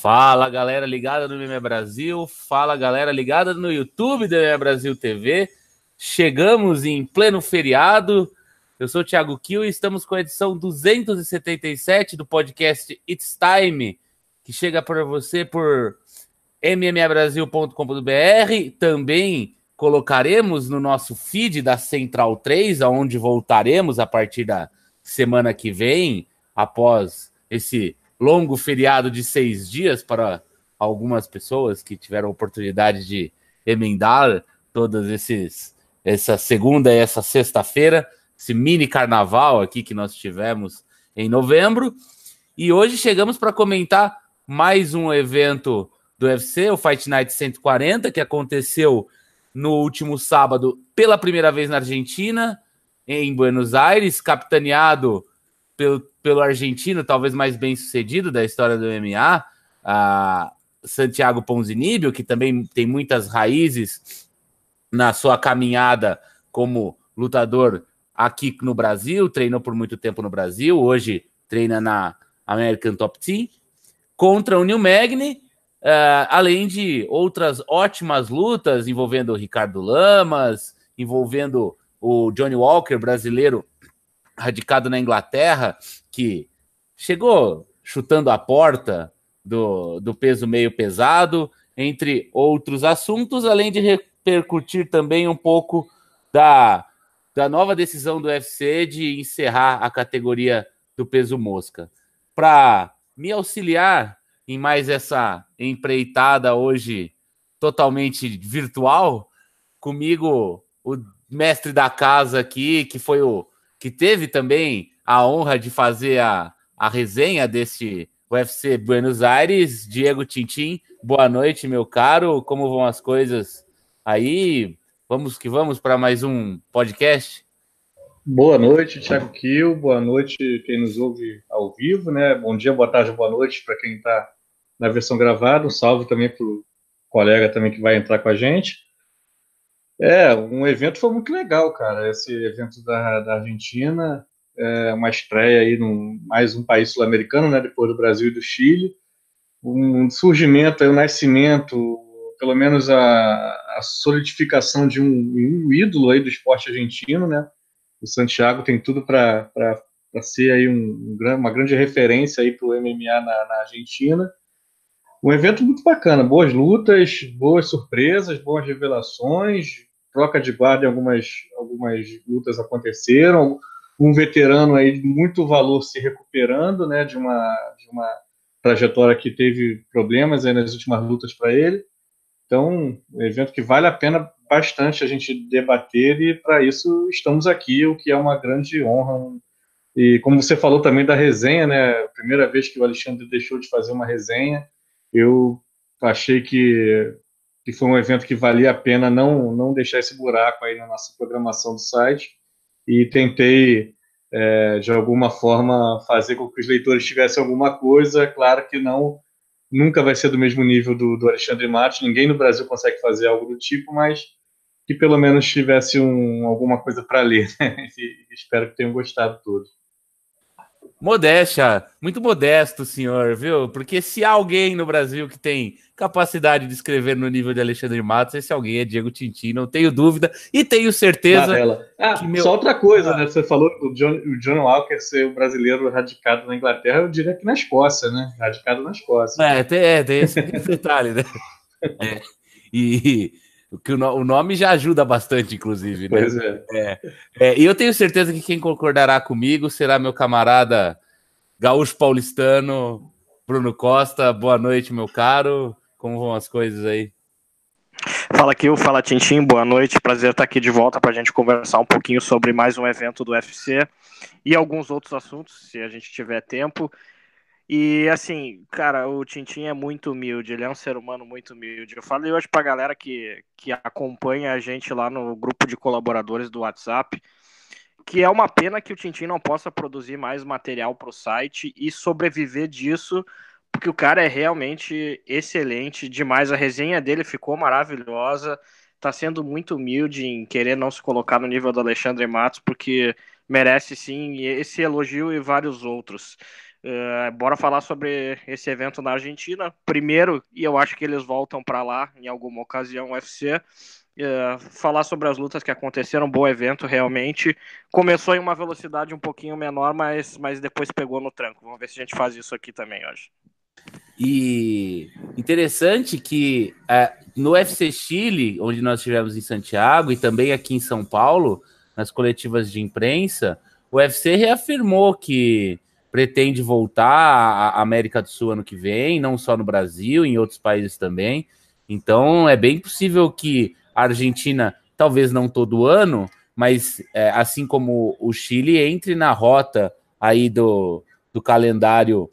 Fala galera ligada no MMA Brasil, fala galera ligada no YouTube do MMA Brasil TV. Chegamos em pleno feriado. Eu sou o Thiago Kiel e estamos com a edição 277 do podcast It's Time, que chega para você por mmabrasil.com.br. Também colocaremos no nosso feed da Central 3, aonde voltaremos a partir da semana que vem, após esse longo feriado de seis dias para algumas pessoas que tiveram oportunidade de emendar todas esses essa segunda e essa sexta-feira, esse mini carnaval aqui que nós tivemos em novembro. E hoje chegamos para comentar mais um evento do UFC, o Fight Night 140, que aconteceu no último sábado pela primeira vez na Argentina, em Buenos Aires, capitaneado pelo, pelo argentino, talvez mais bem sucedido da história do MMA, a Santiago Ponzinibbio, que também tem muitas raízes na sua caminhada como lutador aqui no Brasil, treinou por muito tempo no Brasil, hoje treina na American Top Team, contra o Neil Magny, uh, além de outras ótimas lutas envolvendo o Ricardo Lamas, envolvendo o Johnny Walker, brasileiro, radicado na Inglaterra, que chegou chutando a porta do, do peso meio pesado, entre outros assuntos, além de repercutir também um pouco da, da nova decisão do UFC de encerrar a categoria do peso mosca. Para me auxiliar em mais essa empreitada hoje totalmente virtual, comigo o mestre da casa aqui, que foi o que teve também a honra de fazer a, a resenha desse UFC Buenos Aires, Diego Tintim. Boa noite, meu caro. Como vão as coisas aí? Vamos que vamos para mais um podcast. Boa noite, Thiago Kiel. Boa noite quem nos ouve ao vivo, né? Bom dia, boa tarde, boa noite para quem está na versão gravada. Um salve também para o colega também que vai entrar com a gente. É, um evento foi muito legal, cara. Esse evento da, da Argentina, é uma estreia aí num mais um país sul-americano, né, depois do Brasil e do Chile. Um surgimento, um nascimento, pelo menos a, a solidificação de um, um, ídolo aí do esporte argentino, né? O Santiago tem tudo para ser aí um, um, uma grande referência aí para o MMA na, na Argentina um evento muito bacana, boas lutas, boas surpresas, boas revelações, troca de guarda em algumas, algumas lutas aconteceram, um veterano aí de muito valor se recuperando, né, de uma, de uma trajetória que teve problemas aí nas últimas lutas para ele. Então, um evento que vale a pena bastante a gente debater e para isso estamos aqui, o que é uma grande honra. E como você falou também da resenha, né, primeira vez que o Alexandre deixou de fazer uma resenha, eu achei que que foi um evento que valia a pena não, não deixar esse buraco aí na nossa programação do site e tentei, é, de alguma forma, fazer com que os leitores tivessem alguma coisa, claro que não, nunca vai ser do mesmo nível do, do Alexandre Matos, ninguém no Brasil consegue fazer algo do tipo, mas que pelo menos tivesse um, alguma coisa para ler, né? espero que tenham gostado todos. Modéstia, muito modesto, senhor, viu? Porque se há alguém no Brasil que tem capacidade de escrever no nível de Alexandre Matos, esse alguém é Diego Tintin, não tenho dúvida e tenho certeza. Ah, que meu... Só outra coisa, né? Você falou o John, o John Walker ser o brasileiro radicado na Inglaterra, eu diria que na Escócia, né? Radicado na Escócia. É, tem, é, tem esse detalhe, né? É. E que o, nome já ajuda bastante, inclusive. Né? Pois é. é. é. E eu tenho certeza que quem concordará comigo será meu camarada gaúcho paulistano, Bruno Costa. Boa noite, meu caro. Como vão as coisas aí? Fala aqui, fala Tintim, boa noite. Prazer estar aqui de volta para a gente conversar um pouquinho sobre mais um evento do UFC e alguns outros assuntos, se a gente tiver tempo. E assim, cara, o Tintin é muito humilde, ele é um ser humano muito humilde. Eu falei hoje pra galera que, que acompanha a gente lá no grupo de colaboradores do WhatsApp, que é uma pena que o Tintin não possa produzir mais material pro site e sobreviver disso, porque o cara é realmente excelente demais. A resenha dele ficou maravilhosa, tá sendo muito humilde em querer não se colocar no nível do Alexandre Matos, porque merece sim esse elogio e vários outros. Uh, bora falar sobre esse evento na Argentina. Primeiro, e eu acho que eles voltam para lá em alguma ocasião, UFC. Uh, falar sobre as lutas que aconteceram, bom evento realmente. Começou em uma velocidade um pouquinho menor, mas, mas depois pegou no tranco. Vamos ver se a gente faz isso aqui também hoje. E interessante que uh, no UFC Chile, onde nós estivemos em Santiago, e também aqui em São Paulo, nas coletivas de imprensa, o UFC reafirmou que pretende voltar à América do Sul ano que vem, não só no Brasil, em outros países também. Então é bem possível que a Argentina, talvez não todo ano, mas é, assim como o Chile, entre na rota aí do, do calendário,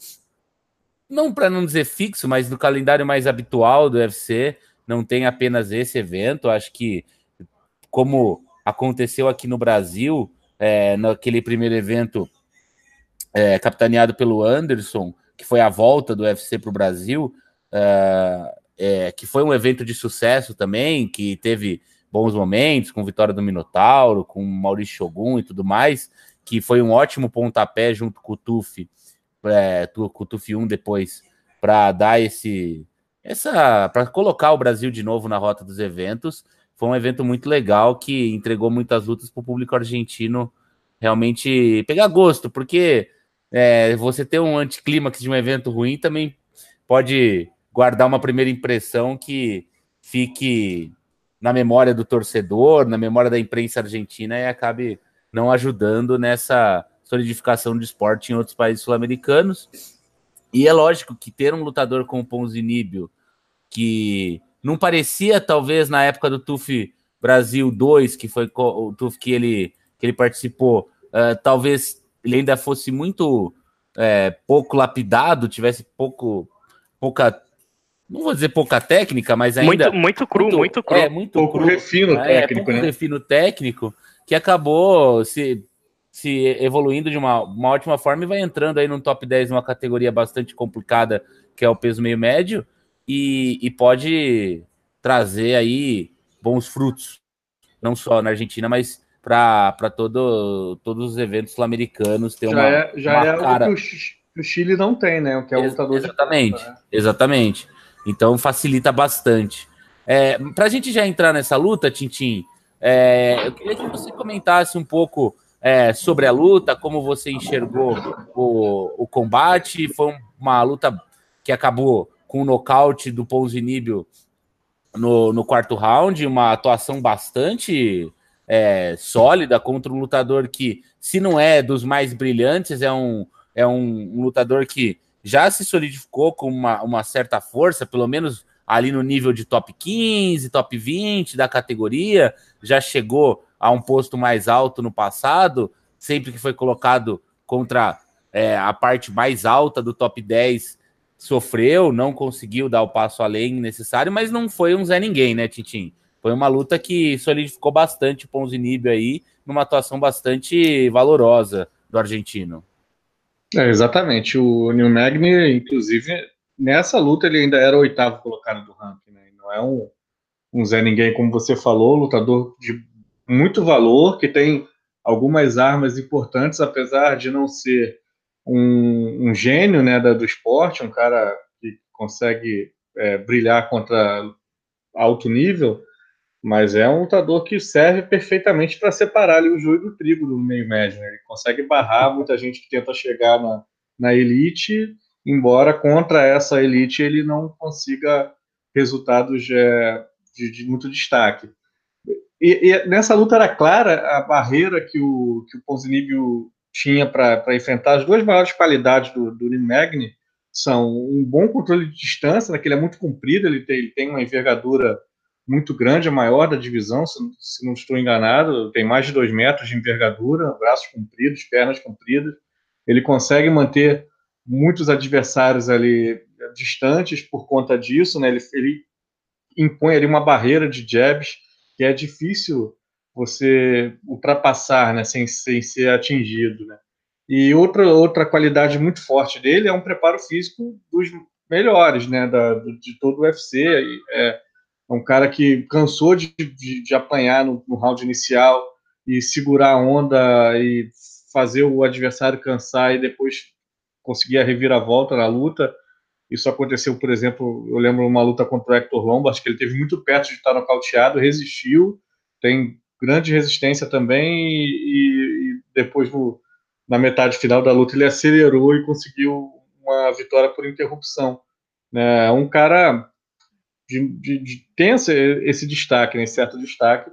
não para não dizer fixo, mas do calendário mais habitual do UFC. Não tem apenas esse evento. Acho que, como aconteceu aqui no Brasil, é, naquele primeiro evento é, capitaneado pelo Anderson, que foi a volta do UFC para o Brasil, é, é, que foi um evento de sucesso também, que teve bons momentos, com vitória do Minotauro, com Maurício Shogun e tudo mais, que foi um ótimo pontapé junto com o Tuf, é, com o Tuf 1 depois, para dar esse. essa para colocar o Brasil de novo na rota dos eventos. Foi um evento muito legal que entregou muitas lutas para o público argentino realmente pegar gosto, porque é, você ter um anticlímax de um evento ruim também pode guardar uma primeira impressão que fique na memória do torcedor, na memória da imprensa argentina e acabe não ajudando nessa solidificação de esporte em outros países sul-americanos. E é lógico que ter um lutador como Ponzinibio, que não parecia, talvez, na época do TUF Brasil 2, que foi o TUF que ele, que ele participou, uh, talvez ele ainda fosse muito é, pouco lapidado, tivesse pouco, pouca, não vou dizer pouca técnica, mas ainda muito, muito cru, muito, muito cru, é muito pouco cru, refino é, técnico, pouco né? refino técnico que acabou se se evoluindo de uma, uma ótima forma e vai entrando aí no top 10 numa categoria bastante complicada que é o peso meio médio e, e pode trazer aí bons frutos, não só na Argentina, mas para todo, todos os eventos sul-americanos ter já uma, é, já uma é cara... o que o, Chile não tem, né? O que é o Ex lutador exatamente, né? exatamente. Então facilita bastante. É, para a gente já entrar nessa luta, Tintim, é, eu queria que você comentasse um pouco é, sobre a luta, como você enxergou o, o combate. Foi uma luta que acabou com o nocaute do Ponzinibio no, no quarto round, uma atuação bastante é, sólida contra um lutador que, se não é dos mais brilhantes, é um, é um, lutador que já se solidificou com uma, uma, certa força, pelo menos ali no nível de top 15, top 20 da categoria, já chegou a um posto mais alto no passado, sempre que foi colocado contra é, a parte mais alta do top 10, sofreu, não conseguiu dar o passo além necessário, mas não foi um Zé Ninguém, né, Tintim? Foi uma luta que solidificou bastante o Ponzinibio aí, numa atuação bastante valorosa do argentino. É, exatamente. O Neil Magny, inclusive, nessa luta ele ainda era o oitavo colocado do ranking, né? Não é um, um Zé Ninguém, como você falou, lutador de muito valor, que tem algumas armas importantes, apesar de não ser um, um gênio né, do esporte, um cara que consegue é, brilhar contra alto nível, mas é um lutador que serve perfeitamente para separar ali, o joio do trigo do meio médio. Né? Ele consegue barrar muita gente que tenta chegar na, na elite, embora contra essa elite ele não consiga resultados é, de, de, muito destaque. E, e, nessa luta era clara a barreira que o, que o Ponzinibio tinha para enfrentar. As duas maiores qualidades do, do Magni são um bom controle de distância, né, que ele é muito comprido, ele tem, ele tem uma envergadura muito grande, a maior da divisão, se, não estou enganado, tem mais de dois metros de envergadura, braços compridos, pernas compridas. Ele consegue manter muitos adversários ali distantes por conta disso, né? Ele, ele impõe ali uma barreira de jabs que é difícil você ultrapassar, né? Sem, sem ser atingido, né? E outra outra qualidade muito forte dele é um preparo físico dos melhores, né? Da, de todo o UFC. É, é um cara que cansou de, de, de apanhar no, no, round inicial e segurar a onda e fazer o adversário cansar e depois conseguia reviravolta na luta. Isso aconteceu, por exemplo, eu lembro uma luta contra o Hector Lombard, que ele teve muito perto de estar nocauteado, resistiu, tem grande resistência também, e, e depois no, na metade final da luta ele acelerou e conseguiu uma vitória por interrupção. É um cara de, de, de, tem esse, esse destaque, né, certo destaque,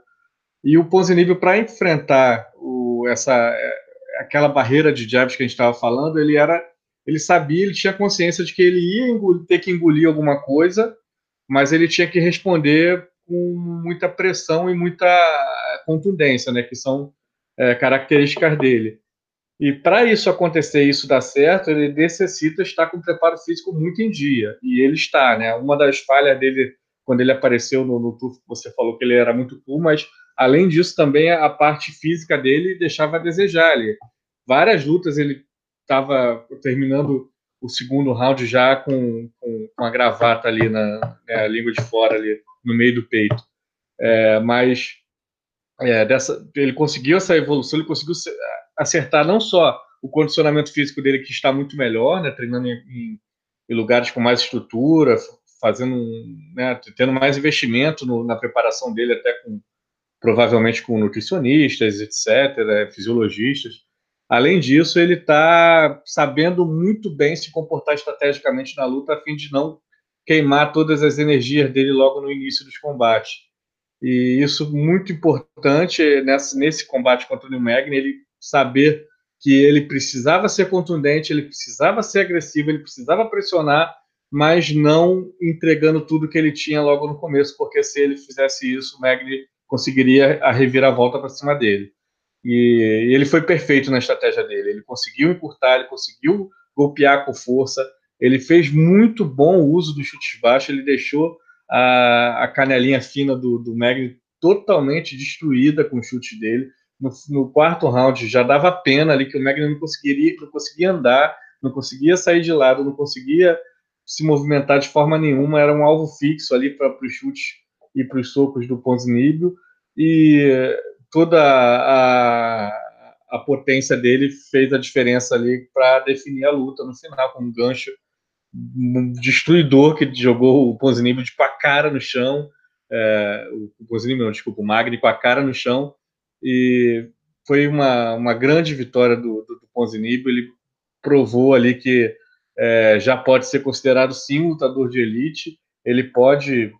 e o Ponzinibbio, para enfrentar o, essa, é, aquela barreira de jabs que a gente estava falando, ele era ele sabia, ele tinha consciência de que ele ia engolir, ter que engolir alguma coisa, mas ele tinha que responder com muita pressão e muita contundência, né, que são é, características dele. E para isso acontecer, isso dar certo, ele necessita estar com o preparo físico muito em dia. E ele está, né? Uma das falhas dele, quando ele apareceu no, no TUF, você falou que ele era muito cool, mas além disso, também a parte física dele deixava a desejar. Ele, várias lutas ele estava terminando o segundo round já com, com, com a gravata ali na né, língua de fora ali no meio do peito. É, mas é, dessa, ele conseguiu essa evolução, ele conseguiu acertar não só o condicionamento físico dele que está muito melhor, né, treinando em, em lugares com mais estrutura, fazendo, né, tendo mais investimento no, na preparação dele, até com provavelmente com nutricionistas, etc., fisiologistas. Além disso, ele está sabendo muito bem se comportar estrategicamente na luta a fim de não queimar todas as energias dele logo no início dos combates. E isso muito importante nesse, nesse combate contra o Magni, ele saber que ele precisava ser contundente, ele precisava ser agressivo, ele precisava pressionar, mas não entregando tudo que ele tinha logo no começo, porque se ele fizesse isso, o Magni conseguiria a reviravolta para cima dele. E, ele foi perfeito na estratégia dele. Ele conseguiu encurtar, ele conseguiu golpear com força, ele fez muito bom uso dos chutes baixos, ele deixou a, a canelinha fina do, do Magni totalmente destruída com o chute dele. No, no, quarto round já dava pena ali que o Magni não conseguiria, não conseguia andar, não conseguia sair de lado, não conseguia se movimentar de forma nenhuma, era um alvo fixo ali para os chutes e para os socos do Ponzinibbio, e toda a, a potência dele fez a diferença ali para definir a luta no final, com um gancho destruidor que jogou o Ponzinibbio de com a cara no chão, é, o Ponzinibbio não, desculpa, o Magni com a cara no chão, e foi uma, uma grande vitória do, do, do ele provou ali que é, já pode ser considerado sim um lutador de elite, ele pode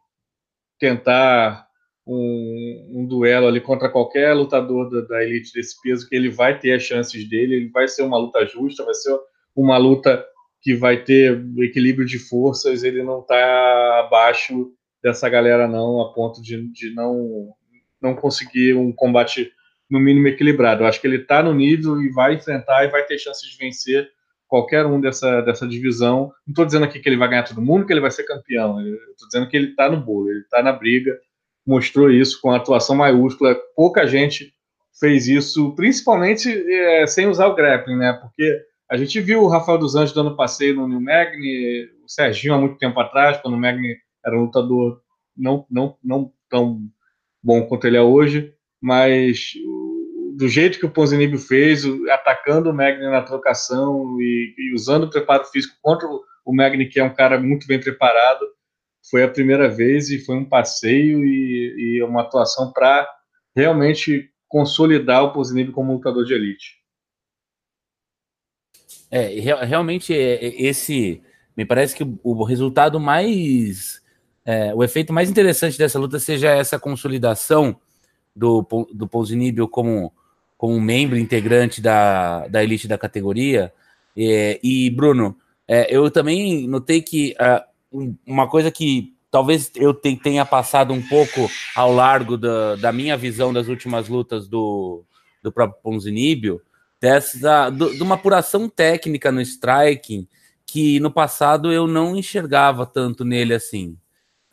tentar um, um, duelo ali contra qualquer lutador da, da, elite desse peso, que ele vai ter as chances dele, ele vai ser uma luta justa, vai ser uma luta que vai ter equilíbrio de forças, ele não está abaixo dessa galera não, a ponto de, de não, não conseguir um combate no mínimo equilibrado. Eu acho que ele está no nível e vai enfrentar e vai ter chances de vencer qualquer um dessa, dessa divisão. Não estou dizendo aqui que ele vai ganhar todo mundo, que ele vai ser campeão. Estou dizendo que ele está no bolo, ele está na briga. Mostrou isso com atuação maiúscula. Pouca gente fez isso, principalmente é, sem usar o grappling, né? Porque a gente viu o Rafael dos Anjos dando passeio no New Magni, o Serginho há muito tempo atrás, quando o Magni era um lutador não, não, não tão bom quanto ele é hoje, mas do jeito que o Ponzinibbio fez, atacando o Magni na trocação e, e usando o preparo físico contra o Magni, que é um cara muito bem preparado, foi a primeira vez e foi um passeio e, e uma atuação para realmente consolidar o Ponzinibbio como lutador de elite. É, realmente é, é, esse me parece que o resultado mais é, o efeito mais interessante dessa luta seja essa consolidação do, do Ponzinibbio como como membro integrante da, da elite da categoria. É, e, Bruno, é, eu também notei que uh, uma coisa que talvez eu tenha passado um pouco ao largo da, da minha visão das últimas lutas do, do próprio Ponzinibio, dessa, do, de uma apuração técnica no striking que no passado eu não enxergava tanto nele assim.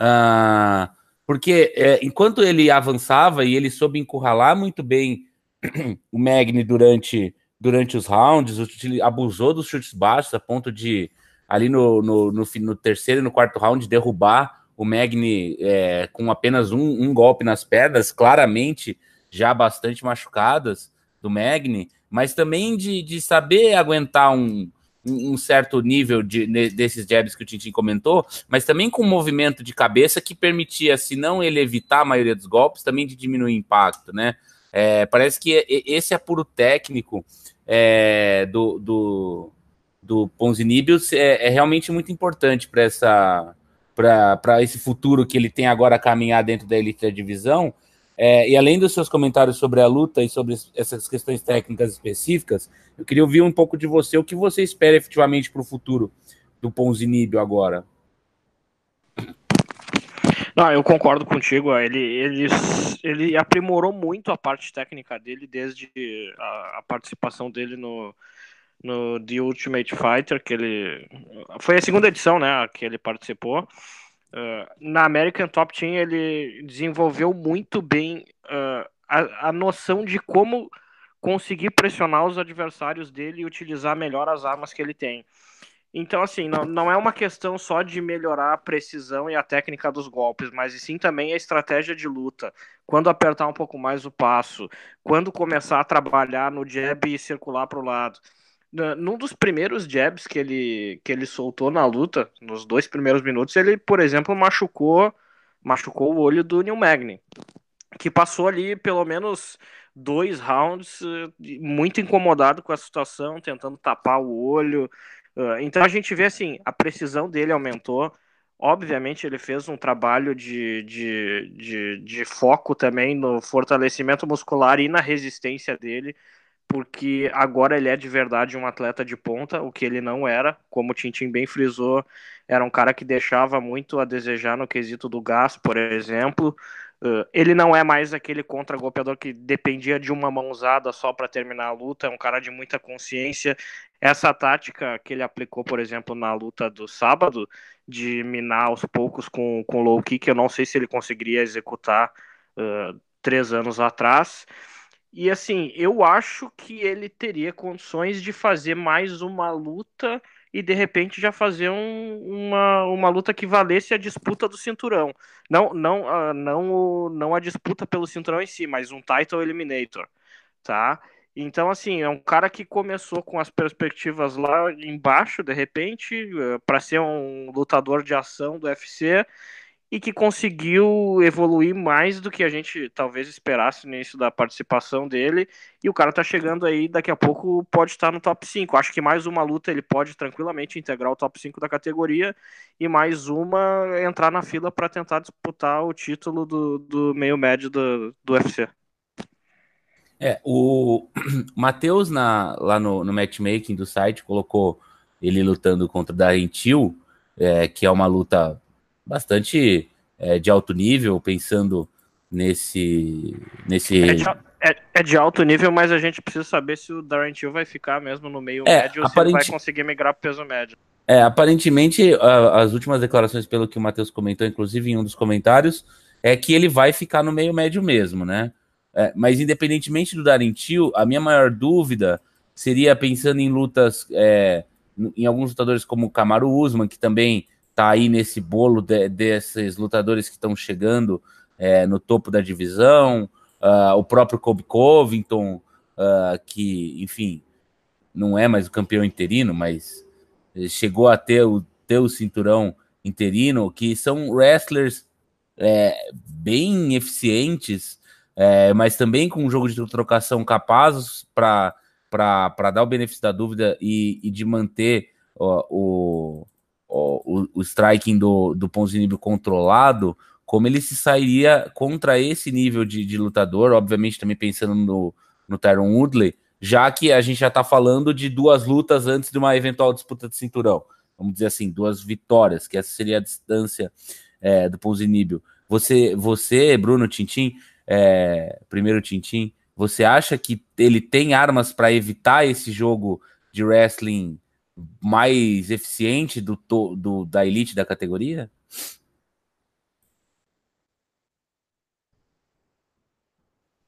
Uh, porque é, enquanto ele avançava e ele soube encurralar muito bem o Magni durante, durante os rounds, abusou dos chutes baixos a ponto de, ali no, no, no, no terceiro e no quarto round, derrubar o Magni é, com apenas um, um, golpe nas pernas, claramente já bastante machucadas do Magni, mas também de, de saber aguentar um, um certo nível de, desses jabs que o Tintin comentou, mas também com um movimento de cabeça que permitia, se não ele evitar a maioria dos golpes, também de diminuir o impacto, né? É, parece que esse apuro técnico é, do, do, do Ponzinibius é, é realmente muito importante para essa para esse futuro que ele tem agora a caminhar dentro da elite da divisão. É, e além dos seus comentários sobre a luta e sobre essas questões técnicas específicas, eu queria ouvir um pouco de você, o que você espera efetivamente para o futuro do Ponzinibio agora. Não, eu concordo contigo. Ele, ele, ele aprimorou muito a parte técnica dele desde a, a participação dele no, no The Ultimate Fighter, que ele foi a segunda edição, né, que ele participou. Uh, na American Top Team ele desenvolveu muito bem uh, a, a noção de como conseguir pressionar os adversários dele e utilizar melhor as armas que ele tem. Então, assim, não, não é uma questão só de melhorar a precisão e a técnica dos golpes, mas sim também a estratégia de luta. Quando apertar um pouco mais o passo, quando começar a trabalhar no jab e circular para o lado num dos primeiros jabs que ele, que ele soltou na luta, nos dois primeiros minutos, ele, por exemplo, machucou machucou o olho do Neil Magny, que passou ali pelo menos dois rounds eh, muito incomodado com a situação, tentando tapar o olho. Eh, então a gente vê assim, a precisão dele aumentou. Obviamente ele fez um trabalho de, de, de, de foco também no fortalecimento muscular e na resistência dele porque agora ele é de verdade um atleta de ponta, o que ele não era, como o Tintin bem frisou, era um cara que deixava muito a desejar no quesito do gás, por exemplo. Uh, ele não é mais aquele contra-golpeador que dependia de uma mãozada só para terminar a luta, é um cara de muita consciência. Essa tática que ele aplicou, por exemplo, na luta do sábado, de minar aos poucos com, com low kick, eu não sei se ele conseguiria executar uh, três anos atrás. E assim, eu acho que ele teria condições de fazer mais uma luta e de repente já fazer um, uma, uma luta que valesse a disputa do cinturão. Não, não, uh, não, não a disputa pelo cinturão em si, mas um title eliminator, tá? Então, assim, é um cara que começou com as perspectivas lá embaixo, de repente, uh, para ser um lutador de ação do UFC e que conseguiu evoluir mais do que a gente talvez esperasse no início da participação dele. E o cara tá chegando aí, daqui a pouco pode estar no top 5. Acho que mais uma luta ele pode tranquilamente integrar o top 5 da categoria e mais uma entrar na fila para tentar disputar o título do, do meio médio do, do UFC. É, o Matheus lá no, no matchmaking do site colocou ele lutando contra o Darren Till, é, que é uma luta bastante é, de alto nível, pensando nesse. nesse... É, de, é, é, de, alto nível, mas a gente precisa saber se o Darren Till vai ficar mesmo no meio é, médio ou aparente... se ele vai conseguir migrar para peso médio. É, aparentemente, a, as últimas declarações, pelo que o Matheus comentou, inclusive em um dos comentários, é que ele vai ficar no meio médio mesmo, né? É, mas independentemente do Darren Till, a minha maior dúvida seria pensando em lutas, é, em alguns lutadores como o Kamaru Usman, que também tá aí nesse bolo de, desses lutadores que estão chegando é, no topo da divisão, uh, o próprio Kobe Covington, uh, que, enfim, não é mais o campeão interino, mas chegou a ter o, ter o cinturão interino, que são wrestlers é, bem eficientes, é, mas também com um jogo de trocação capazes para dar o benefício da dúvida e, e de manter ó, o, o, o striking do, do Ponzinibio controlado, como ele se sairia contra esse nível de, de lutador, obviamente também pensando no, no Tyron Woodley, já que a gente já está falando de duas lutas antes de uma eventual disputa de cinturão. Vamos dizer assim, duas vitórias, que essa seria a distância é, do Ponzinibio. Você, você, Bruno Tintim, é, primeiro Tintim, você acha que ele tem armas para evitar esse jogo de wrestling mais eficiente do, do, da elite da categoria?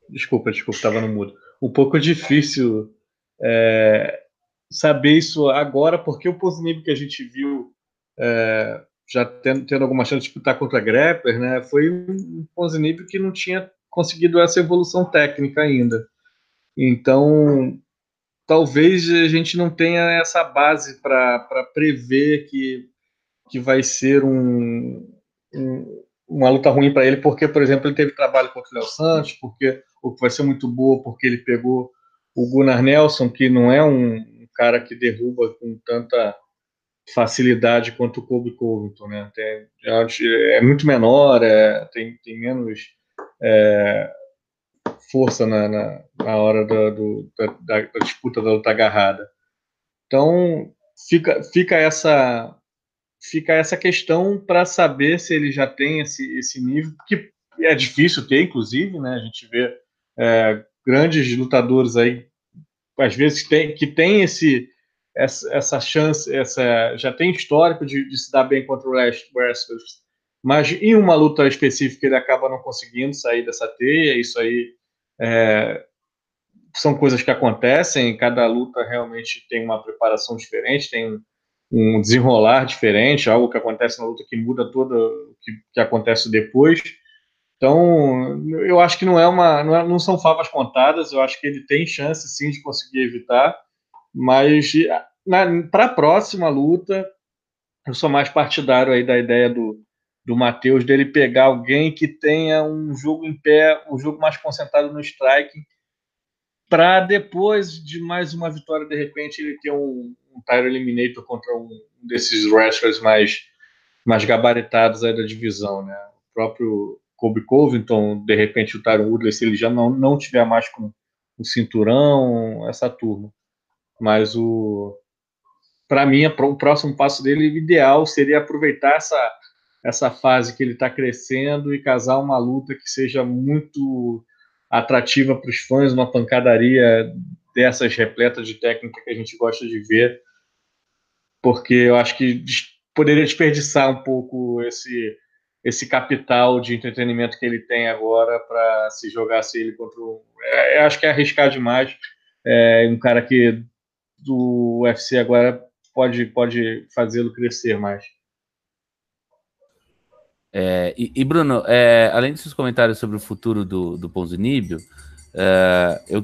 Desculpa, desculpa, estava no mudo. Um pouco difícil é, saber isso agora, porque o Pozinib que a gente viu é, já tendo, tendo alguma chance de disputar contra a Grepper, né, foi um Pozinib que não tinha conseguido essa evolução técnica ainda. Então, talvez a gente não tenha essa base para prever que, que vai ser um, um uma luta ruim para ele, porque, por exemplo, ele teve trabalho contra o Léo Santos, porque o que vai ser muito boa, porque ele pegou o Gunnar Nelson, que não é um cara que derruba com tanta facilidade quanto o Kobe Covington, né? Tem, é muito menor, é, tem, tem menos é, força na, na, na hora da, do, da, da, disputa da luta agarrada. Então fica, fica essa fica essa questão para saber se ele já tem esse, esse nível, que é difícil ter, inclusive, né? A gente vê é, grandes lutadores aí, às vezes, tem, que tem esse, essa, essa chance, essa, já tem histórico de, de se dar bem contra o wrestlers, mas em uma luta específica ele acaba não conseguindo sair dessa teia, isso aí é, são coisas que acontecem, cada luta realmente tem uma preparação diferente, tem um desenrolar diferente, algo que acontece na luta que muda todo o que, que, acontece depois. Então, eu acho que não é uma, não, é, não são favas contadas. Eu acho que ele tem chance sim de conseguir evitar, mas para a próxima luta, eu sou mais partidário aí da ideia do, do Matheus dele pegar alguém que tenha um jogo em pé, um jogo mais concentrado no striking, para depois de mais uma vitória, de repente, ele ter um, um Tyro Eliminator contra um desses wrestlers mais, mais gabaritados aí da divisão, né? O próprio Kobe Covington, de repente o Tyron Woodley, se ele já não, não tiver mais com o cinturão, essa turma. Mas o para mim, o próximo passo dele ideal seria aproveitar essa, essa fase que ele está crescendo e casar uma luta que seja muito atrativa para os fãs, uma pancadaria dessas repletas de técnica que a gente gosta de ver, porque eu acho que poderia desperdiçar um pouco esse esse capital de entretenimento que ele tem agora para se jogasse ele contra o. É, acho que é arriscar demais. É, um cara que do UFC agora pode, pode fazê-lo crescer mais. É, e, e, Bruno, é, além desses comentários sobre o futuro do, do Ponzinibbio, é, eu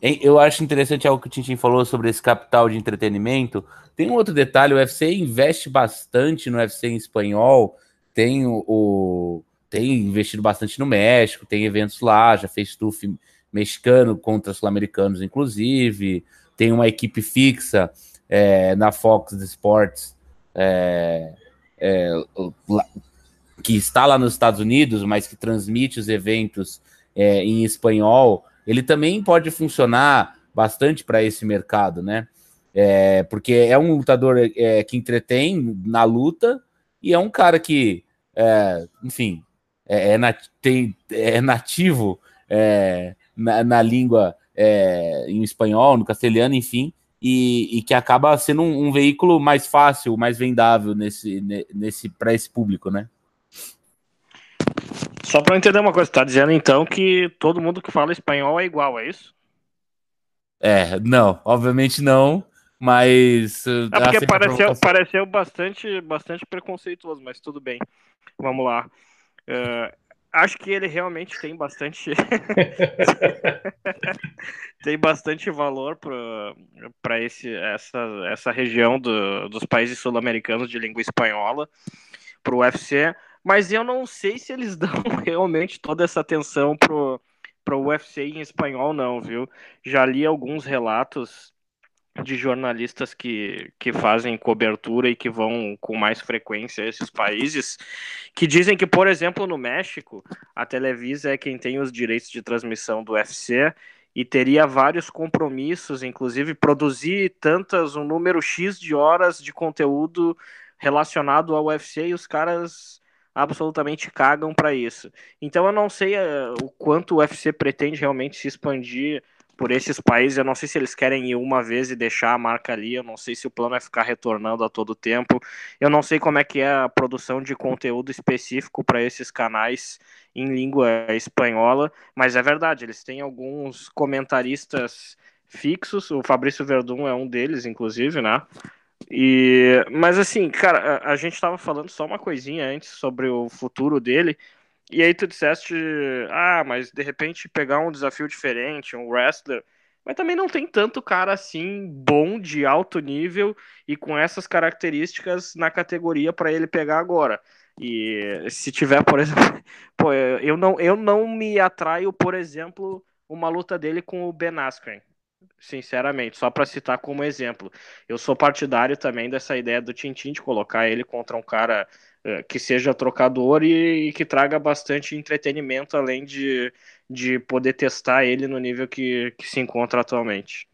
eu acho interessante algo que o Tintin falou sobre esse capital de entretenimento. Tem um outro detalhe: o UFC investe bastante no UFC em espanhol, tem o, o tem investido bastante no México, tem eventos lá, já fez stuff mexicano contra sul-americanos, inclusive, tem uma equipe fixa é, na Fox Sports é, é, que está lá nos Estados Unidos, mas que transmite os eventos é, em espanhol ele também pode funcionar bastante para esse mercado, né? É, porque é um lutador é, que entretém na luta e é um cara que, é, enfim, é, é nat tem, é nativo é, na, na, língua em espanhol, no castelhano, enfim, e, e que acaba sendo um, um, veículo mais fácil, mais vendável nesse, nesse para esse público, né? Só para entender uma coisa, tá dizendo então que todo mundo que fala espanhol é igual, é isso? É, não, obviamente não, mas. É porque pareceu, pareceu bastante, bastante preconceituoso, mas tudo bem. Vamos lá. Uh, acho que ele realmente tem bastante. tem bastante valor para essa, essa região do, dos países sul-americanos de língua espanhola, para o UFC mas eu não sei se eles dão realmente toda essa atenção pro, pro UFC em espanhol, não, viu? Já li alguns relatos de jornalistas que, que fazem cobertura e que vão com mais frequência a esses países, que dizem que, por exemplo, no México, a Televisa é quem tem os direitos de transmissão do UFC e teria vários compromissos, inclusive produzir tantas, um número X de horas de conteúdo relacionado ao UFC e os caras absolutamente cagam para isso. Então eu não sei uh, o quanto o UFC pretende realmente se expandir por esses países. Eu não sei se eles querem ir uma vez e deixar a marca ali. Eu não sei se o plano é ficar retornando a todo tempo. Eu não sei como é que é a produção de conteúdo específico para esses canais em língua espanhola, mas é verdade, eles têm alguns comentaristas fixos. O Fabrício Verdun é um deles, inclusive, né? E, mas assim, cara, a, gente tava falando só uma coisinha antes sobre o futuro dele. E aí tu disseste, ah, mas de repente pegar um desafio diferente, um wrestler. mas também não tem tanto cara assim bom de alto nível e com essas características na categoria para ele pegar agora. E se tiver, por exemplo, pô, eu não eu não me atraio, por exemplo, uma luta dele com o Ben Askren. Sinceramente, só para citar como exemplo. Eu sou partidário também dessa ideia do Tintin de colocar ele contra um cara uh, que seja trocador e, e, que traga bastante entretenimento, além de, de poder testar ele no nível que, que se encontra atualmente.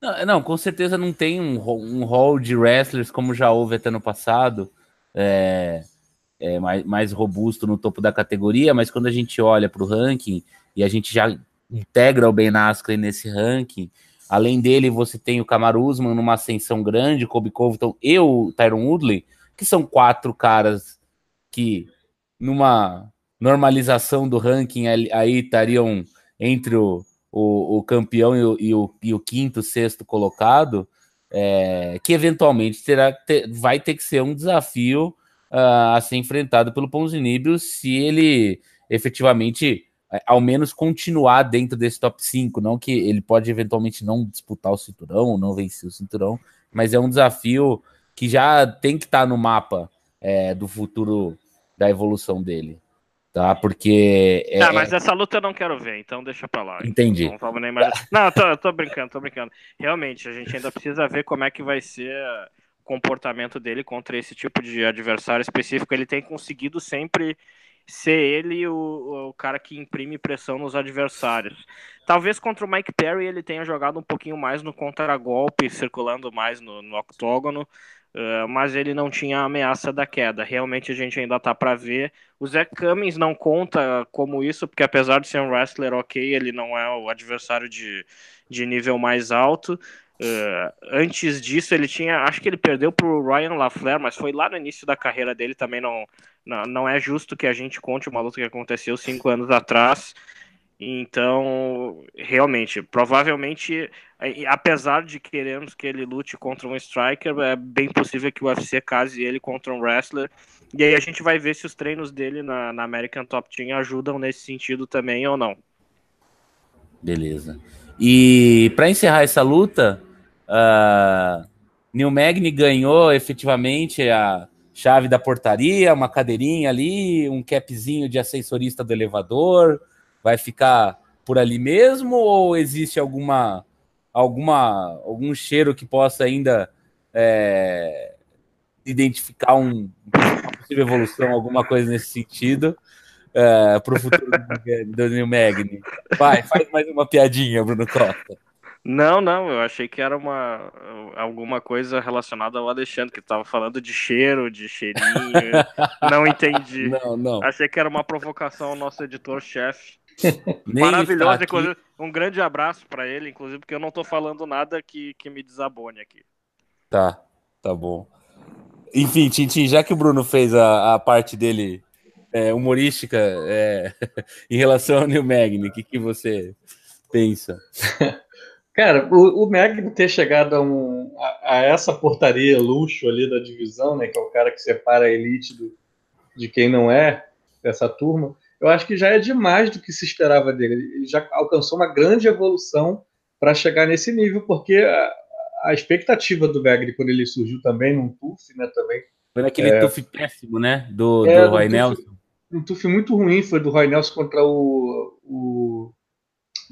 Não, não, com certeza não tem um, um hall de wrestlers como já houve até no passado. É, é, mais, mais robusto no topo da categoria, mas quando a gente olha para o ranking e a gente já integra o Ben Askren nesse ranking, além dele você tem o Kamaru Usman numa ascensão grande, Kobe Covington e o Tyron Woodley, que são quatro caras que numa normalização do ranking aí estariam entre o, o, o campeão e o, e o, e o, quinto, sexto colocado, é, que eventualmente terá, ter, vai ter que ser um desafio uh, a ser enfrentado pelo Ponzinibio se ele efetivamente, ao menos, continuar dentro desse top 5. Não que ele pode eventualmente não disputar o cinturão, não vencer o cinturão, mas é um desafio que já tem que estar tá no mapa é, do futuro da evolução dele. Tá, porque. É, tá, mas essa luta eu não quero ver, então deixa pra lá. Entendi. Não, nem mais... não tô, tô brincando, tô brincando. Realmente, a gente ainda precisa ver como é que vai ser comportamento dele contra esse tipo de adversário específico. Ele tem conseguido sempre ser ele o, o cara que imprime pressão nos adversários. Talvez contra o Mike Perry ele tenha jogado um pouquinho mais no contragolpe, circulando mais no, no octógono, uh, mas ele não tinha a ameaça da queda. Realmente a gente ainda tá para ver. O Zach Cummings não conta como isso, porque apesar de ser um wrestler ok, ele não é o adversário de, de nível mais alto. Uh, antes disso, ele tinha. Acho que ele perdeu para o Ryan LaFleur, mas foi lá no início da carreira dele também. Não, não, não é justo que a gente conte uma luta que aconteceu cinco anos atrás. Então, realmente, provavelmente, apesar de queremos que ele lute contra um striker, é bem possível que o UFC case ele contra um wrestler. E aí a gente vai ver se os treinos dele na, na American Top Team ajudam nesse sentido também ou não. Beleza. E para encerrar essa luta, Uh, Neil Magny ganhou efetivamente a chave da portaria, uma cadeirinha ali, um capzinho de assessorista do elevador. Vai ficar por ali mesmo ou existe alguma alguma algum cheiro que possa ainda é, identificar um, uma possível evolução, alguma coisa nesse sentido? Uh, para o futuro do, do Neil Magny. Vai, faz mais uma piadinha, Bruno Costa. Não, não, eu achei que era uma alguma coisa relacionada ao Alexandre, que estava falando de cheiro, de cheirinho. não entendi. Não, não. Achei que era uma provocação ao nosso editor-chefe. Maravilhoso, inclusive. Um grande abraço para ele, inclusive, porque eu não estou falando nada que, que me desabone aqui. Tá, tá bom. Enfim, Tintin, já que o Bruno fez a, a parte dele é, humorística é, em relação ao New Magni, o que, que você pensa? Cara, o, o Magno ter chegado a, um, a, a, essa portaria luxo ali da divisão, né, que é o cara que separa a elite do, de quem não é, dessa turma, eu acho que já é demais do que se esperava dele. Ele já alcançou uma grande evolução para chegar nesse nível, porque a, a expectativa do Magno quando ele surgiu também num TUF, né, também. Foi naquele é, TUF péssimo, né, do, é, do Roy Nelson. Um TUF muito ruim foi do Roy Nelson contra o, o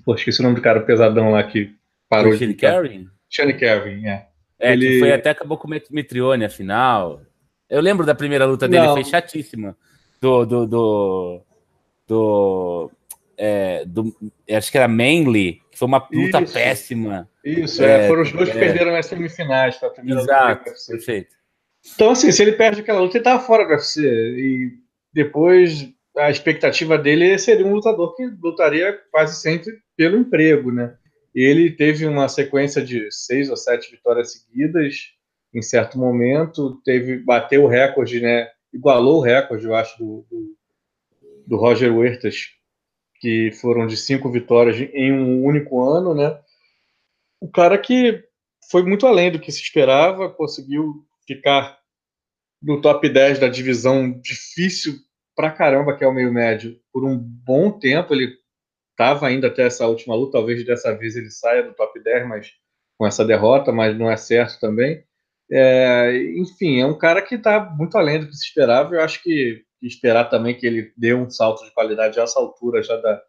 Pô, esqueci o nome do cara pesadão lá que Parou de. Shane Carvin? Shane Carvin, é. É, ele... que foi até acabou com o Mitrione, afinal. Eu lembro da primeira luta dele, Não. foi chatíssima. Do. do, do, do, é, do acho que era Manly, que foi uma luta Isso. péssima. Isso, é, é, foram os dois que é. perderam nas semifinais. A primeira Exato, perfeito. Então, assim, se ele perde aquela luta, ele tava fora do UFC. E depois a expectativa dele seria um lutador que lutaria quase sempre pelo emprego, né? Ele teve uma sequência de seis ou sete vitórias seguidas em certo momento, teve bateu o recorde, né? Igualou o recorde, eu acho, do, do, do Roger Huertas, que foram de cinco vitórias em um único ano, né? O cara que foi muito além do que se esperava, conseguiu ficar no top 10 da divisão difícil pra caramba, que é o meio médio, por um bom tempo. Ele estava ainda até essa última luta, talvez dessa vez ele saia do top 10, mas com essa derrota, mas não é certo também. É, enfim, é um cara que está muito além do que se esperava. Eu acho que, esperar também que ele dê um salto de qualidade a essa altura já da,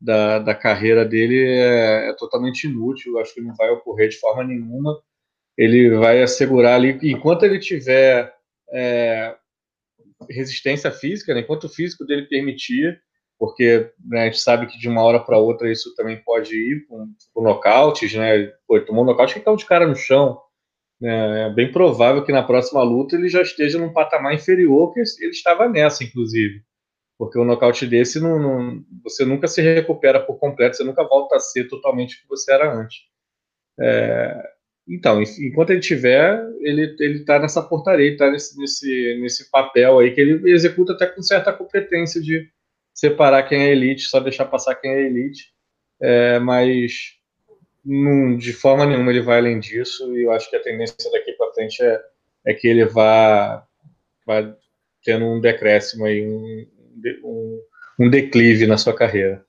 da, da carreira dele é, é, totalmente inútil. Eu acho que não vai ocorrer de forma nenhuma. Ele vai assegurar ali, enquanto ele tiver é, resistência física, né, enquanto o físico dele permitir, porque né, a gente sabe que de uma hora para outra isso também pode ir para nocautes, né? Pô, tomou um nocaute que caiu de cara no chão. Né? É bem provável que na próxima luta ele já esteja num patamar inferior que ele estava nessa, inclusive. Porque um nocaute desse, não, não, você nunca se recupera por completo, você nunca volta a ser totalmente o que você era antes. É, então, enquanto ele tiver, ele ele está nessa portaria, está nesse, nesse, nesse papel aí que ele executa até com certa competência de separar quem é elite, só deixar passar quem é elite, é, mas de forma nenhuma ele vai além disso, e eu acho que a tendência daqui para frente é, é que ele vá, vá tendo um decréscimo aí, um, um, um declive na sua carreira.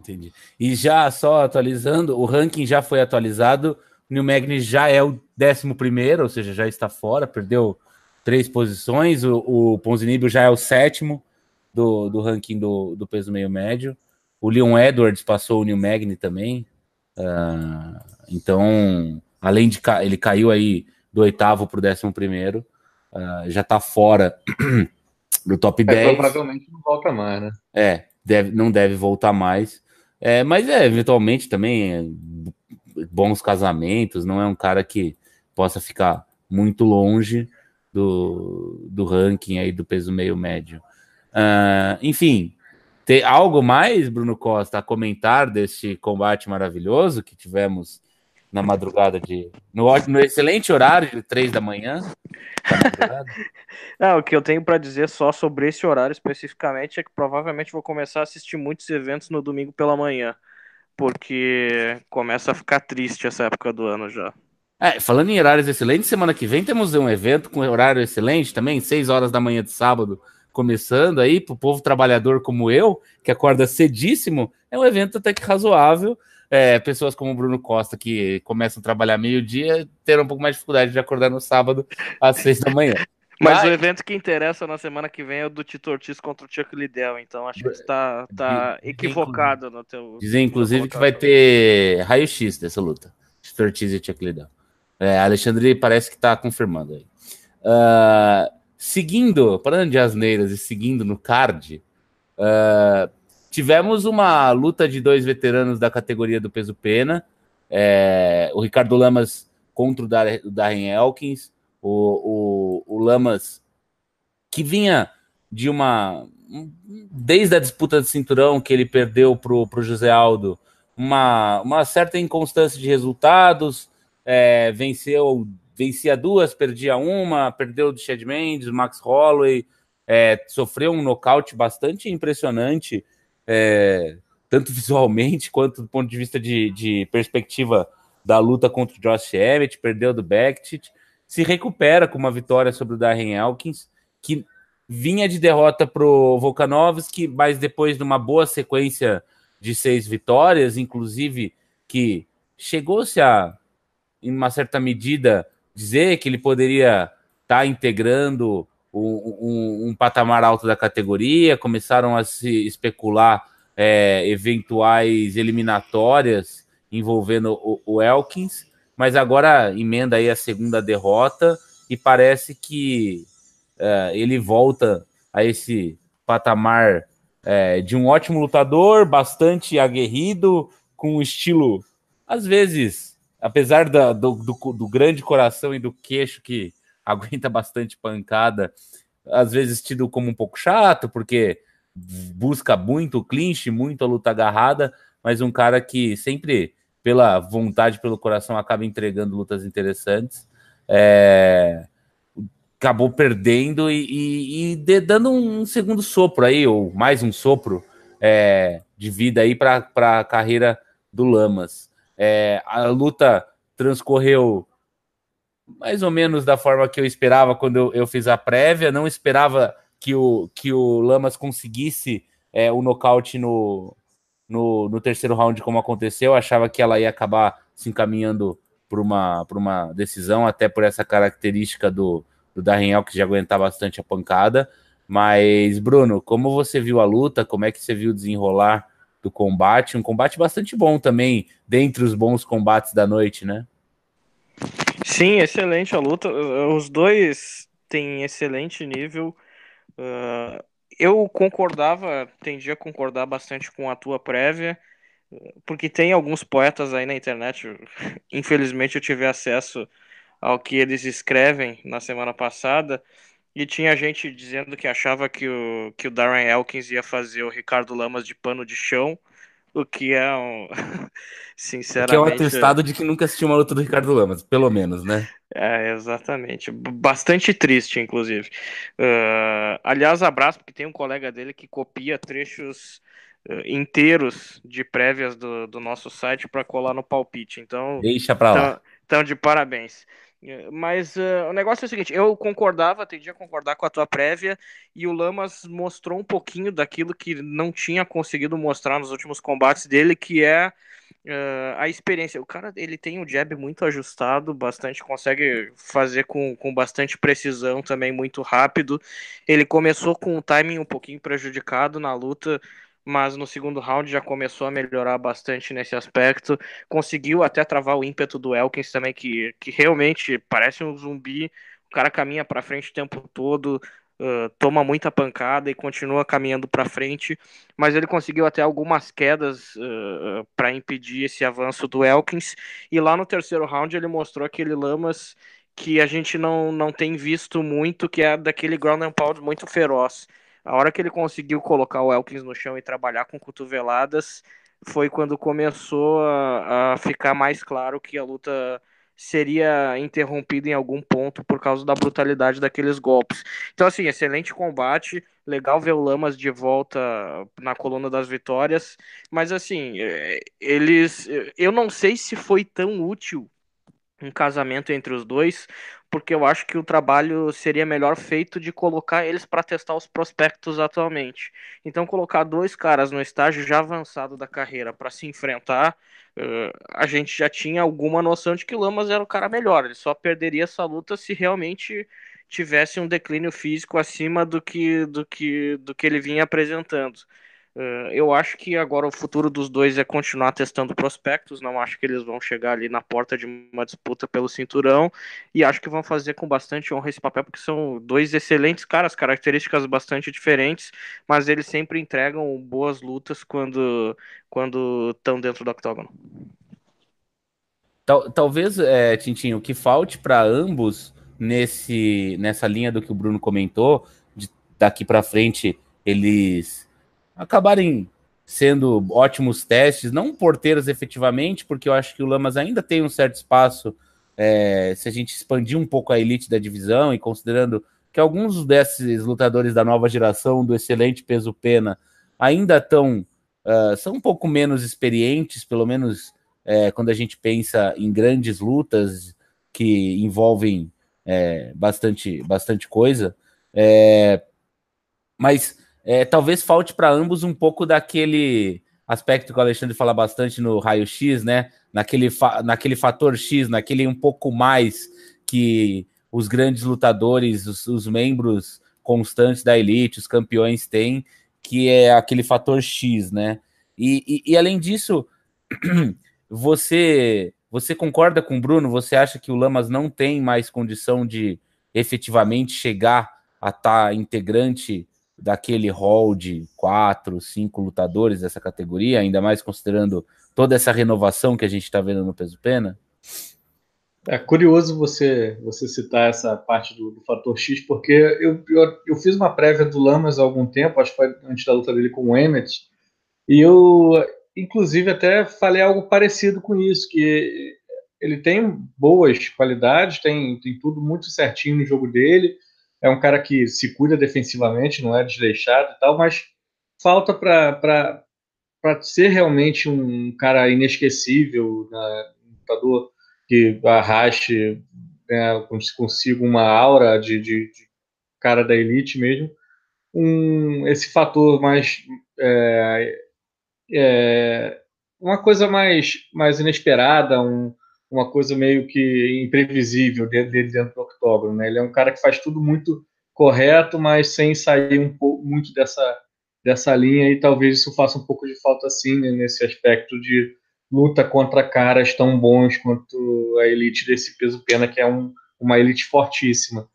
Entendi. E já só atualizando, o ranking já foi atualizado, o New já é o décimo primeiro, ou seja, já está fora, perdeu três posições, o, o já é o sétimo, do, do ranking do, do peso meio médio. O Leon Edwards passou o New Magni também. Uh, então, além de ca ele caiu aí do oitavo para o décimo primeiro, uh, já está fora do top 10. É, provavelmente não volta mais, né? É, deve, não deve voltar mais. É, mas é, eventualmente também é, bons casamentos, não é um cara que possa ficar muito longe do, do ranking aí do peso meio médio. Uh, enfim, tem algo mais, Bruno Costa, a comentar deste combate maravilhoso que tivemos na madrugada de. No, no excelente horário de três da manhã. Não, o que eu tenho para dizer só sobre esse horário especificamente é que provavelmente vou começar a assistir muitos eventos no domingo pela manhã, porque começa a ficar triste essa época do ano já. É, falando em horários excelentes, semana que vem temos um evento com horário excelente também, 6 horas da manhã de sábado, começando aí, para o povo trabalhador como eu, que acorda cedíssimo, é um evento até que razoável. É, pessoas como o Bruno Costa, que começam a trabalhar meio-dia, terão um pouco mais de dificuldade de acordar no sábado às seis da manhã. Mas o evento que interessa na semana que vem é o do Tito Ortiz contra o Chuck Liddell, então acho que você está tá equivocado no teu. Dizem, inclusive, que vai ter raio-x dessa luta. Tito Ortiz e Chuck Liddell. É, Alexandre parece que está confirmando aí. Uh, seguindo, parando de asneiras e seguindo no card, uh, tivemos uma luta de dois veteranos da categoria do peso pena, é, o Ricardo Lamas contra o Darren Elkins, o, o, o Lamas que vinha de uma desde a disputa de cinturão que ele perdeu para o José Aldo, uma, uma certa inconstância de resultados, é, venceu vencia duas, perdia uma, perdeu do Chad Mendes, Max Holloway, é, sofreu um nocaute bastante impressionante, é, tanto visualmente quanto do ponto de vista de, de perspectiva da luta contra o Josh Emmett, perdeu do Bektic, se recupera com uma vitória sobre o Darren Elkins, que vinha de derrota para o Volkanovski, mas depois de uma boa sequência de seis vitórias, inclusive que chegou-se a, em uma certa medida, dizer que ele poderia estar tá integrando um, um, um, patamar alto da categoria, começaram a se especular é, eventuais eliminatórias envolvendo o, o, Elkins, mas agora emenda aí a segunda derrota e parece que é, ele volta a esse patamar é, de um ótimo lutador, bastante aguerrido, com um estilo às vezes apesar da, do, do, do, grande coração e do queixo que aguenta bastante pancada, às vezes tido como um pouco chato, porque busca muito o clinch, muito a luta agarrada, mas um cara que sempre, pela vontade, pelo coração, acaba entregando lutas interessantes. É, acabou perdendo e, e, e de, dando um segundo sopro aí, ou mais um sopro é, de vida aí para a carreira do Lamas. É, a luta transcorreu mais ou menos da forma que eu esperava quando eu, eu fiz a prévia. Não esperava que o, que o Lamas conseguisse é, o nocaute no, no, no terceiro round como aconteceu, achava que ela ia acabar se encaminhando para uma, uma decisão, até por essa característica do, do Darren que já aguentar bastante a pancada. Mas, Bruno, como você viu a luta? Como é que você viu desenrolar do combate? Um combate bastante bom também, dentre os bons combates da noite, né? Sim, excelente a luta. Os dois têm excelente nível. Uh, eu concordava, tendia a concordar bastante com a tua prévia, porque tem alguns poetas aí na internet. Infelizmente, eu tive acesso ao que eles escrevem na semana passada. E tinha gente dizendo que achava que o, que o Darren Elkins ia fazer o Ricardo Lamas de pano de chão, o que é um. Sinceramente. Que é um atestado de que nunca assistiu uma luta do Ricardo Lamas, pelo menos, né? É, exatamente. Bastante triste, inclusive. Uh, aliás, abraço, porque tem um colega dele que copia trechos uh, inteiros de prévias do, do nosso site para colar no palpite. Então. Deixa pra lá. Então, então de parabéns. Mas uh, o negócio é o seguinte, eu concordava, tendia a concordar com a tua prévia, e o Lamas mostrou um pouquinho daquilo que não tinha conseguido mostrar nos últimos combates dele, que é uh, a experiência. O cara, ele tem um jab muito ajustado, bastante, consegue fazer com, com bastante precisão também, muito rápido. Ele começou com o timing um pouquinho prejudicado na luta, mas no segundo round já começou a melhorar bastante nesse aspecto. Conseguiu até travar o ímpeto do Elkins também, que, que realmente parece um zumbi. O cara caminha para frente o tempo todo, uh, toma muita pancada e continua caminhando para frente. Mas ele conseguiu até algumas quedas uh, para impedir esse avanço do Elkins. E lá no terceiro round ele mostrou aquele Lamas que a gente não, não tem visto muito, que é daquele ground and pound muito feroz a hora que ele conseguiu colocar o Elkins no chão e trabalhar com cotoveladas foi quando começou a, a ficar mais claro que a luta seria interrompida em algum ponto por causa da brutalidade daqueles golpes. Então, assim, excelente combate, legal ver o Lamas de volta na coluna das vitórias, mas assim, é, eles. Eu não sei se foi tão útil um casamento entre os dois, porque eu acho que o trabalho seria melhor feito de colocar eles para testar os prospectos atualmente. Então, colocar dois caras no estágio já avançado da carreira para se enfrentar, uh, a gente já tinha alguma noção de que Lamas era o cara melhor. Ele só perderia essa luta se realmente tivesse um declínio físico acima do que do que do que ele vinha apresentando. Uh, eu acho que agora o futuro dos dois é continuar testando prospectos. Não acho que eles vão chegar ali na porta de uma disputa pelo cinturão. E acho que vão fazer com bastante honra esse papel, porque são dois excelentes caras, características bastante diferentes, mas eles sempre entregam boas lutas quando quando estão dentro do octógono. Tal, talvez, é, Tintinho, o que falte para ambos nesse, nessa linha do que o Bruno comentou, de daqui para frente eles acabarem sendo ótimos testes, não porteiros efetivamente, porque eu acho que o Lamas ainda tem um certo espaço é, se a gente expandir um pouco a elite da divisão e considerando que alguns desses lutadores da nova geração, do excelente peso pena, ainda estão uh, são um pouco menos experientes, pelo menos é, quando a gente pensa em grandes lutas que envolvem é, bastante, bastante coisa. É, mas é, talvez falte para ambos um pouco daquele aspecto que o Alexandre fala bastante no raio-x, né? Naquele, fa naquele fator X, naquele um pouco mais que os grandes lutadores, os, os membros constantes da elite, os campeões têm, que é aquele fator X, né? E, e, e, além disso, você você concorda com o Bruno? Você acha que o Lamas não tem mais condição de efetivamente chegar a estar tá integrante daquele hall de quatro, cinco lutadores dessa categoria, ainda mais considerando toda essa renovação que a gente está vendo no peso pena? É curioso você você citar essa parte do, do fator X, porque eu, eu, eu, fiz uma prévia do Lamas há algum tempo, acho que foi antes da luta dele com o Emmett, e eu, inclusive, até falei algo parecido com isso, que ele tem boas qualidades, tem, tem tudo muito certinho no jogo dele, é um cara que se cuida defensivamente, não é desleixado e tal, mas falta para ser realmente um cara inesquecível, né, um lutador que arraste, né, consiga uma aura de, de, de, cara da elite mesmo, um, esse fator mais é, é, uma coisa mais, mais inesperada, um, uma coisa meio que imprevisível dele dentro do octógono. Né? Ele é um cara que faz tudo muito correto, mas sem sair um pouco muito dessa, dessa linha, e talvez isso faça um pouco de falta assim, né, nesse aspecto de luta contra caras tão bons quanto a elite desse peso pena, que é um, uma elite fortíssima.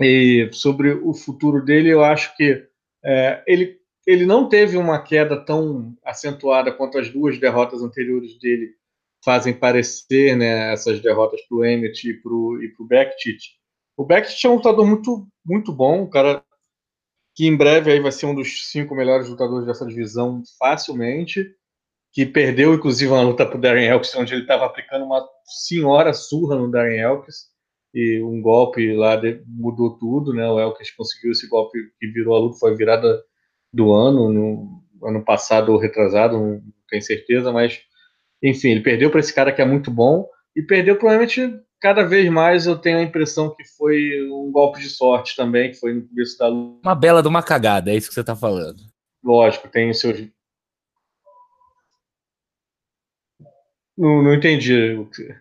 E sobre o futuro dele, eu acho que é, ele, ele não teve uma queda tão acentuada quanto as duas derrotas anteriores dele fazem parecer, né, essas derrotas para o Emmett e para o Bektic. O Bektic é um lutador muito, muito bom, um cara que em breve aí vai ser um dos cinco melhores lutadores dessa divisão facilmente, que perdeu inclusive uma luta para o Darren Elkins, onde ele estava aplicando uma senhora surra no Darren Elkins, e um golpe lá de, mudou tudo, né? O Elkins conseguiu esse golpe que virou a luta, foi a virada do ano, no ano passado ou retrasado, não tenho certeza, mas enfim, ele perdeu para esse cara que é muito bom e perdeu provavelmente cada vez mais eu tenho a impressão que foi um golpe de sorte também, que foi no começo da luta. Uma bela de uma cagada, é isso que você está falando. Lógico, tem os seus. Não, não entendi o que.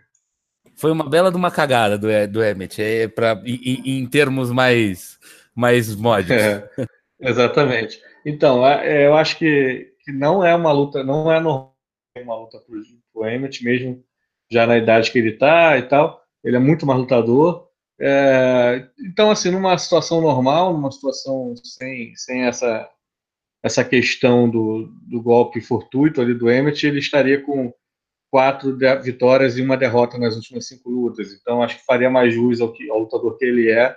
Foi uma bela de uma cagada do, do Emmett, é pra, em, em termos mais, mais módicos. É, exatamente. Então, é, eu acho que, que não é uma luta, não é normal uma luta pro, pro Emmett, mesmo já na idade que ele está e tal. Ele é muito mais lutador. É, então, assim, numa situação normal, numa situação sem, sem essa, essa questão do, do golpe fortuito ali do Emmett, ele estaria com quatro vitórias e uma derrota nas últimas cinco lutas. Então, acho que faria mais jus ao, que, ao lutador que ele é.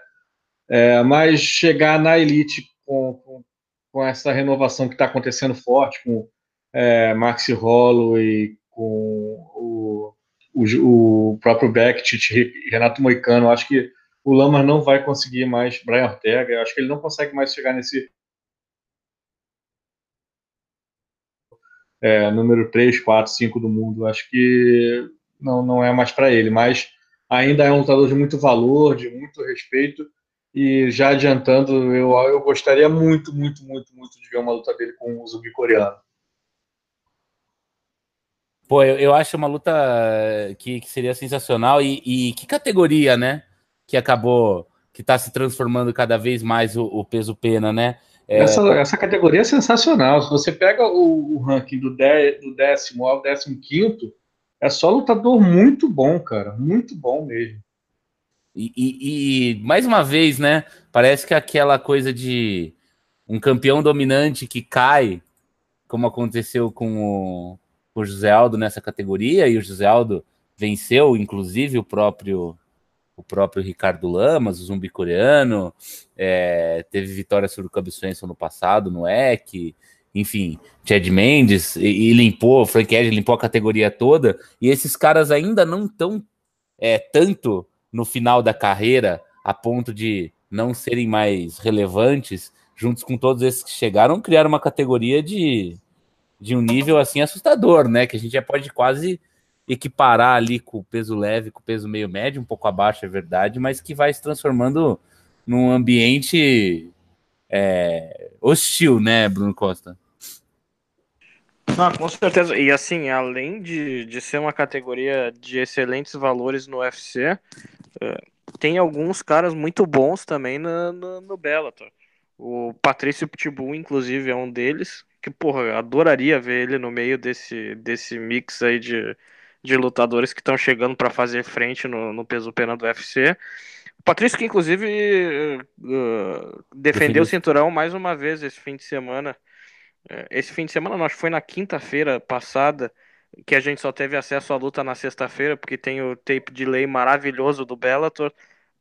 é mas chegar na elite com, com, com essa renovação que está acontecendo forte, com é, Maxi Holloway, com o, o, o próprio Beckett Renato Moicano, acho que o Lamas não vai conseguir mais, Brian Ortega, acho que ele não consegue mais chegar nesse é, número 3, 4, 5 do mundo. Acho que não, não é mais para ele, mas ainda é um lutador de muito valor, de muito respeito. E já adiantando, eu, eu gostaria muito, muito, muito, muito de ver uma luta dele com o zumbi coreano. Pô, eu, eu acho uma luta que, que seria sensacional. E, e, que categoria, né? Que acabou, que está se transformando cada vez mais o, o peso pena, né? É... Essa, essa categoria é sensacional. Se você pega o, o ranking do, dé, do décimo ao décimo quinto, é só lutador muito bom, cara. Muito bom mesmo. E, e, e, mais uma vez, né? Parece que aquela coisa de um campeão dominante que cai, como aconteceu com o, o José Aldo nessa categoria, e o José Aldo venceu, inclusive, o próprio o próprio Ricardo Lamas, o zumbi coreano, é, teve vitória sobre o Cub Swenson no passado, no EC, enfim, Chad Mendes, e, e limpou, Frank Edge limpou a categoria toda, e esses caras ainda não estão é, tanto no final da carreira, a ponto de não serem mais relevantes, juntos com todos esses que chegaram, criaram uma categoria de, de um nível assim assustador, né? Que a gente já pode quase equiparar ali com o peso leve, com o peso meio médio, um pouco abaixo, é verdade, mas que vai se transformando num ambiente é, hostil, né, Bruno Costa? Ah, com certeza. E assim, além de, de ser uma categoria de excelentes valores no UFC, uh, tem alguns caras muito bons também no, no, no Bellator. O Patrício Pitbull, inclusive, é um deles. Que, porra, adoraria ver ele no meio desse, desse mix aí de, de lutadores que estão chegando para fazer frente no, no peso pena do UFC. O Patrício, que inclusive uh, defendeu o cinturão mais uma vez esse fim de semana. Uh, esse fim de semana, não, acho que foi na quinta-feira passada, que a gente só teve acesso à luta na sexta-feira, porque tem o tape de lei maravilhoso do Bellator.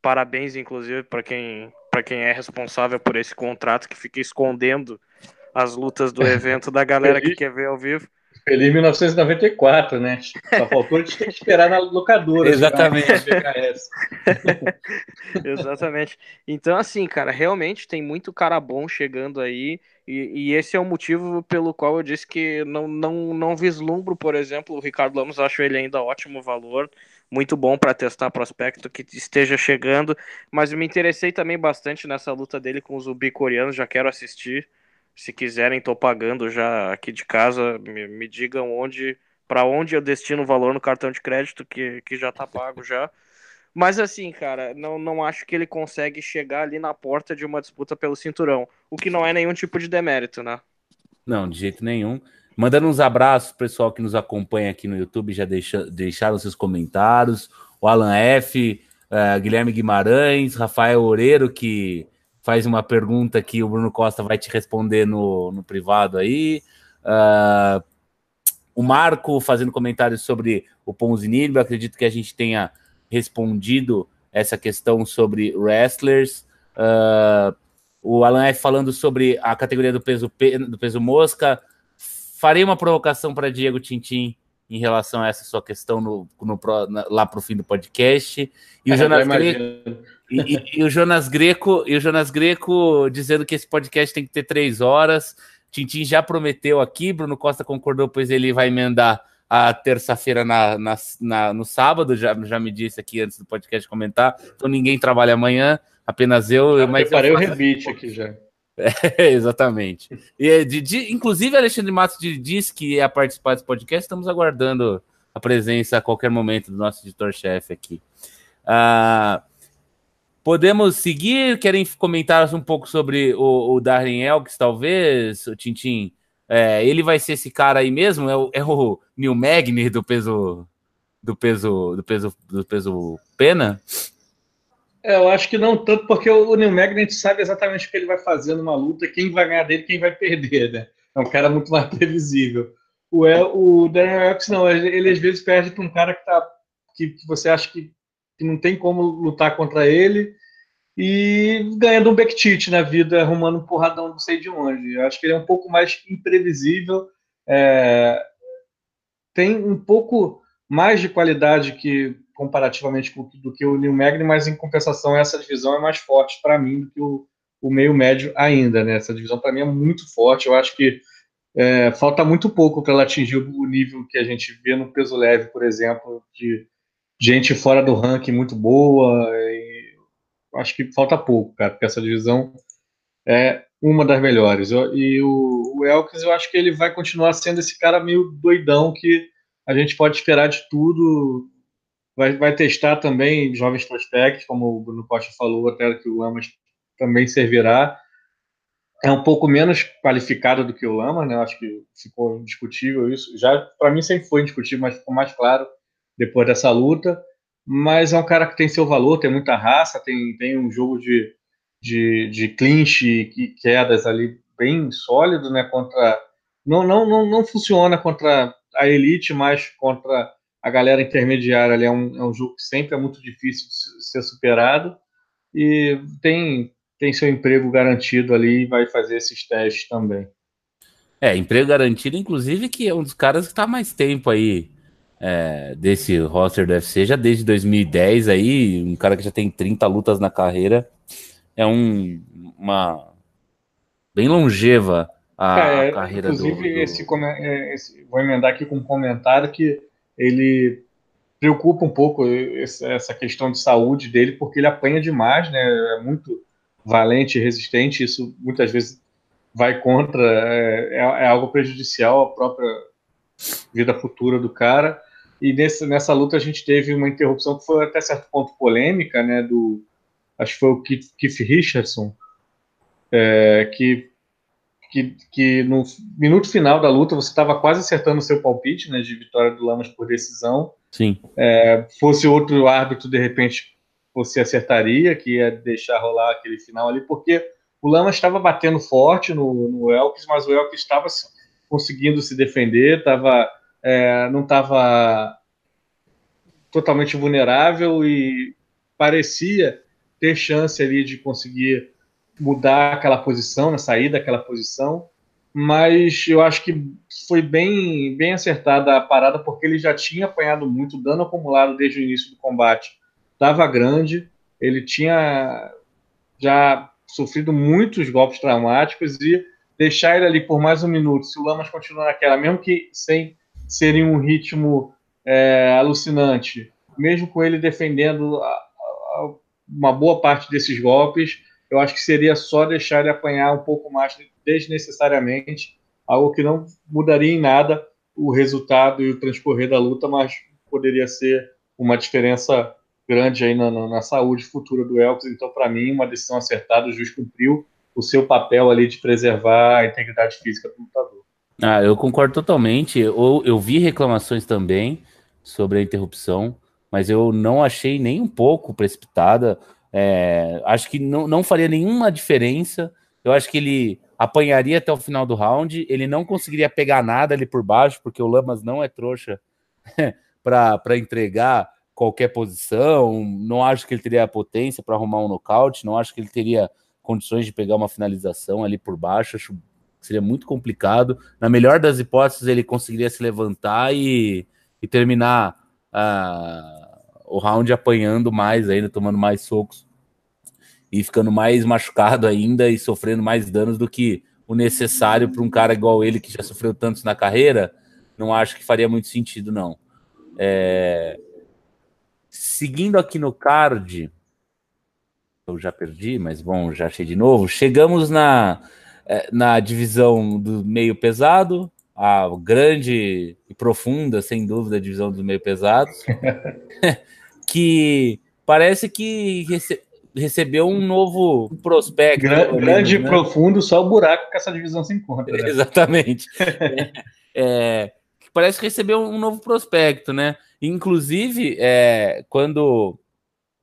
Parabéns, inclusive, para quem, quem é responsável por esse contrato que fica escondendo as lutas do evento da galera que quer ver ao vivo. Feliz 1994, né? Só faltou a gente ter que esperar na locadora. Exatamente. Exatamente. Então, assim, cara, realmente tem muito cara bom chegando aí. E, e, esse é o motivo pelo qual eu disse que não, não, não vislumbro, por exemplo, o Ricardo Lamos, acho ele ainda ótimo valor, muito bom para testar prospecto que esteja chegando. Mas me interessei também bastante nessa luta dele com os Zumbi coreanos, já quero assistir Se quiserem, tô pagando já aqui de casa. Me, me digam onde, para onde eu destino o valor no cartão de crédito que, que já tá pago já. Mas assim, cara, não, não acho que ele consegue chegar ali na porta de uma disputa pelo cinturão, o que não é nenhum tipo de demérito, né? Não, de jeito nenhum. Mandando uns abraços pessoal que nos acompanha aqui no YouTube, já deixa, deixaram seus comentários. O Alan F, uh, Guilherme Guimarães, Rafael Oreiro, que faz uma pergunta que o Bruno Costa vai te responder no, no privado aí. Uh, o Marco fazendo comentários sobre o Ponzinibio, acredito que a gente tenha respondido essa questão sobre wrestlers. Uh, o Alan F falando sobre a categoria do peso, do peso mosca. Farei uma provocação para Diego Tintim em relação a essa sua questão no, no, lá para o fim do podcast. E o, Jonas Greco, e, e, e, o Jonas Greco e o Jonas Greco dizendo que esse podcast tem que ter três horas. Tintim já prometeu aqui, Bruno Costa concordou, pois ele vai emendar a terça-feira na, na, na, no sábado, já, já me disse aqui antes do podcast comentar. Então ninguém trabalha amanhã, apenas eu. eu mas preparei eu o rebite aqui já. É, exatamente. E, de, de, inclusive, Alexandre Matos disse que ia participar desse podcast. Estamos aguardando a presença a qualquer momento do nosso editor-chefe aqui. Uh, podemos seguir? Querem comentar um pouco sobre o, o Darren Elks, talvez, o Tintim? É, ele vai ser esse cara aí mesmo? É o, é o Neil Magny do peso do peso do peso do peso pena? É, eu acho que não tanto porque o Neil gente sabe exatamente o que ele vai fazer numa luta, quem vai ganhar dele, quem vai perder, né? É um cara muito mais previsível. O, El, o Daniel X não, ele, ele, às vezes perde para um cara que tá que, que você acha que, que não tem como lutar contra ele e ganhando um backtit na vida, arrumando um porradão não sei de onde. Eu acho que ele é um pouco mais imprevisível, é, tem um pouco mais de qualidade que comparativamente do que o Neil Magny, mas em compensação essa divisão é mais forte para mim do que o, o, meio médio ainda, né? Essa divisão para mim é muito forte. Eu acho que é, falta muito pouco para ela atingir o nível que a gente vê no peso leve, por exemplo, de gente fora do ranking muito boa acho que falta pouco, cara, porque essa divisão é uma das melhores. e o, o Elkins, eu acho que ele vai continuar sendo esse cara meio doidão que a gente pode esperar de tudo. Vai, vai testar também jovens prospectos, como o Bruno Costa falou, até que o Lamas também servirá. É um pouco menos qualificado do que o Lamas, né? Acho que ficou discutível isso. Já para mim sempre foi discutível, mas ficou mais claro depois dessa luta mas é um cara que tem seu valor, tem muita raça, tem, tem um jogo de, de, de clinch e quedas ali bem sólido, né? Contra. Não, não, não, não funciona contra a elite, mas contra a galera intermediária ali. É um, é um jogo que sempre é muito difícil de ser superado. E tem, tem seu emprego garantido ali e vai fazer esses testes também. É, emprego garantido, inclusive, que é um dos caras que está mais tempo aí é, desse roster do UFC já desde 2010 aí, um cara que já tem 30 lutas na carreira, é um, uma bem longeva a, é, carreira inclusive, do... Inclusive, esse, é, esse, vou emendar aqui com um comentário que ele preocupa um pouco essa questão de saúde dele, porque ele apanha demais, né, é muito valente e resistente, isso muitas vezes vai contra, é, é, é algo prejudicial à própria vida futura do cara. E nesse, nessa luta a gente teve uma interrupção que foi até certo ponto polêmica, né? Do acho que foi o Keith, Keith Richardson, é, que, que, que no minuto final da luta você estava quase acertando o seu palpite, né? De vitória do Lamas por decisão. Sim. É, fosse outro árbitro, de repente você acertaria, que ia deixar rolar aquele final ali, porque o Lamas estava batendo forte no, no mas o Elkis estava conseguindo se defender, estava é, não estava totalmente vulnerável e parecia ter chance ali de conseguir mudar aquela posição, né, sair daquela posição, mas eu acho que foi bem, bem acertada a parada porque ele já tinha apanhado muito dano acumulado desde o início do combate. Estava grande, ele tinha já sofrido muitos golpes traumáticos e deixar ele ali por mais um minuto, se o Lamas continuar naquela, mesmo que sem seria um ritmo é, alucinante. Mesmo com ele defendendo a, a, uma boa parte desses golpes, eu acho que seria só deixar ele apanhar um pouco mais desnecessariamente, algo que não mudaria em nada o resultado e o transcorrer da luta, mas poderia ser uma diferença grande aí na, na, saúde futura do Elvis. Então, para mim, uma decisão acertada, o juiz cumpriu o seu papel ali de preservar a integridade física do lutador. Ah, eu concordo totalmente. Eu, eu vi reclamações também sobre a interrupção, mas eu não achei nem um pouco precipitada. É, acho que não, não faria nenhuma diferença. Eu acho que ele apanharia até o final do round, ele não conseguiria pegar nada ali por baixo, porque o Lamas não é trouxa para entregar qualquer posição. Não acho que ele teria a potência para arrumar um nocaute, não acho que ele teria condições de pegar uma finalização ali por baixo. Acho que seria muito complicado. Na melhor das hipóteses, ele conseguiria se levantar e, e terminar uh, o round apanhando mais ainda, tomando mais socos e ficando mais machucado ainda e sofrendo mais danos do que o necessário para um cara igual ele que já sofreu tantos na carreira, não acho que faria muito sentido, não. É... Seguindo aqui no card, eu já perdi, mas bom, já achei de novo. Chegamos na, é, na divisão do meio pesado, a grande e profunda, sem dúvida, divisão dos meio pesados, que parece que rece recebeu um novo prospecto. Grande, grande e né? profundo, só o buraco que essa divisão se encontra. Né? Exatamente. é, é, parece que recebeu um novo prospecto, né? Inclusive, é, quando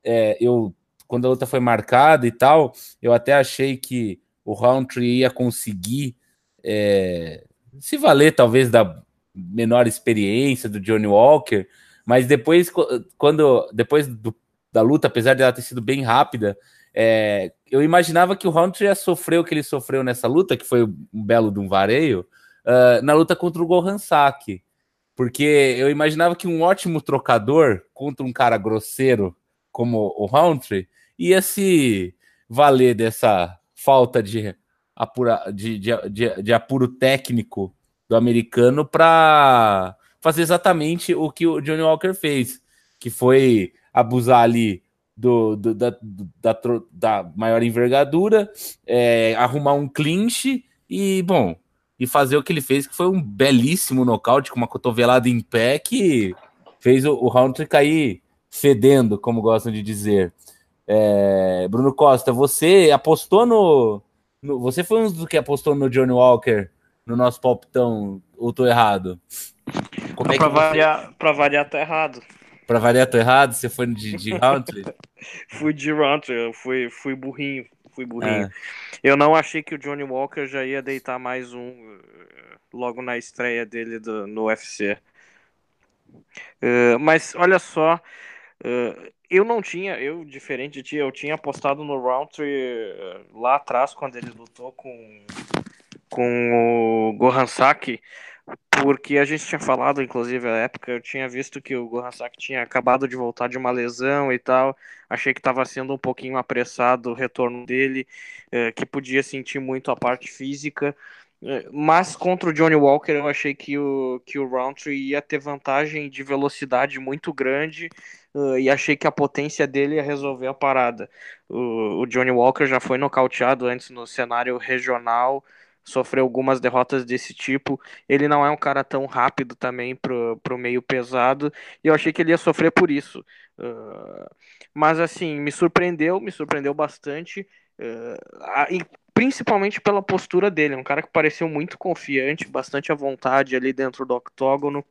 é, eu quando a luta foi marcada e tal, eu até achei que o Roundtree ia conseguir é, se valer talvez da menor experiência do Johnny Walker, mas depois quando depois do da luta, apesar de ela ter sido bem rápida, é, eu imaginava que o Hunter ia sofrer o que ele sofreu nessa luta, que foi um belo de um vareio, uh, na luta contra o Gohan Saki. Porque eu imaginava que um ótimo trocador contra um cara grosseiro como o Hunter ia se valer dessa falta de, apura, de, de, de, de apuro técnico do americano para fazer exatamente o que o Johnny Walker fez, que foi abusar ali do, do da, da, da, maior envergadura, é, arrumar um clinch e, bom, e fazer o que ele fez, que foi um belíssimo nocaute com uma cotovelada em pé que fez o, o Hunter cair fedendo, como gostam de dizer. É, Bruno Costa, você apostou no, no, Você foi um dos que apostou no Johnny Walker no nosso palpitão, ou tô errado? Como é pra, variar, pra variar, tá errado. Pra variar, tô errado? Você foi de, de Roundtree? fui de Roundtree, eu fui, fui burrinho. Fui burrinho. É. Eu não achei que o Johnny Walker já ia deitar mais um eh, logo na estreia dele do, no UFC. Uh, eh, mas olha só, uh, eu não tinha, eu diferente de ti, eu tinha apostado no Roundtree uh, lá atrás quando ele lutou com, com o Gohan Saki porque a gente tinha falado, inclusive, à época, eu tinha visto que o Gohan Saki tinha acabado de voltar de uma lesão e tal, achei que estava sendo um pouquinho apressado o retorno dele, eh, que podia sentir muito a parte física, eh, mas contra o Johnny Walker eu achei que o, que o Roundtree ia ter vantagem de velocidade muito grande uh, e achei que a potência dele ia resolver a parada. O, o Johnny Walker já foi nocauteado antes no cenário regional, sofreu algumas derrotas desse tipo. Ele não é um cara tão rápido também pro, pro meio pesado, e eu achei que ele ia sofrer por isso. Uh, mas assim, me surpreendeu, me surpreendeu bastante, uh, e principalmente pela postura dele, um cara que pareceu muito confiante, bastante à vontade ali dentro do octógono.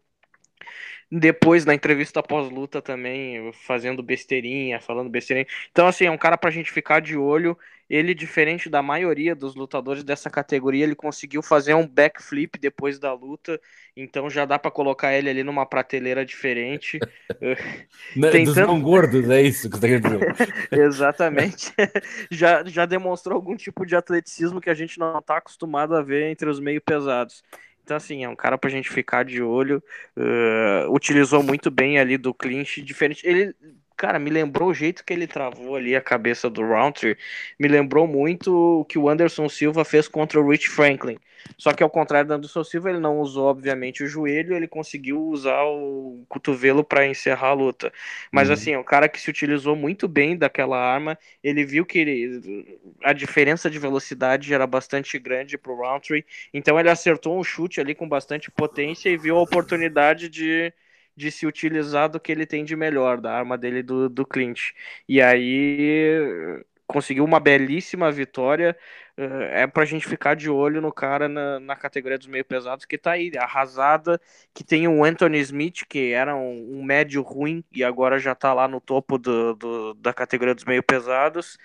Depois, na entrevista pós-luta também, fazendo besteirinha, falando besteirinha. Então, assim, é um cara pra gente ficar de olho ele, diferente da maioria dos lutadores dessa categoria, ele conseguiu fazer um backflip depois da luta, então já dá para colocar ele ali numa prateleira diferente. Não, Tentando... Dos não gordos, é isso que você tá querendo dizer. Exatamente. já, já demonstrou algum tipo de atleticismo que a gente não está acostumado a ver entre os meio pesados. Então, assim, é um cara pra gente ficar de olho. Uh, utilizou muito bem ali do clinch, diferente. Ele cara, me lembrou o jeito que ele travou ali a cabeça do Roundtree, me lembrou muito o que o Anderson Silva fez contra o Rich Franklin. Só que ao contrário do Anderson Silva, ele não usou, obviamente, o joelho, ele conseguiu usar o cotovelo para encerrar a luta. Mas, uhum. assim, é um cara que se utilizou muito bem daquela arma, ele viu que ele, a diferença de velocidade era bastante grande para o Roundtree, então ele acertou um chute ali com bastante potência e viu a oportunidade de de se utilizar do que ele tem de melhor, da arma dele do, do Clint. E aí conseguiu uma belíssima vitória. Uh, é pra gente ficar de olho no cara na, na categoria dos meio pesados que tá aí, arrasada, que tem o Anthony Smith, que era um, um médio ruim e agora já tá lá no topo do, do, da categoria dos meio pesados.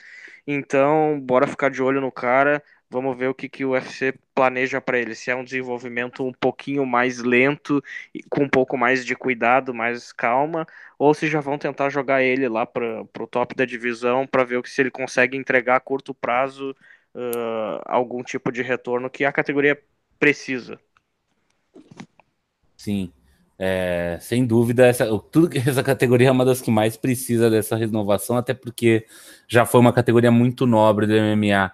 Então, bora ficar de olho no cara. Vamos ver o que, que o UFC planeja para ele. Se é um desenvolvimento um pouquinho mais lento, com um pouco mais de cuidado, mais calma, ou se já vão tentar jogar ele lá para o top da divisão para ver se ele consegue entregar a curto prazo uh, algum tipo de retorno que a categoria precisa. Sim, é, sem dúvida, essa, tudo que essa categoria é uma das que mais precisa dessa renovação, até porque já foi uma categoria muito nobre do MMA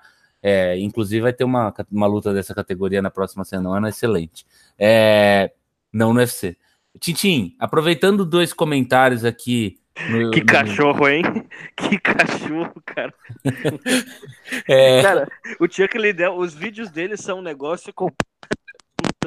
é, inclusive vai ter uma, uma luta dessa categoria na próxima semana, excelente. É, não no UFC. Tintim, aproveitando dois comentários aqui. No, que no... cachorro, hein? Que cachorro, cara. é... Cara, o Chuck Liddell, os vídeos dele são um negócio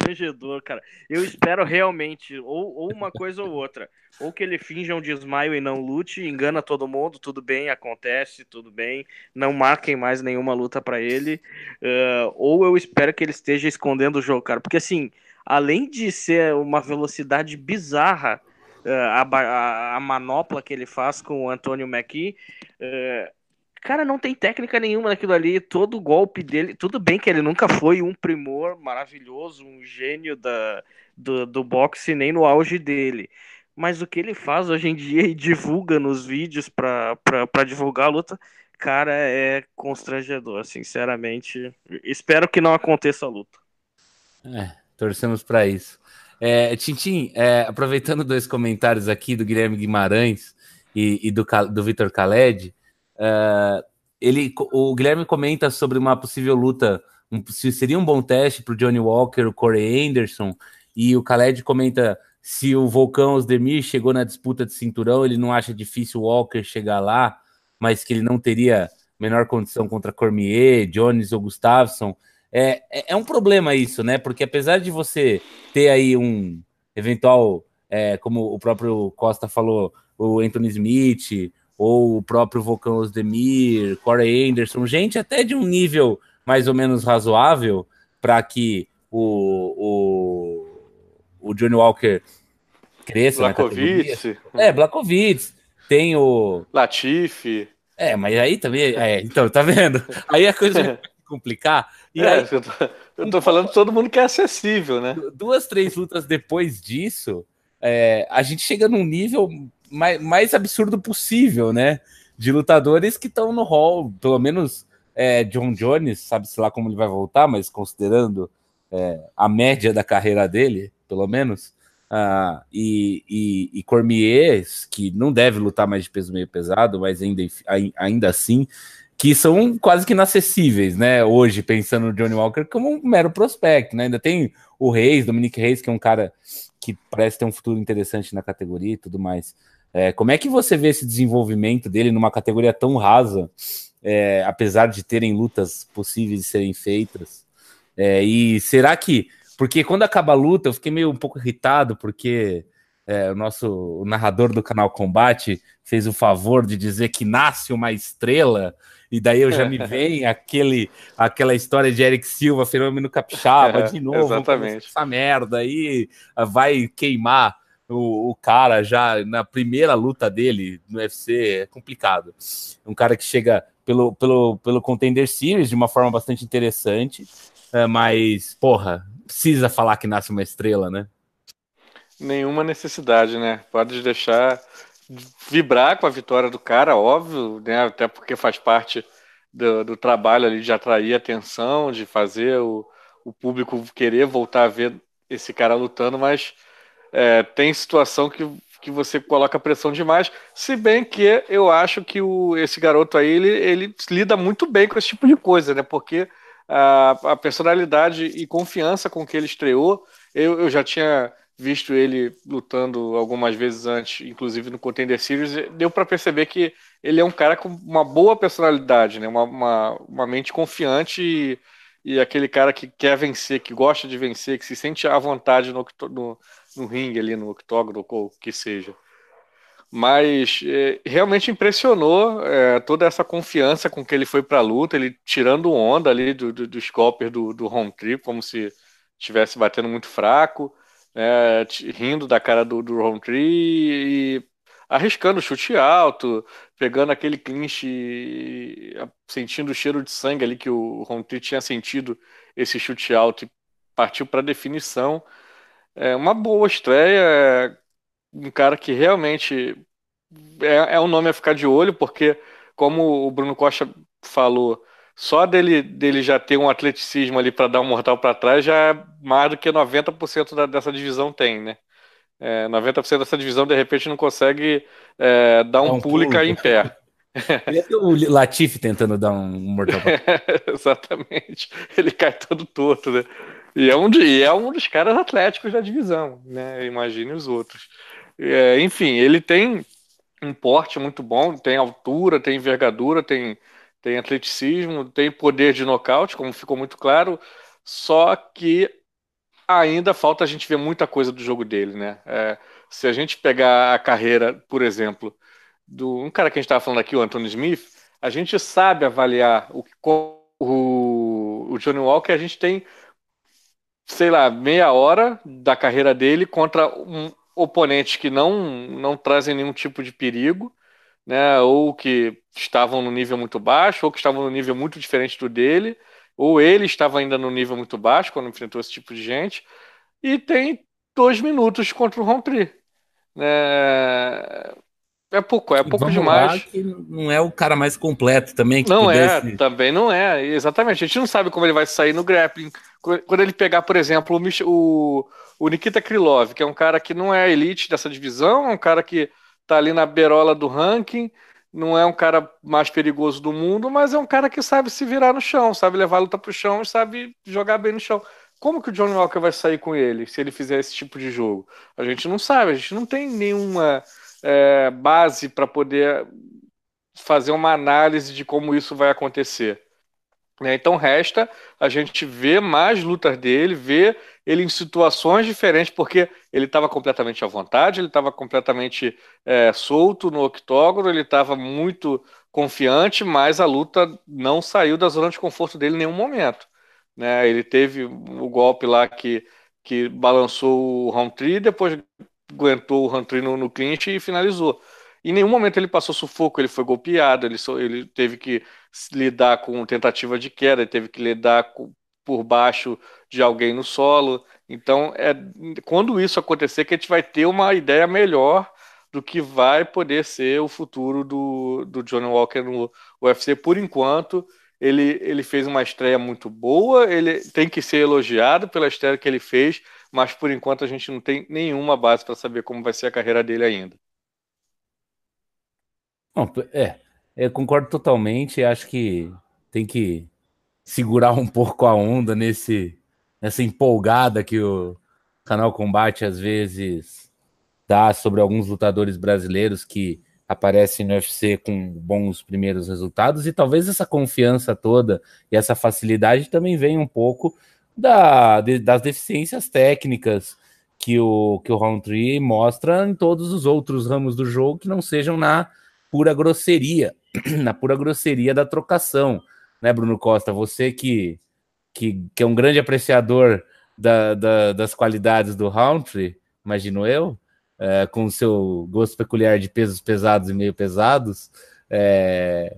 constrangedor, cara. Eu espero realmente, ou, ou uma coisa ou outra. Ou que ele finja um desmaio e não lute, engana todo mundo, tudo bem, acontece, tudo bem. Não marquem mais nenhuma luta para ele. Uh, ou eu espero que ele esteja escondendo o jogo, cara. Porque assim, além de ser uma velocidade bizarra, uh, a, a, a, manopla que ele faz com o Antônio McKee. Uh, Cara, não tem técnica nenhuma naquilo ali. Todo golpe dele. Tudo bem que ele nunca foi um primor maravilhoso, um gênio da, do, do boxe, nem no auge dele. Mas o que ele faz hoje em dia e divulga nos vídeos pra, pra, pra divulgar a luta, cara, é constrangedor, sinceramente. Espero que não aconteça a luta. É, torcemos para isso. É, é, aproveitando dois comentários aqui do Guilherme Guimarães e, e do, do Vitor Khaled, Uh, ele, o Guilherme comenta sobre uma possível luta, um, se seria um bom teste para o Johnny Walker, o Corey Anderson, e o Khaled comenta se o Volcão Osdemir chegou na disputa de cinturão, ele não acha difícil o Walker chegar lá, mas que ele não teria menor condição contra Cormier, Jones ou Gustafsson. É, é, é um problema isso, né? Porque apesar de você ter aí um eventual, é, como o próprio Costa falou, o Anthony Smith, ou o próprio Volcão Osdemir, Corey Anderson, gente até de um nível mais ou menos razoável para que o, o, o Johnny Walker cresça Blakovic. É, Blakovic. Tem o... Latifi. É, mas aí também... É, então, tá vendo? Aí a coisa vai complicar. E é, aí, eu tô, eu tô falando de todo mundo que é acessível, né? Duas, três lutas depois disso, é, a gente chega num nível mais, mais absurdo possível, né? De lutadores que estão no hall, pelo menos é, John Jones, sabe-se lá como ele vai voltar, mas considerando é, a média da carreira dele, pelo menos, uh, e, e, e Cormier, que não deve lutar mais de peso meio pesado, mas ainda, ainda assim, que são quase que inacessíveis, né? Hoje, pensando no Johnny Walker como um mero prospecto, né? Ainda tem o Reis, Dominique Reis, que é um cara que parece ter um futuro interessante na categoria e tudo mais. É, como é que você vê esse desenvolvimento dele numa categoria tão rasa, é, apesar de terem lutas possíveis de serem feitas? É, e será que. Porque quando acaba a luta, eu fiquei meio um pouco irritado, porque é, o nosso o narrador do canal Combate fez o favor de dizer que nasce uma estrela, e daí eu já me vem aquele, aquela história de Eric Silva, fenômeno capixaba, de novo, exatamente. essa merda aí vai queimar o, o, cara já na primeira luta dele no UFC é complicado. Um cara que chega pelo, pelo, pelo Contender Series de uma forma bastante interessante, é, mas, porra, precisa falar que nasce uma estrela, né? Nenhuma necessidade, né? Pode deixar vibrar com a vitória do cara, óbvio, né? Até porque faz parte do, do trabalho ali de atrair atenção, de fazer o, o público querer voltar a ver esse cara lutando, mas é, tem situação que que você coloca pressão demais. Se bem que eu acho que o, esse garoto aí ele, ele lida muito bem com esse tipo de coisa, né? Porque a, a personalidade e confiança com que ele estreou, eu, eu já tinha visto ele lutando algumas vezes antes, inclusive no Contender Series, deu para perceber que ele é um cara com uma boa personalidade, né? uma, uma, uma mente confiante e, e, aquele cara que quer vencer, que gosta de vencer, que se sente à vontade no, no, no ringue ali, no octógono, ou o que seja. Mas é, realmente impressionou é, toda essa confiança com que ele foi para a luta, ele tirando onda ali do, do, do scalper do, do home trip, como se estivesse batendo muito fraco né, rindo da cara do, do Roundtree e arriscando chute alto, pegando aquele clinch, sentindo o cheiro de sangue ali que o Roundtree tinha sentido esse chute alto e partiu para definição. É uma boa estreia, é um cara que realmente é, é um nome a ficar de olho, porque como o Bruno Costa falou, só dele, dele já ter um atleticismo ali para dar um mortal para trás já é mais do que 90% da, dessa divisão tem, né? É, 90% dessa divisão de repente não consegue é, dar um, um pulo e cair em pé. o Latifi tentando dar um mortal é, Exatamente. Ele cai todo torto, né? E é um, de, e é um dos caras atléticos da divisão, né? Imagine os outros. É, enfim, ele tem um porte muito bom, tem altura, tem envergadura, tem tem atleticismo, tem poder de nocaute, como ficou muito claro, só que ainda falta a gente ver muita coisa do jogo dele, né? É, se a gente pegar a carreira, por exemplo, do um cara que a gente estava falando aqui, o Anthony Smith, a gente sabe avaliar o, o, o Johnny Walker, a gente tem, sei lá, meia hora da carreira dele contra um oponente que não, não trazem nenhum tipo de perigo, né? Ou que estavam no nível muito baixo, ou que estavam no nível muito diferente do dele, ou ele estava ainda no nível muito baixo quando enfrentou esse tipo de gente, e tem dois minutos contra o Rompri. É... é pouco, é pouco demais. não é o cara mais completo também. não pudesse... é, também não é, exatamente. A gente não sabe como ele vai sair no grappling. Quando ele pegar, por exemplo, o, o, o Nikita Krylov, que é um cara que não é elite dessa divisão, é um cara que tá ali na berola do ranking, não é um cara mais perigoso do mundo, mas é um cara que sabe se virar no chão, sabe levar a luta pro chão e sabe jogar bem no chão. Como que o Johnny Walker vai sair com ele se ele fizer esse tipo de jogo? A gente não sabe, a gente não tem nenhuma é, base para poder fazer uma análise de como isso vai acontecer. Né? Então resta a gente ver mais lutas dele, ver ele em situações diferentes, porque ele estava completamente à vontade, ele estava completamente é, solto no octógono, ele estava muito confiante, mas a luta não saiu da zona de conforto dele em nenhum momento. Né? Ele teve o golpe lá que, que balançou o round tree, depois aguentou o tree no, no clinch e finalizou. Em nenhum momento ele passou sufoco, ele foi golpeado, ele, ele teve que lidar com tentativa de queda, ele teve que lidar com, por baixo de alguém no solo. Então, é quando isso acontecer que a gente vai ter uma ideia melhor do que vai poder ser o futuro do, do Johnny Walker no UFC. Por enquanto, ele, ele fez uma estreia muito boa, ele tem que ser elogiado pela estreia que ele fez, mas por enquanto a gente não tem nenhuma base para saber como vai ser a carreira dele ainda. Não, é, eu concordo totalmente. Acho que tem que segurar um pouco a onda nesse nessa empolgada que o canal Combate às vezes dá sobre alguns lutadores brasileiros que aparecem no UFC com bons primeiros resultados e talvez essa confiança toda e essa facilidade também venha um pouco da, de, das deficiências técnicas que o que o Roundtree mostra em todos os outros ramos do jogo que não sejam na pura grosseria, na pura grosseria da trocação, né, Bruno Costa? Você que, que, que é um grande apreciador da, da, das qualidades do Roundtree, imagino eu, é, com o seu gosto peculiar de pesos pesados e meio pesados, é,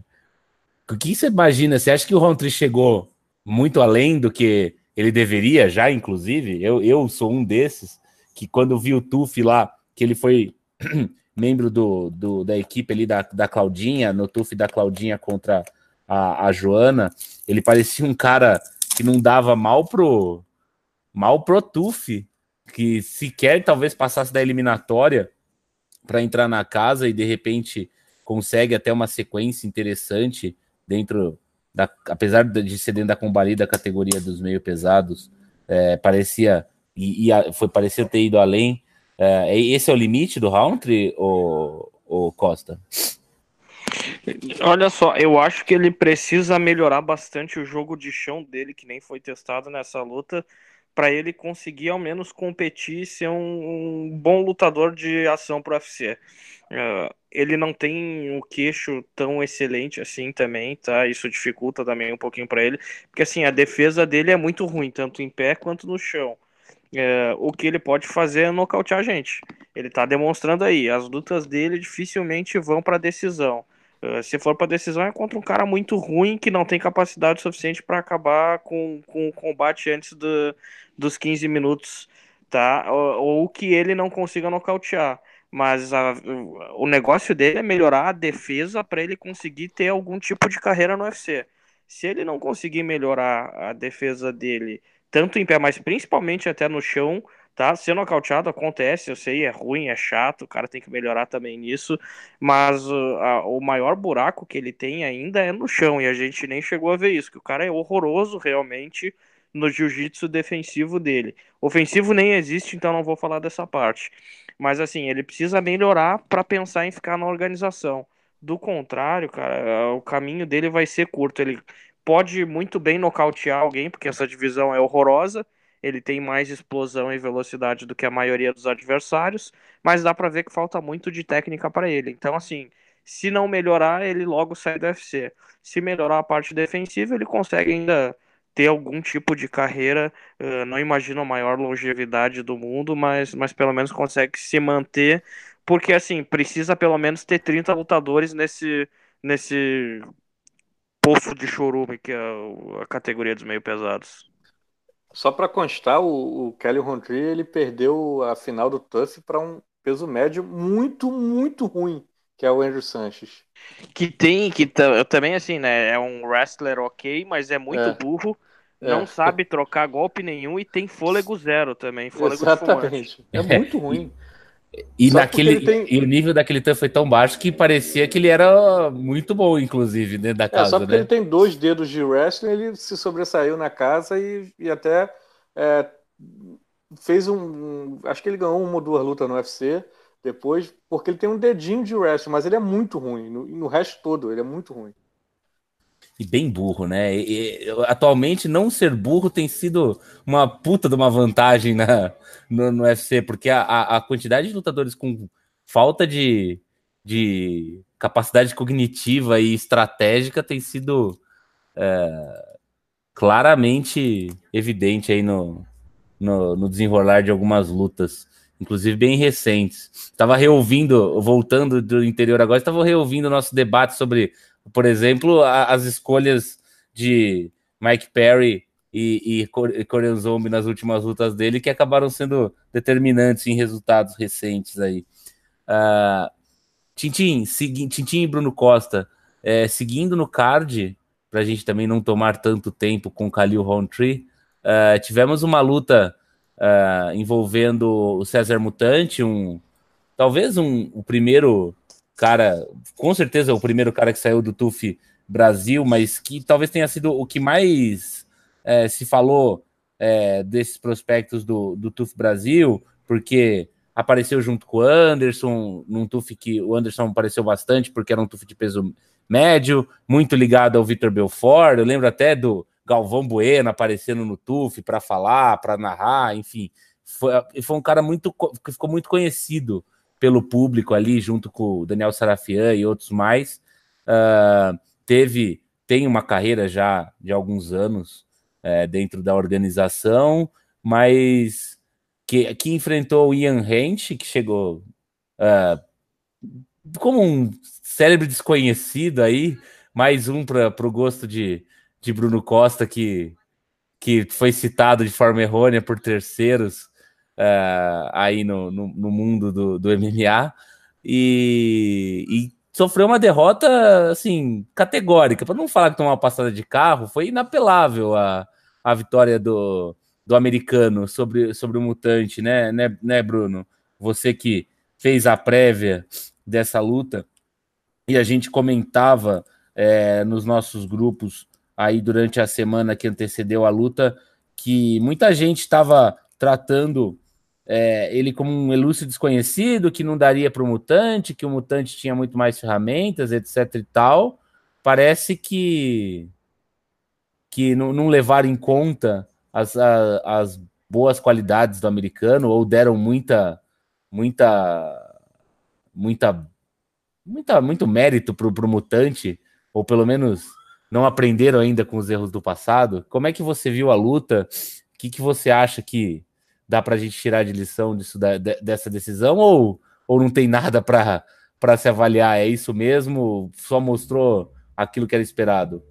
o que você imagina? Você acha que o Roundtree chegou muito além do que ele deveria já, inclusive? Eu, eu sou um desses que quando vi o Tuf lá, que ele foi membro do, do, da equipe ali da, da Claudinha, no TUF da Claudinha contra a, a Joana, ele parecia um cara que não dava mal pro mal pro TUF, que sequer talvez passasse da eliminatória. para entrar na casa e de repente consegue até uma sequência interessante dentro da, apesar de ser dentro da combali da categoria dos meio pesados, é, parecia e, e, foi parecer ter ido além. É, esse é o limite do Roundtree, ou, ou Costa? Olha só, eu acho que ele precisa melhorar bastante o jogo de chão dele, que nem foi testado nessa luta, para ele conseguir ao menos competir e ser um, um bom lutador de ação para o UFC. Uh, ele não tem o queixo tão excelente assim também, tá? Isso dificulta também um pouquinho para ele, porque assim a defesa dele é muito ruim, tanto em pé quanto no chão. Uh, o que ele pode fazer é nocautear a gente. Ele tá demonstrando aí. As lutas dele dificilmente vão para decisão. Uh, se for para decisão, é contra um cara muito ruim que não tem capacidade suficiente para acabar com, com o combate antes do, dos 15 minutos, tá? Ou, ou que ele não consiga nocautear mas a, o negócio dele é melhorar a defesa para ele conseguir ter algum tipo de carreira no UFC. Se ele não conseguir melhorar a defesa dele, tanto em pé, mas principalmente até no chão, tá? Ser nocauteado acontece, eu sei, é ruim, é chato, o cara tem que melhorar também nisso, mas uh, a, o maior buraco que ele tem ainda é no chão, e a gente nem chegou a ver isso, que o cara é horroroso realmente no jiu-jitsu defensivo dele. Ofensivo nem existe, então não vou falar dessa parte. Mas assim, ele precisa melhorar para pensar em ficar na organização. Do contrário, cara, o caminho dele vai ser curto. Ele pode muito bem nocautear alguém, porque essa divisão é horrorosa. Ele tem mais explosão e velocidade do que a maioria dos adversários, mas dá para ver que falta muito de técnica para ele. Então, assim, se não melhorar, ele logo sai do UFC. Se melhorar a parte defensiva, ele consegue ainda ter algum tipo de carreira. Uh, não imagino a maior longevidade do mundo, mas, mas pelo menos consegue se manter, porque assim, precisa pelo menos ter 30 lutadores nesse, nesse poço de chorume que é a categoria dos meio pesados. Só para constar, o, o Kelly Roundtree ele perdeu a final do TUF para um peso médio muito, muito ruim, que é o Andrew Sanches. Que tem, que também assim, né? É um wrestler ok, mas é muito é. burro. Não é. sabe trocar golpe nenhum e tem fôlego zero também. Fôlego Exatamente. É muito ruim. E, naquele, tem... e o nível daquele tan foi tão baixo que parecia que ele era muito bom, inclusive, dentro da casa. É, só porque né? ele tem dois dedos de wrestling, ele se sobressaiu na casa e, e até é, fez um. Acho que ele ganhou uma ou duas lutas no UFC depois, porque ele tem um dedinho de wrestling, mas ele é muito ruim. No, no resto todo, ele é muito ruim. E bem burro, né? E, e, atualmente, não ser burro tem sido uma puta de uma vantagem na, no, no UFC, porque a, a, quantidade de lutadores com falta de, de capacidade cognitiva e estratégica tem sido é, claramente evidente aí no, no, no desenrolar de algumas lutas inclusive bem recentes. Estava reouvindo, voltando do interior agora, estava reouvindo o nosso debate sobre, por exemplo, a, as escolhas de Mike Perry e, e Korean Zombie nas últimas lutas dele, que acabaram sendo determinantes em resultados recentes aí. Uh, Tintin, segui, Tintin e Bruno Costa, é, seguindo no card, para a gente também não tomar tanto tempo com Khalil Roundtree, uh, tivemos uma luta uh, envolvendo o César Mutante, um talvez um, o primeiro cara, com certeza o primeiro cara que saiu do TUF Brasil, mas que talvez tenha sido o que mais é, se falou é, desses prospectos do, do TUF Brasil, porque apareceu junto com o Anderson, num TUF que o Anderson apareceu bastante, porque era um TUF de peso médio, muito ligado ao Vitor Belfort. Eu lembro até do, Galvão Bueno aparecendo no TUF para falar, para narrar, enfim. Foi, foi um cara muito que ficou muito conhecido pelo público ali, junto com o Daniel Sarafian e outros mais. Uh, teve, tem uma carreira já de alguns anos é, dentro da organização, mas que, que enfrentou o Ian Hench, que chegou uh, como um cérebro desconhecido aí, mais um para o gosto de, de Bruno Costa, que, que foi citado de forma errônea por terceiros uh, aí no, no, no, mundo do, do MMA, e, e, sofreu uma derrota assim categórica. Para não falar que tomou uma passada de carro, foi inapelável a, a vitória do, do americano sobre, sobre o mutante, né, né, né, Bruno? Você que fez a prévia dessa luta e a gente comentava é, nos nossos grupos aí durante a semana que antecedeu a luta que muita gente estava tratando é, ele como um elúcio desconhecido que não daria para o mutante, que o mutante tinha muito mais ferramentas, etc e tal. Parece que que não, não levaram em conta as, a, as boas qualidades do americano ou deram muita muita muita muita muito mérito para o mutante ou pelo menos não aprenderam ainda com os erros do passado. Como é que você viu a luta? O que, que você acha que dá para a gente tirar de lição disso, da, dessa decisão? Ou, ou não tem nada para se avaliar? É isso mesmo? Só mostrou aquilo que era esperado?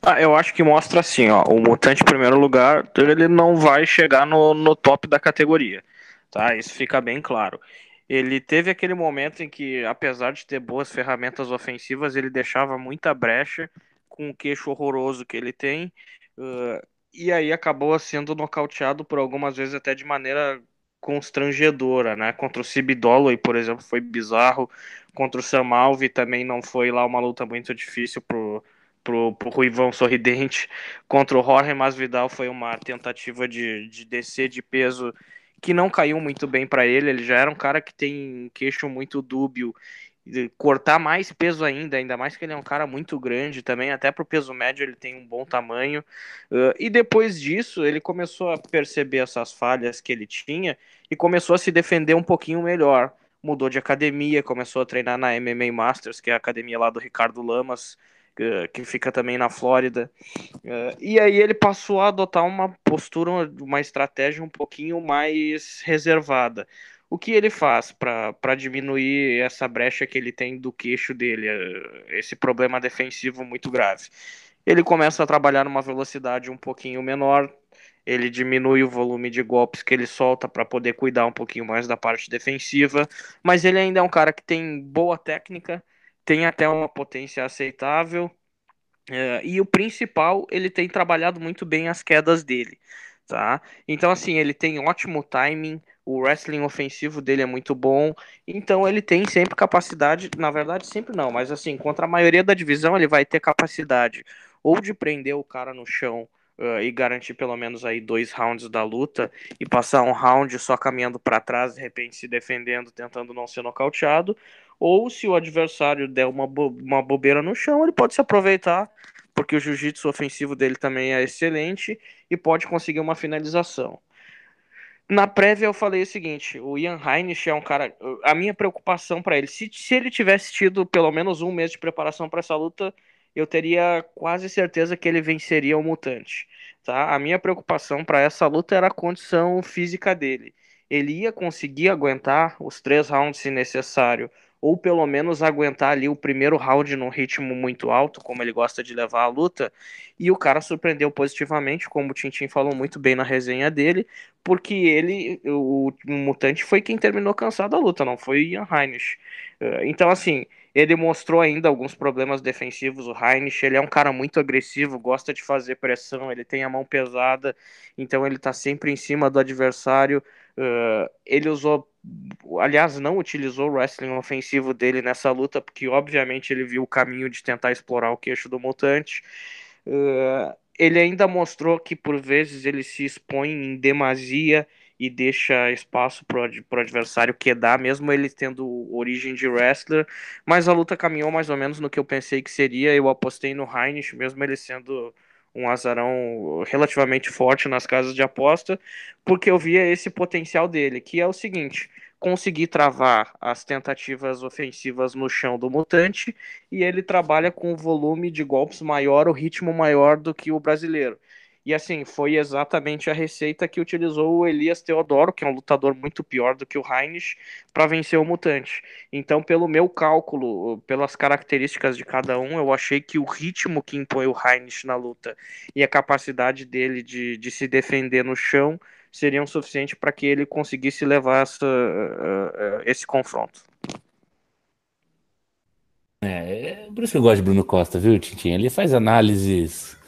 Ah, eu acho que mostra assim, ó, o mutante em primeiro lugar, ele não vai chegar no, no top da categoria, tá? Isso fica bem claro. Ele teve aquele momento em que, apesar de ter boas ferramentas ofensivas, ele deixava muita brecha com o queixo horroroso que ele tem. Uh, e aí acabou sendo nocauteado por algumas vezes até de maneira constrangedora, né? Contra o Cibidolo, por exemplo, foi bizarro. Contra o Sam Alve também não foi lá uma luta muito difícil pro, pro, pro Ruivão Sorridente. Contra o Jorge Masvidal foi uma tentativa de, de descer de peso que não caiu muito bem para ele. Ele já era um cara que tem queixo muito dúbio cortar mais peso ainda, ainda mais que ele é um cara muito grande também, até para o peso médio ele tem um bom tamanho. Uh, e depois disso, ele começou a perceber essas falhas que ele tinha e começou a se defender um pouquinho melhor. Mudou de academia, começou a treinar na MMA Masters, que é a academia lá do Ricardo Lamas, uh, que fica também na Flórida. Uh, e aí ele passou a adotar uma postura, uma estratégia um pouquinho mais reservada o que ele faz para diminuir essa brecha que ele tem do queixo dele, eh, esse problema defensivo muito grave? Ele começa a trabalhar numa velocidade um pouquinho menor, ele diminui o volume de golpes que ele solta para poder cuidar um pouquinho mais da parte defensiva, mas ele ainda é um cara que tem boa técnica, tem até uma potência aceitável, é, e o principal, ele tem trabalhado muito bem as quedas dele, tá? Então, assim, ele tem ótimo timing, o wrestling ofensivo dele é muito bom, então ele tem sempre capacidade, na verdade sempre não, mas assim, contra a maioria da divisão ele vai ter capacidade ou de prender o cara no chão uh, e garantir pelo menos aí dois rounds da luta e passar um round só caminhando para trás, de repente se defendendo, tentando não ser nocauteado, ou se o adversário der uma, bo uma bobeira no chão, ele pode se aproveitar porque o jiu-jitsu ofensivo dele também é excelente e pode conseguir uma finalização. Na prévia eu falei o seguinte: o Ian Heinisch é um cara. A minha preocupação para ele, se, se ele tivesse tido pelo menos um mês de preparação para essa luta, eu teria quase certeza que ele venceria o Mutante. Tá? A minha preocupação para essa luta era a condição física dele. Ele ia conseguir aguentar os três rounds se necessário ou pelo menos aguentar ali o primeiro round num ritmo muito alto, como ele gosta de levar a luta. E o cara surpreendeu positivamente, como o Tintin falou muito bem na resenha dele, porque ele, o, o Mutante, foi quem terminou cansado a luta, não foi Ian Heinisch. Eh, então, assim, ele mostrou ainda alguns problemas defensivos. O Heinisch, ele é um cara muito agressivo, gosta de fazer pressão, ele tem a mão pesada, então ele tá sempre em cima do adversário. Uh, ele usou aliás, não utilizou o wrestling ofensivo dele nessa luta, porque obviamente ele viu o caminho de tentar explorar o queixo do mutante. Uh, ele ainda mostrou que por vezes ele se expõe em demasia e deixa espaço para o adversário quedar, mesmo ele tendo origem de wrestler. Mas a luta caminhou mais ou menos no que eu pensei que seria. Eu apostei no Heinrich, mesmo ele sendo um azarão relativamente forte nas casas de aposta, porque eu via esse potencial dele, que é o seguinte: conseguir travar as tentativas ofensivas no chão do mutante e ele trabalha com um volume de golpes maior, o ritmo maior do que o brasileiro. E assim, foi exatamente a receita que utilizou o Elias Teodoro, que é um lutador muito pior do que o Heinrich, para vencer o mutante. Então, pelo meu cálculo, pelas características de cada um, eu achei que o ritmo que impõe o Heinrich na luta e a capacidade dele de, de se defender no chão seriam suficientes para que ele conseguisse levar essa, uh, uh, esse confronto. É, é, por isso que eu gosto de Bruno Costa, viu, Tintin? Ele faz análises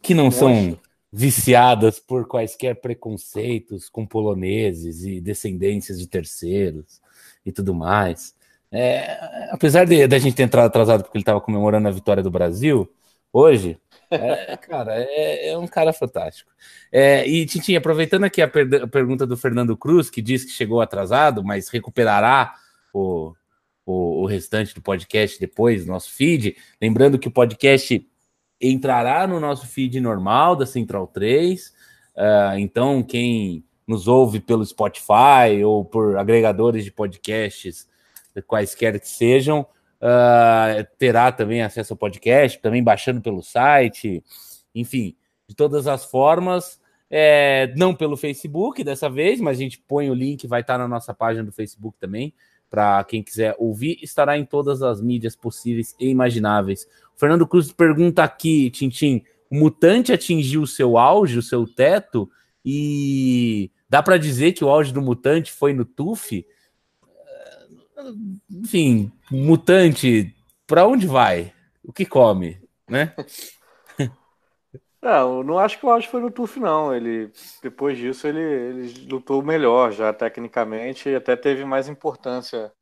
que não são viciadas por quaisquer preconceitos com poloneses e descendências de terceiros e tudo mais. É, apesar de, de, a gente ter entrado atrasado porque ele estava comemorando a vitória do Brasil, hoje, é, cara, é, é, um cara fantástico. É, e, Tintin, aproveitando aqui a, per a, pergunta do Fernando Cruz, que diz que chegou atrasado, mas recuperará o, o, o restante do podcast depois, nosso feed. Lembrando que o podcast entrará no nosso feed normal da Central 3. Uh, ah, então, quem nos ouve pelo Spotify ou por agregadores de podcasts, quaisquer que sejam, uh, terá também acesso ao podcast, também baixando pelo site, enfim, de todas as formas. É, não pelo Facebook dessa vez, mas a gente põe o link, vai estar na nossa página do Facebook também, para quem quiser ouvir, estará em todas as mídias possíveis e imagináveis. Fernando Cruz pergunta aqui, Tintim, o Mutante atingiu o seu auge, o seu teto, e dá para dizer que o auge do Mutante foi no TUF? Enfim, Mutante, para onde vai? O que come, né? Não, não acho que o auge foi no TUF, não. Ele, depois disso, ele, ele lutou melhor já tecnicamente e até teve mais importância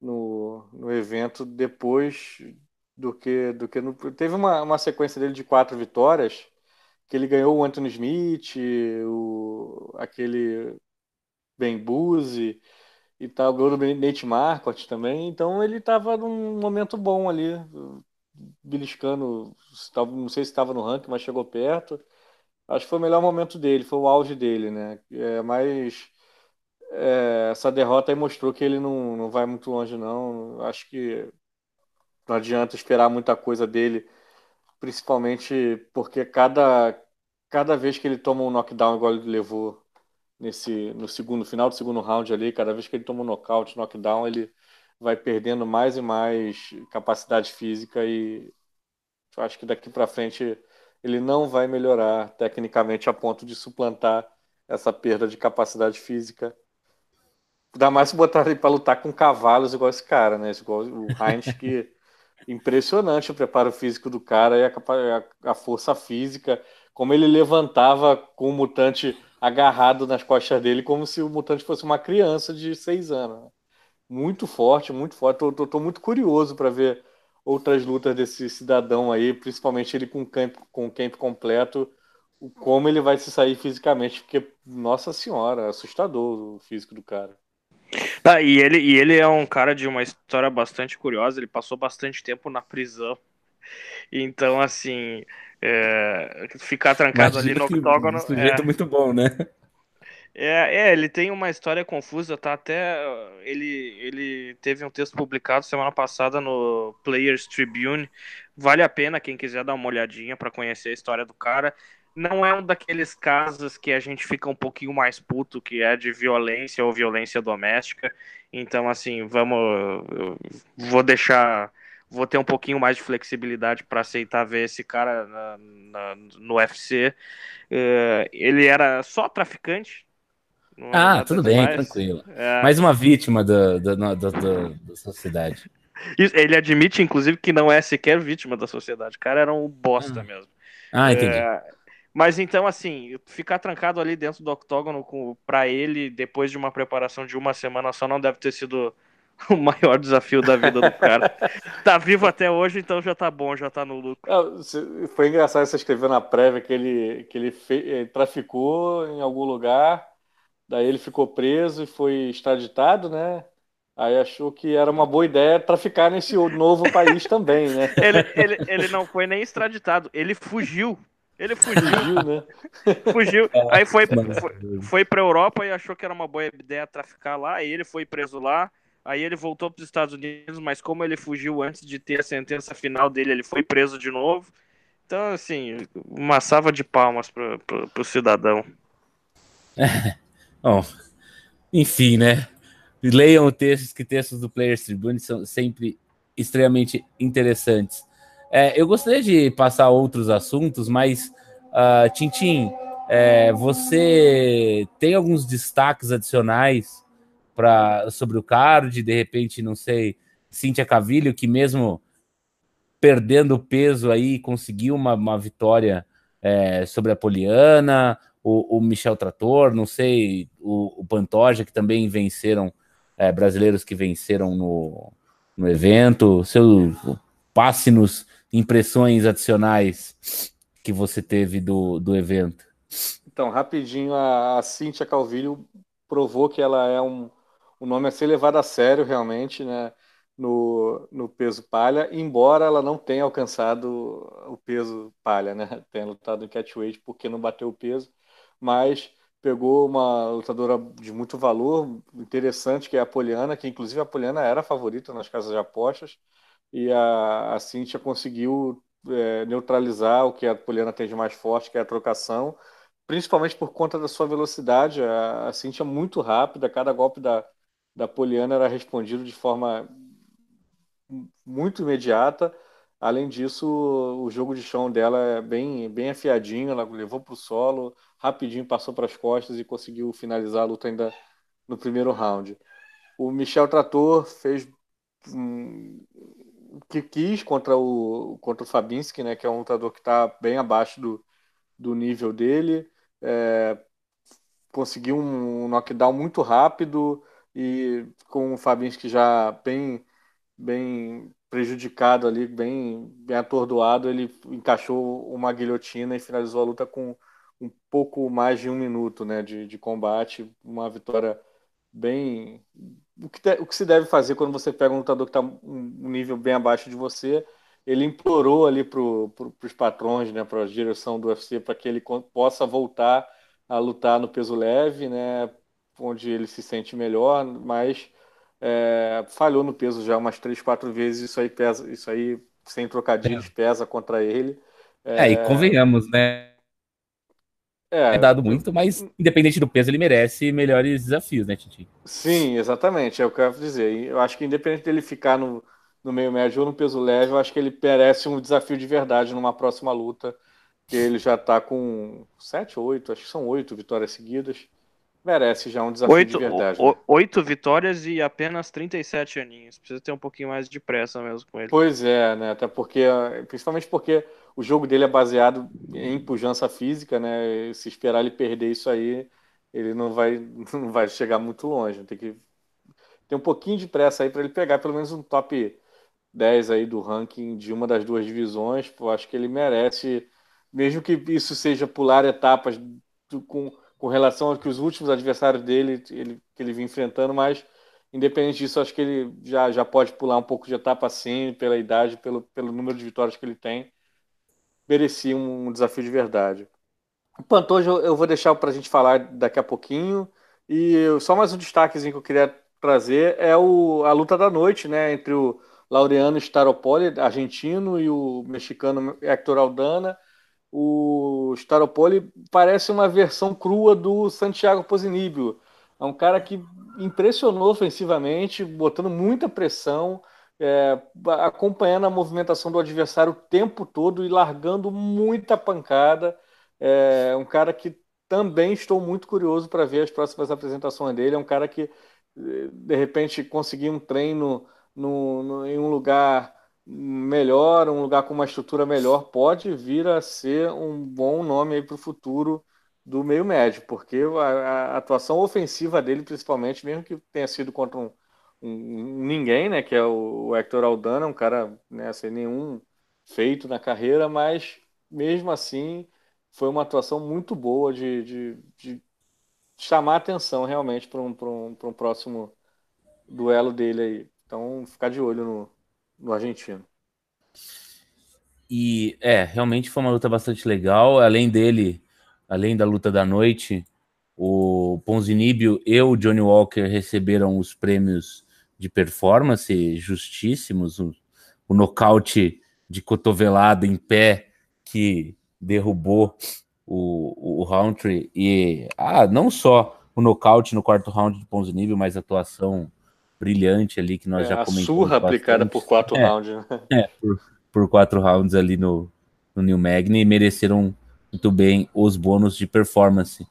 no, no evento depois do que, do que no. Teve uma, uma sequência dele de quatro vitórias, que ele ganhou o Anthony Smith, o, aquele Ben Buzzi e tal, ganhou do Nate Marquardt também, então ele estava num momento bom ali, beliscando, não sei se estava no ranking, mas chegou perto. Acho que foi o melhor momento dele, foi o auge dele, né? É, mas é, essa derrota aí mostrou que ele não, não vai muito longe, não. Acho que não adianta esperar muita coisa dele, principalmente porque cada, cada vez que ele toma um knockdown igual ele levou nesse no segundo final do segundo round ali, cada vez que ele toma um nocaute, knockdown, ele vai perdendo mais e mais capacidade física e acho que daqui para frente ele não vai melhorar tecnicamente a ponto de suplantar essa perda de capacidade física. Ainda mais se botar ele para lutar com cavalos igual esse cara, né? Igual o Heinz, que impressionante o preparo físico do cara e a, a, força física, como ele levantava com o mutante agarrado nas costas dele, como se o mutante fosse uma criança de seis anos. Né? muito forte, muito forte. Tô, tô, tô muito curioso para ver outras lutas desse cidadão aí, principalmente ele com camp, com camp completo, como ele vai se sair fisicamente, porque, nossa senhora, assustador o físico do cara. Ah, e, ele, e ele é um cara de uma história bastante curiosa, ele passou bastante tempo na prisão. Então, assim, é, ficar trancado Imagina ali no octógono. Um sujeito é... muito bom, né? É, é, ele tem uma história confusa, tá? Até ele, ele teve um texto publicado semana passada no Players Tribune. Vale a pena quem quiser dar uma olhadinha para conhecer a história do cara. Não é um daqueles casos que a gente fica um pouquinho mais puto, que é de violência ou violência doméstica. Então, assim, vamos. Vou deixar. Vou ter um pouquinho mais de flexibilidade para aceitar ver esse cara na, na, no UFC. Uh, é, ele era só traficante, ah, tudo bem, tranquilo. É. Mais uma vítima da, da, da, da, da sociedade. Ele admite, inclusive, que não é sequer vítima da sociedade. O cara era um bosta ah. mesmo. Ah, entendi. É, mas então, assim, ficar trancado ali dentro do octógono para ele, depois de uma preparação de uma semana só, não deve ter sido o maior desafio da vida do cara. tá vivo até hoje, então já tá bom, já tá no lucro. Foi engraçado você escrever na prévia que ele, que ele, fe... ele traficou em algum lugar Daí ele ficou preso e foi extraditado, né? Aí achou que era uma boa ideia traficar nesse novo país também, né? Ele, ele, ele não foi nem extraditado, ele fugiu. Ele fugiu, né? fugiu. É, aí foi, foi, foi para Europa e achou que era uma boa ideia traficar lá. Aí ele foi preso lá. Aí ele voltou para os Estados Unidos, mas como ele fugiu antes de ter a sentença final dele, ele foi preso de novo. Então, assim, uma salva de palmas para o cidadão. Bom, enfim, né? Leiam textos, que textos do Players Tribune são sempre extremamente interessantes. É, eu gostaria de passar outros assuntos, mas, uh, é, você tem alguns destaques adicionais para sobre o card? De repente, não sei, Cíntia Cavilho, que mesmo perdendo peso aí, conseguiu uma, uma vitória é, sobre a Poliana, o, o, Michel Trator, não sei, o, o Pantoja, que também venceram, é, brasileiros que venceram no, no evento. Seu passe-nos impressões adicionais que você teve do, do evento. Então, rapidinho, a, a Cíntia Calvilho provou que ela é um, um nome a ser levado a sério, realmente, né? No, no peso palha, embora ela não tenha alcançado o peso palha, né? Tenha lutado em catchweight porque não bateu o peso, mas pegou uma lutadora de muito valor, interessante, que é a Poliana, que inclusive a Poliana era a favorita nas casas de apostas, e a, a Cintia conseguiu é, neutralizar o que a Poliana tem de mais forte, que é a trocação, principalmente por conta da sua velocidade. A, a Cintia é muito rápida, cada golpe da, da Poliana era respondido de forma muito imediata. Além disso, o jogo de chão dela é bem, bem afiadinho, ela levou para o solo, rapidinho passou para as costas e conseguiu finalizar a luta ainda no primeiro round. O Michel Trator fez que quis contra o, contra o Fabinski, né, que é um lutador que está bem abaixo do, do nível dele. É, conseguiu um knockdown muito rápido e com o Fabinski já bem, bem prejudicado ali, bem, bem atordoado, ele encaixou uma guilhotina e finalizou a luta com um pouco mais de um minuto né, de, de combate, uma vitória bem. O que, te, o que se deve fazer quando você pega um lutador que está um nível bem abaixo de você? Ele implorou ali para pro, os patrões, né, para a direção do UFC, para que ele possa voltar a lutar no peso leve, né, onde ele se sente melhor, mas é, falhou no peso já umas três, quatro vezes. Isso aí pesa, isso aí sem trocadilhos é. pesa contra ele. É, é, e convenhamos, né? É, é dado muito, mas independente do peso, ele merece melhores desafios, né, Titi? Sim, exatamente, é o que eu ia dizer. Eu acho que independente dele ficar no, no meio médio ou no peso leve, eu acho que ele merece um desafio de verdade numa próxima luta, que ele já está com sete ou oito, acho que são oito vitórias seguidas merece já um desafio oito, de verdade. Né? Oito vitórias e apenas 37 aninhos. Precisa ter um pouquinho mais de pressa mesmo com ele. Pois é, né? Até porque, principalmente porque o jogo dele é baseado em pujança física, né? Se esperar ele perder isso aí, ele não vai, não vai chegar muito longe. Tem que ter um pouquinho de pressa aí para ele pegar pelo menos um top 10 aí do ranking de uma das duas divisões. Acho que ele merece, mesmo que isso seja pular etapas com com relação ao que os últimos adversários dele ele, que ele vinha enfrentando, mas independente disso, acho que ele já, já pode pular um pouco de etapa assim, pela idade, pelo, pelo número de vitórias que ele tem. Merecia um, desafio de verdade. O Pantoja eu vou deixar para a gente falar daqui a pouquinho. E só mais um destaquezinho que eu queria trazer é o, a luta da noite, né, entre o Laureano Staropoli, argentino, e o mexicano Hector Aldana o Staropoli parece uma versão crua do Santiago Posinibio. É um cara que impressionou ofensivamente, botando muita pressão, é, acompanhando a movimentação do adversário o tempo todo e largando muita pancada. É um cara que também estou muito curioso para ver as próximas apresentações dele. É um cara que, de repente, conseguiu um treino no, no, em um lugar melhor, um lugar com uma estrutura melhor, pode vir a ser um bom nome aí para o futuro do meio médio, porque a, a, atuação ofensiva dele, principalmente, mesmo que tenha sido contra um ninguém, né, que é o, Hector Aldana, um cara né, sem nenhum feito na carreira, mas mesmo assim foi uma atuação muito boa de, de, de chamar atenção realmente para um, um, um próximo duelo dele aí. Então, ficar de olho no, no argentino. E é, realmente foi uma luta bastante legal. Além dele, além da luta da noite, o Ponzinibio e o Johnny Walker receberam os prêmios de performance justíssimos. O, o nocaute de cotovelada em pé que derrubou o, o Roundtree e ah, não só o nocaute no quarto round de Ponzinibio, mas a atuação brilhante ali que nós é, já comentamos. A surra bastante. aplicada por quatro é, rounds. Né? É, por, por, quatro rounds ali no, no New Magni e mereceram muito bem os bônus de performance.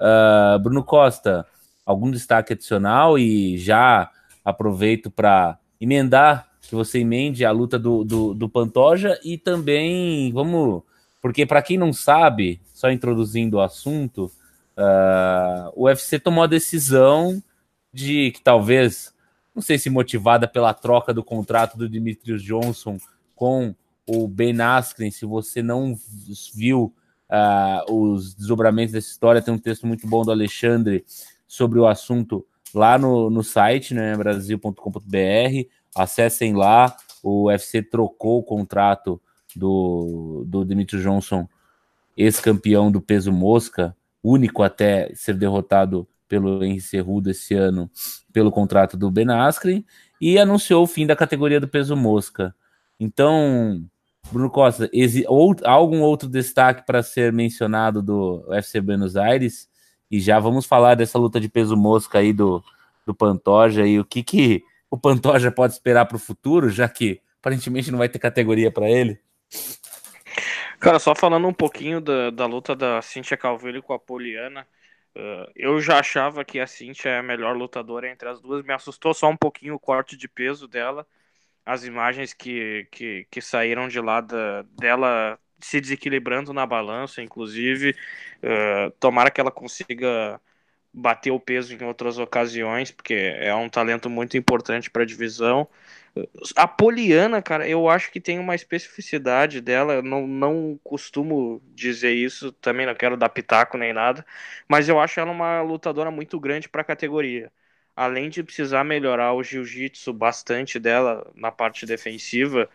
Uh, Bruno Costa, algum destaque adicional e já aproveito para emendar que você emende a luta do, do, do, Pantoja e também vamos Porque, para quem não sabe, só introduzindo o assunto, uh, o UFC tomou a decisão de que talvez, não sei se motivada pela troca do contrato do Dimitrios Johnson com o Ben Askren, se você não viu uh, os desdobramentos dessa história, tem um texto muito bom do Alexandre sobre o assunto lá no, no site, né, brasil.com.br. Acessem lá. O UFC trocou o contrato do, do Dimitri Johnson, ex-campeão do peso mosca, único até ser derrotado pelo Henry Cerrudo esse ano, pelo contrato do Ben Askren, e anunciou o fim da categoria do peso mosca. Então, Bruno Costa, ou, algum outro destaque para ser mencionado do UFC Buenos Aires? E já vamos falar dessa luta de peso mosca aí do, do Pantoja e o que, que o Pantoja pode esperar para o futuro, já que aparentemente não vai ter categoria para ele. Cara, só falando um pouquinho da, da luta da Cintia Calvillo com a Poliana, uh, eu já achava que a Cintia é a melhor lutadora entre as duas, me assustou só um pouquinho o corte de peso dela, as imagens que, que, que saíram de lá da, dela se desequilibrando na balança, inclusive, uh, tomara que ela consiga bater o peso em outras ocasiões, porque é um talento muito importante para a divisão. A Poliana, cara, eu acho que tem uma especificidade dela. Eu não, não costumo dizer isso, também não quero dar pitaco nem nada, mas eu acho ela uma lutadora muito grande para a categoria. Além de precisar melhorar o jiu-jitsu bastante dela na parte defensiva,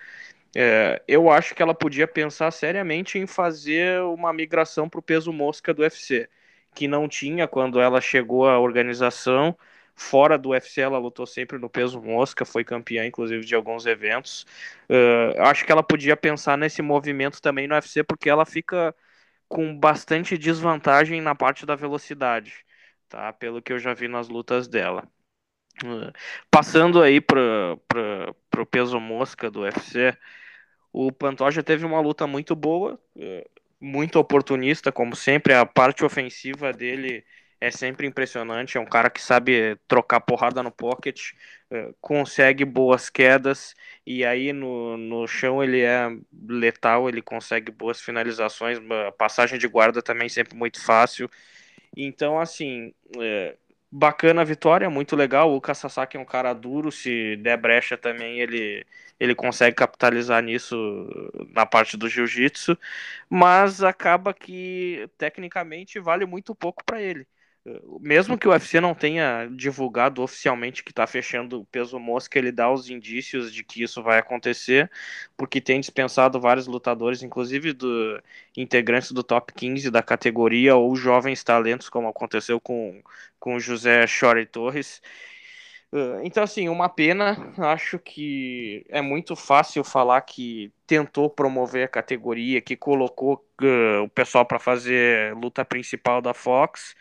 é, eu acho que ela podia pensar seriamente em fazer uma migração para o peso mosca do UFC, que não tinha quando ela chegou à organização Fora do UFC, ela lutou sempre no peso mosca, foi campeã, inclusive, de alguns eventos. Uh, acho que ela podia pensar nesse movimento também no UFC, porque ela fica com bastante desvantagem na parte da velocidade, tá? Pelo que eu já vi nas lutas dela. Uh, passando aí para o peso mosca do UFC, o Pantoja teve uma luta muito boa, uh, muito oportunista, como sempre. A parte ofensiva dele é sempre impressionante. É um cara que sabe trocar porrada no pocket, é, consegue boas quedas e aí no, no chão ele é letal, ele consegue boas finalizações, passagem de guarda também sempre muito fácil. Então, assim, é, bacana a vitória, muito legal. O Kasasaki é um cara duro, se der brecha também ele, ele consegue capitalizar nisso na parte do jiu-jitsu, mas acaba que tecnicamente vale muito pouco para ele mesmo que o UFC não tenha divulgado oficialmente que está fechando o peso mosca, ele dá os indícios de que isso vai acontecer, porque tem dispensado vários lutadores, inclusive do integrantes do top 15 da categoria ou jovens talentos, como aconteceu com, com José Chore Torres. Então, assim, uma pena. Acho que é muito fácil falar que tentou promover a categoria, que colocou uh, o pessoal para fazer luta principal da Fox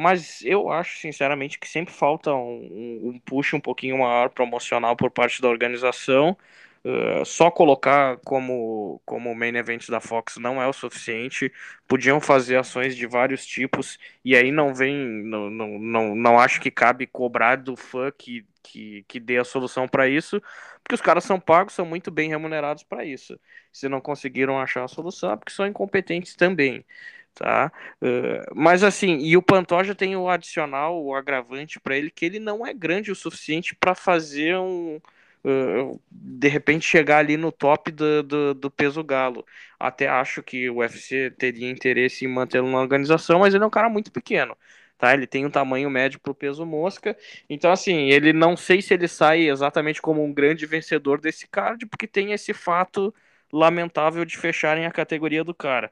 mas eu acho, sinceramente, que sempre falta um, um push um pouquinho maior promocional por parte da organização. Uh, só colocar como, como main event da Fox não é o suficiente. Podiam fazer ações de vários tipos, e aí não vem, não, não, não, não acho que cabe cobrar do fã que, que, que dê a solução para isso, porque os caras são pagos, são muito bem remunerados para isso. Se não conseguiram achar a solução, é porque são incompetentes também tá? Uh, mas assim, e o Pantoja tem o adicional, o agravante para ele, que ele não é grande o suficiente para fazer um. Uh, de repente chegar ali no top do, do, do, peso galo. Até acho que o UFC teria interesse em mantê-lo na organização, mas ele é um cara muito pequeno. Tá, ele tem um tamanho médio para o peso mosca, então assim, ele não sei se ele sai exatamente como um grande vencedor desse card, porque tem esse fato lamentável de fecharem a categoria do cara.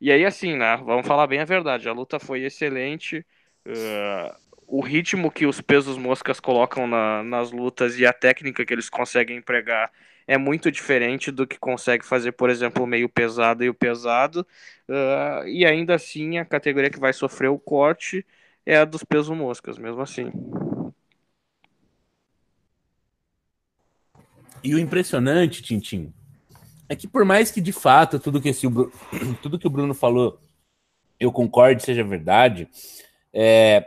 E aí, assim, né? Vamos falar bem a verdade. A luta foi excelente. Uh, o ritmo que os pesos moscas colocam na, nas lutas e a técnica que eles conseguem empregar é muito diferente do que consegue fazer, por exemplo, o meio pesado e o pesado. Uh, e ainda assim, a categoria que vai sofrer o corte é a dos pesos moscas, mesmo assim. E o impressionante, Tintim, é que por mais que de fato tudo que, esse, tudo que o Bruno falou eu concorde seja verdade, é,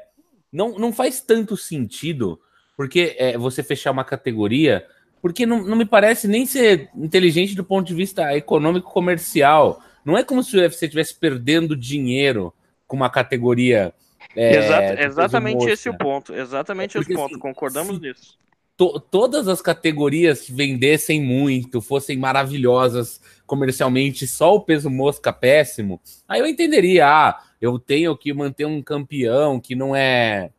não, não faz tanto sentido porque é, você fechar uma categoria, porque não, não me parece nem ser inteligente do ponto de vista econômico comercial. Não é como se o UFC estivesse perdendo dinheiro com uma categoria. É, Exato, exatamente esse é o ponto. Exatamente é esse ponto. Assim, Concordamos nisso. To, todas as categorias vendessem muito, fossem maravilhosas comercialmente, só o peso mosca péssimo, aí eu entenderia. Ah, eu tenho que manter um campeão que não é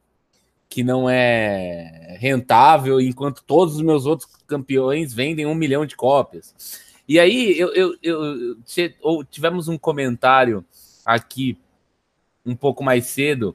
que não é rentável, enquanto todos os meus outros campeões vendem um milhão de cópias. E aí eu, eu, eu, tivemos um comentário aqui um pouco mais cedo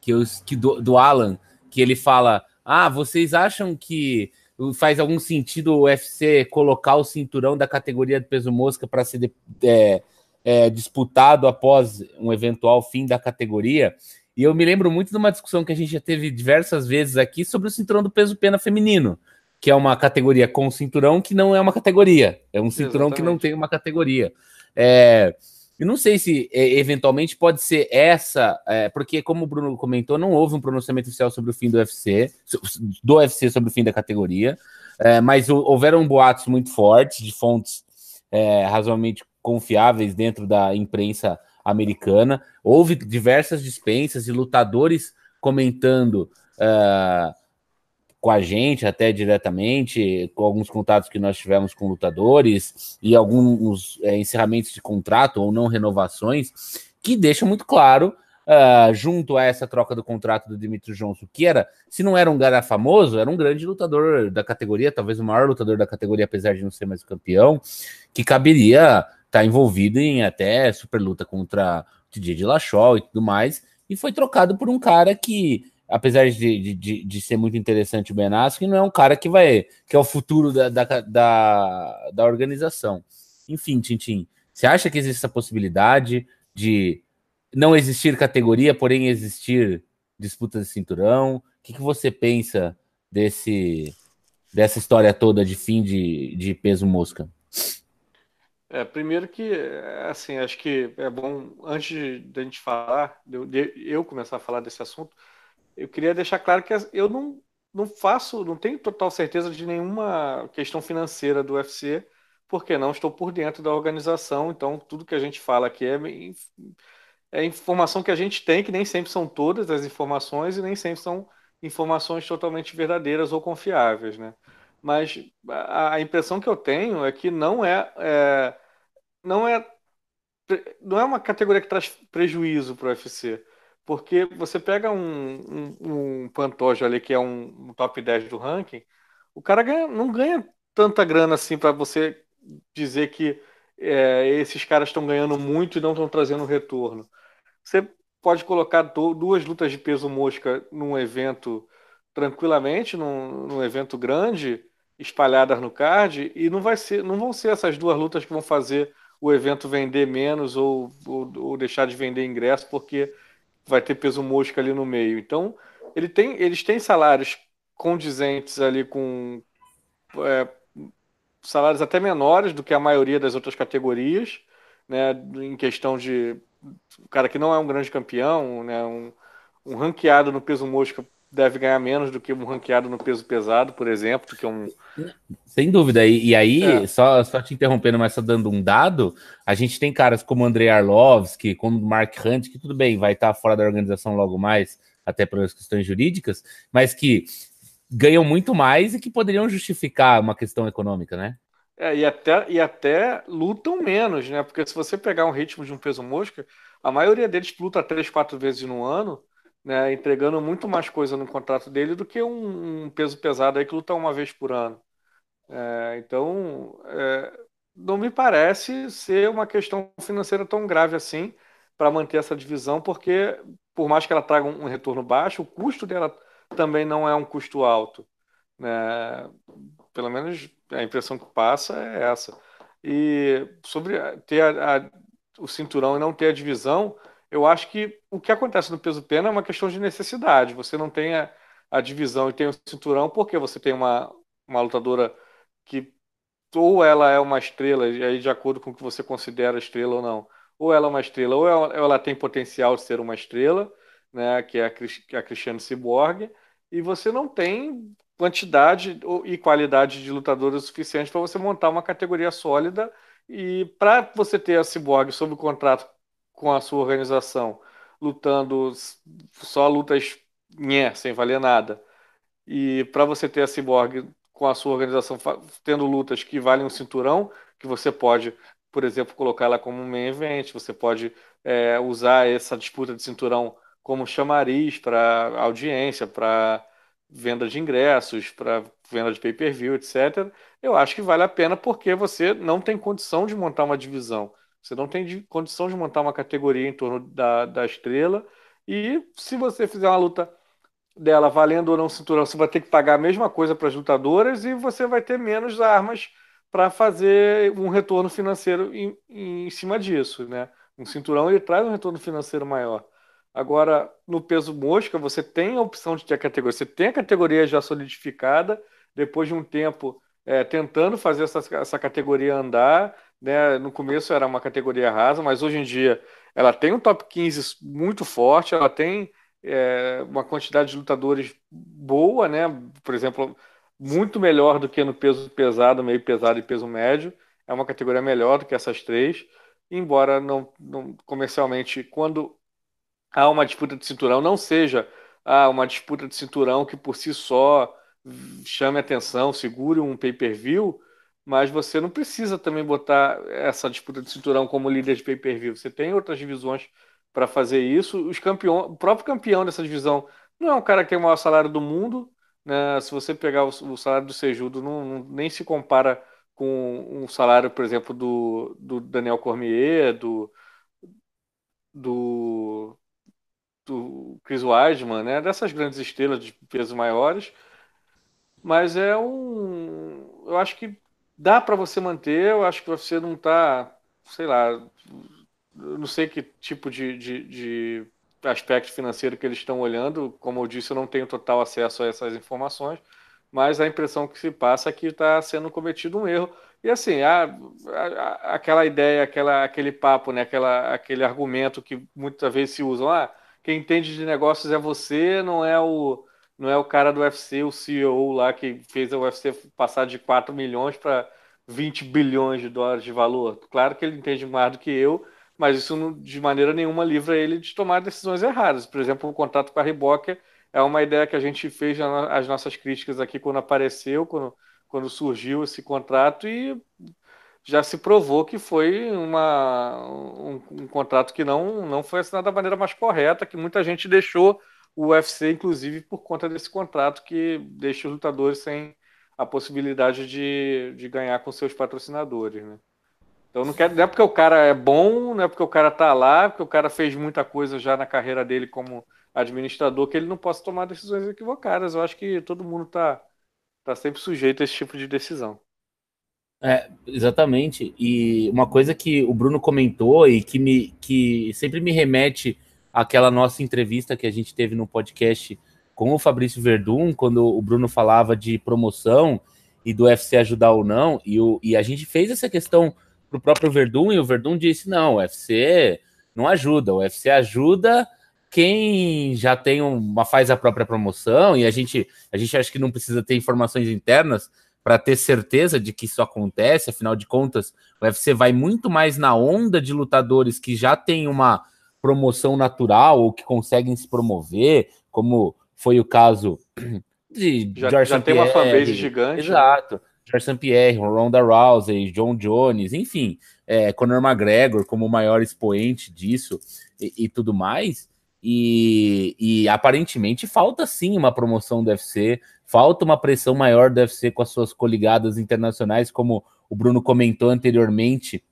que, eu, que do, do Alan, que ele fala: Ah, vocês acham que faz algum sentido o UFC colocar o cinturão da categoria de peso mosca para ser de, é, é, disputado após um eventual fim da categoria? E eu me lembro muito de uma discussão que a gente já teve diversas vezes aqui sobre o cinturão do peso pena feminino, que é uma categoria com cinturão que não é uma categoria. É um cinturão Exatamente. que não tem uma categoria. É, eu não sei se é, eventualmente pode ser essa, é, porque como o Bruno comentou, não houve um pronunciamento oficial sobre o fim do UFC, do UFC sobre o fim da categoria, é, mas houveram boatos muito fortes de fontes é, razoavelmente confiáveis dentro da imprensa americana. Houve diversas dispensas e lutadores comentando uh, com a gente, até diretamente, com alguns contatos que nós tivemos com lutadores e alguns é, encerramentos de contrato ou não renovações, que deixam muito claro. Uh, junto a essa troca do contrato do Dimitri Johnson, que era, se não era um cara famoso, era um grande lutador da categoria, talvez o maior lutador da categoria, apesar de não ser mais campeão, que caberia tá envolvido em até super luta contra o DJ de Lachol e tudo mais, e foi trocado por um cara que, apesar de, de, de ser muito interessante o Ben Askren, não é um cara que vai, que é o futuro da, da, da, da organização. Enfim, Tintim, você acha que existe essa possibilidade de não existir categoria, porém existir disputa de cinturão? O que, que você pensa desse dessa história toda de fim de, de peso mosca? É, primeiro que, assim, acho que é bom, antes de a gente falar, de eu começar a falar desse assunto, eu queria deixar claro que eu não, não faço, não tenho total certeza de nenhuma questão financeira do UFC, porque não estou por dentro da organização, então tudo que a gente fala aqui é, é informação que a gente tem, que nem sempre são todas as informações e nem sempre são informações totalmente verdadeiras ou confiáveis, né? Mas a, impressão que eu tenho é que não é, é não é não é uma categoria que traz prejuízo para o UFC. Porque você pega um, um, um Pantoja ali, que é um, um, top 10 do ranking, o cara ganha, não ganha tanta grana assim para você dizer que é, esses caras estão ganhando muito e não estão trazendo retorno. Você pode colocar duas lutas de peso mosca num evento tranquilamente, num, num evento grande, espalhadas no card, e não, vai ser, não vão ser essas duas lutas que vão fazer o evento vender menos ou, ou, ou, deixar de vender ingresso porque vai ter peso mosca ali no meio. Então, ele tem, eles têm salários condizentes ali com é, salários até menores do que a maioria das outras categorias, né, em questão de o cara que não é um grande campeão, né, um, um ranqueado no peso mosca deve ganhar menos do que um ranqueado no peso pesado, por exemplo, que é um. Sem dúvida. E, e aí, é. só, só te interrompendo, mas só dando um dado, a gente tem caras como Andrei Arlovski, como Mark Hunt, que tudo bem, vai estar fora da organização logo mais, até pelas questões jurídicas, mas que ganham muito mais e que poderiam justificar uma questão econômica, né? É, e até, e até lutam menos, né? Porque se você pegar um ritmo de um peso mosca, a maioria deles luta três, quatro vezes no ano né, entregando muito mais coisa no contrato dele do que um, um peso pesado aí que luta uma vez por ano. É, então, é, não me parece ser uma questão financeira tão grave assim para manter essa divisão, porque por mais que ela traga um, retorno baixo, o custo dela também não é um custo alto. Né? Pelo menos a impressão que passa é essa. E sobre ter a, a, o cinturão e não ter a divisão, eu acho que o que acontece no peso pena é uma questão de necessidade. Você não tem a, a divisão e tem o cinturão porque você tem uma, uma lutadora que ou ela é uma estrela, e aí de acordo com o que você considera estrela ou não, ou ela é uma estrela, ou ela, ela tem potencial de ser uma estrela, né, que é a, a Cristiane Cyborg, e você não tem quantidade e qualidade de lutadores suficiente para você montar uma categoria sólida E para você ter a Cyborg sob contrato com a sua organização, lutando só lutas nhé, sem valer nada, e para você ter a Cyborg com a sua organização tendo lutas que valem um cinturão, que você pode, por exemplo, colocar ela como um main event, você pode é, usar essa disputa de cinturão como chamariz para audiência, para venda de ingressos, para venda de pay-per-view, etc. Eu acho que vale a pena porque você não tem condição de montar uma divisão. Você não tem condição de montar uma categoria em torno da, da estrela. E se você fizer uma luta dela valendo ou não cinturão, você vai ter que pagar a mesma coisa para as lutadoras e você vai ter menos armas para fazer um retorno financeiro em, em cima disso, né? Um cinturão ele traz um retorno financeiro maior. Agora, no peso mosca, você tem a opção de ter a categoria. Você tem a categoria já solidificada, depois de um tempo é, tentando fazer essa, essa categoria andar. Né? No começo era uma categoria rasa, mas hoje em dia ela tem um top 15 muito forte, ela tem é, uma quantidade de lutadores boa, né? Por exemplo, muito melhor do que no peso pesado, meio pesado e peso médio. É uma categoria melhor do que essas três, embora não, não comercialmente, quando há uma disputa de cinturão, não seja ah, uma disputa de cinturão que por si só chame atenção, segure um pay-per-view, mas você não precisa também botar essa disputa de cinturão como líder de pay-per-view. Você tem outras divisões para fazer isso. Os campeão, o próprio campeão dessa divisão não é um cara que tem o maior salário do mundo. Né? Se você pegar o, o salário do Sejudo, não, não, nem se compara com um salário, por exemplo, do, do Daniel Cormier, do, do, do Chris Weidman, né? dessas grandes estrelas de pesos maiores. Mas é um. Eu acho que dá para você manter, eu acho que você não está, sei lá, não sei que tipo de, de, de aspecto financeiro que eles estão olhando. Como eu disse, eu não tenho total acesso a essas informações, mas a impressão que se passa é que está sendo cometido um erro. E assim, a, a, aquela ideia, aquela, aquele papo, né, aquela, aquele argumento que muitas vezes se usam, ah, quem entende de negócios é você, não é o não é o cara do UFC, o CEO lá que fez a UFC passar de 4 milhões para 20 bilhões de dólares de valor. Claro que ele entende mais do que eu, mas isso não, de maneira nenhuma livra ele de tomar decisões erradas. Por exemplo, o contato com a Reebok é uma ideia que a gente fez as nossas críticas aqui quando apareceu, quando, quando surgiu esse contrato e já se provou que foi uma, um, um, contrato que não, não foi assinado da maneira mais correta, que muita gente deixou o UFC, inclusive, por conta desse contrato que deixa os lutadores sem a possibilidade de, de ganhar com seus patrocinadores, né? Então não, quer, não é porque o cara é bom, não é porque o cara tá lá, porque o cara fez muita coisa já na carreira dele como administrador, que ele não possa tomar decisões equivocadas. Eu acho que todo mundo tá, tá sempre sujeito a esse tipo de decisão. É, exatamente. E uma coisa que o Bruno comentou e que, me, que sempre me remete àquela nossa entrevista que a gente teve no podcast com o Fabrício Verdun, quando o Bruno falava de promoção e do UFC ajudar ou não, e, o, e a gente fez essa questão para o próprio Verdun e o Verdun disse: não, o UFC não ajuda, o UFC ajuda quem já tem uma faz a própria promoção e a gente a gente acha que não precisa ter informações internas para ter certeza de que isso acontece, afinal de contas, o UFC vai muito mais na onda de lutadores que já têm uma promoção natural ou que conseguem se promover, como foi o caso de já, George já tem uma fanbase gigante. Exato. Né? George St. Pierre, Ronda Rousey, John Jones, enfim, é, Conor McGregor como o maior expoente disso e, e tudo mais. E, e, aparentemente falta sim uma promoção do UFC, falta uma pressão maior do UFC com as suas coligadas internacionais, como o Bruno comentou anteriormente,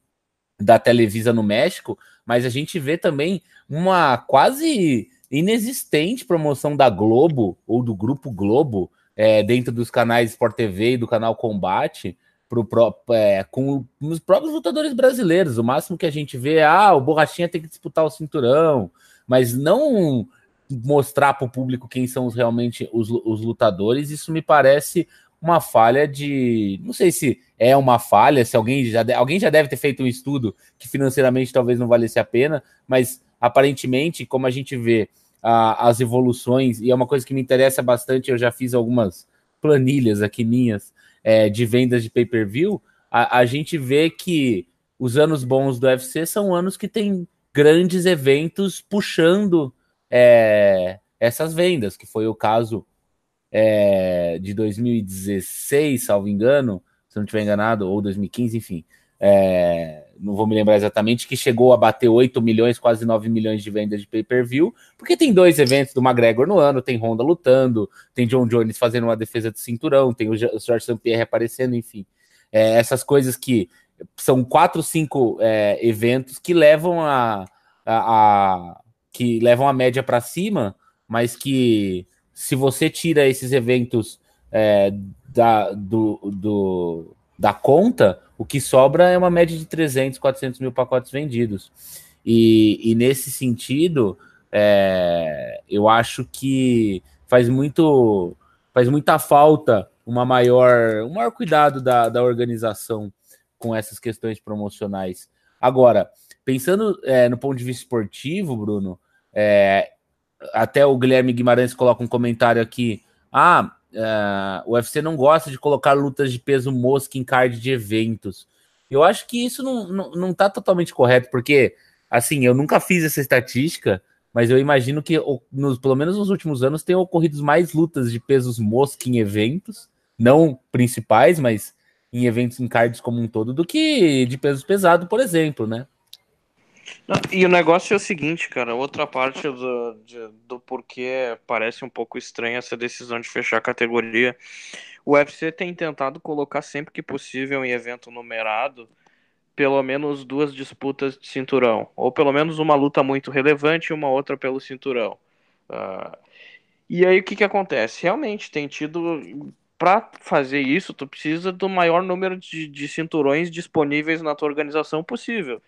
da Televisa no México, mas a gente vê também uma quase inexistente promoção da Globo ou do Grupo Globo é, dentro dos canais Sport TV e do canal Combate. Pro, é, com os próprios lutadores brasileiros. O máximo que a gente vê é ah, o Borrachinha tem que disputar o cinturão, mas não mostrar para o público quem são os, realmente os, os lutadores, isso me parece uma falha de. Não sei se é uma falha, se alguém já, alguém já deve ter feito um estudo que financeiramente talvez não valesse a pena, mas aparentemente, como a gente vê a, as evoluções, e é uma coisa que me interessa bastante, eu já fiz algumas planilhas aqui minhas é, de vendas de pay-per-view, a, a gente vê que os anos bons do UFC são anos que tem grandes eventos puxando é, essas vendas, que foi o caso é, de 2016, salvo engano, se não estiver enganado, ou 2015, enfim. É, não vou me lembrar exatamente, que chegou a bater 8 milhões, quase 9 milhões de vendas de pay-per-view, porque tem dois eventos do McGregor no ano, tem Honda lutando, tem John Jones fazendo uma defesa de cinturão, tem o George St. Pierre aparecendo, enfim. É, essas coisas que são quatro, cinco é, eventos que levam a, a, a que levam a média para cima, mas que se você tira esses eventos é, da, do, do, da conta, o que sobra é uma média de 300, 400 mil pacotes vendidos. E, e nesse sentido, é, eu acho que faz muito faz muita falta uma maior, um maior cuidado da, da organização com essas questões promocionais. Agora, pensando é, no ponto de vista esportivo, Bruno, é, até o Guilherme Guimarães coloca um comentário aqui. Ah, uh, o UFC não gosta de colocar lutas de peso mosca em card de eventos. Eu acho que isso não, não, não tá totalmente correto, porque, assim, eu nunca fiz essa estatística, mas eu imagino que, nos, pelo menos nos últimos anos, tem ocorrido mais lutas de pesos mosca em eventos, não principais, mas em eventos em cards como um todo, do que de pesos pesado, por exemplo, né? E o negócio é o seguinte, cara, outra parte do, de, do porquê parece um pouco estranha essa decisão de fechar a categoria. O UFC tem tentado colocar sempre que possível em evento numerado pelo menos duas disputas de cinturão, ou pelo menos uma luta muito relevante e uma outra pelo cinturão. Uh, e aí o que, que acontece? Realmente tem tido. Para fazer isso, tu precisa do maior número de, de cinturões disponíveis na tua organização possível.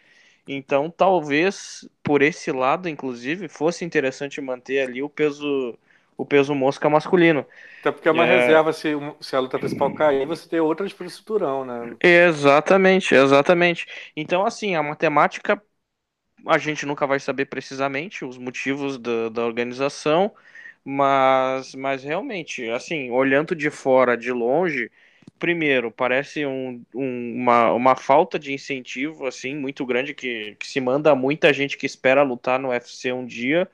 Então, talvez por esse lado, inclusive, fosse interessante manter ali o peso o peso mosca masculino. Até porque é uma é... reserva, se, se a luta principal cair, você tem outra de cinturão, né? Exatamente, exatamente. Então, assim, a matemática a gente nunca vai saber precisamente os motivos da, da organização, mas, mas realmente, assim, olhando de fora, de longe, primeiro, parece um, um, uma, uma falta de incentivo, assim, muito grande, que, que se manda a muita gente que espera lutar no UFC um dia,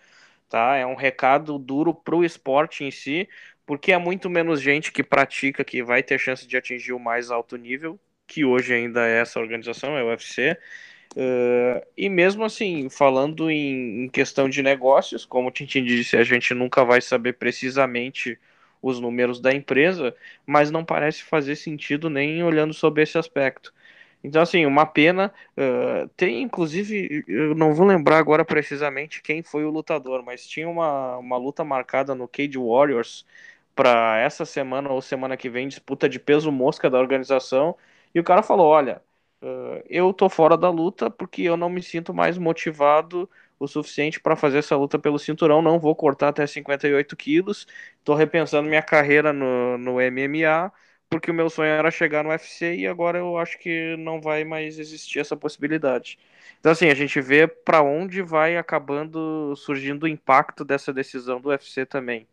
tá? É um recado duro pro esporte em si, porque é muito menos gente que pratica que vai ter chance de atingir o mais alto nível, que hoje ainda é essa organização, é o UFC. Uh, e mesmo assim, falando em, em, questão de negócios, como o Tintin disse, a gente nunca vai saber precisamente os números da empresa, mas não parece fazer sentido nem olhando sobre esse aspecto. Então, assim, uma pena. Uh, tem, inclusive, eu não vou lembrar agora precisamente quem foi o lutador, mas tinha uma, uma luta marcada no Cage Warriors para essa semana ou semana que vem, disputa de peso mosca da organização. E o cara falou: Olha, uh, eu tô fora da luta porque eu não me sinto mais motivado o suficiente para fazer essa luta pelo cinturão. Não vou cortar até 58 quilos. Estou repensando minha carreira no, no MMA, porque o meu sonho era chegar no UFC e agora eu acho que não vai mais existir essa possibilidade. Então, assim, a gente vê para onde vai acabando surgindo o impacto dessa decisão do UFC também.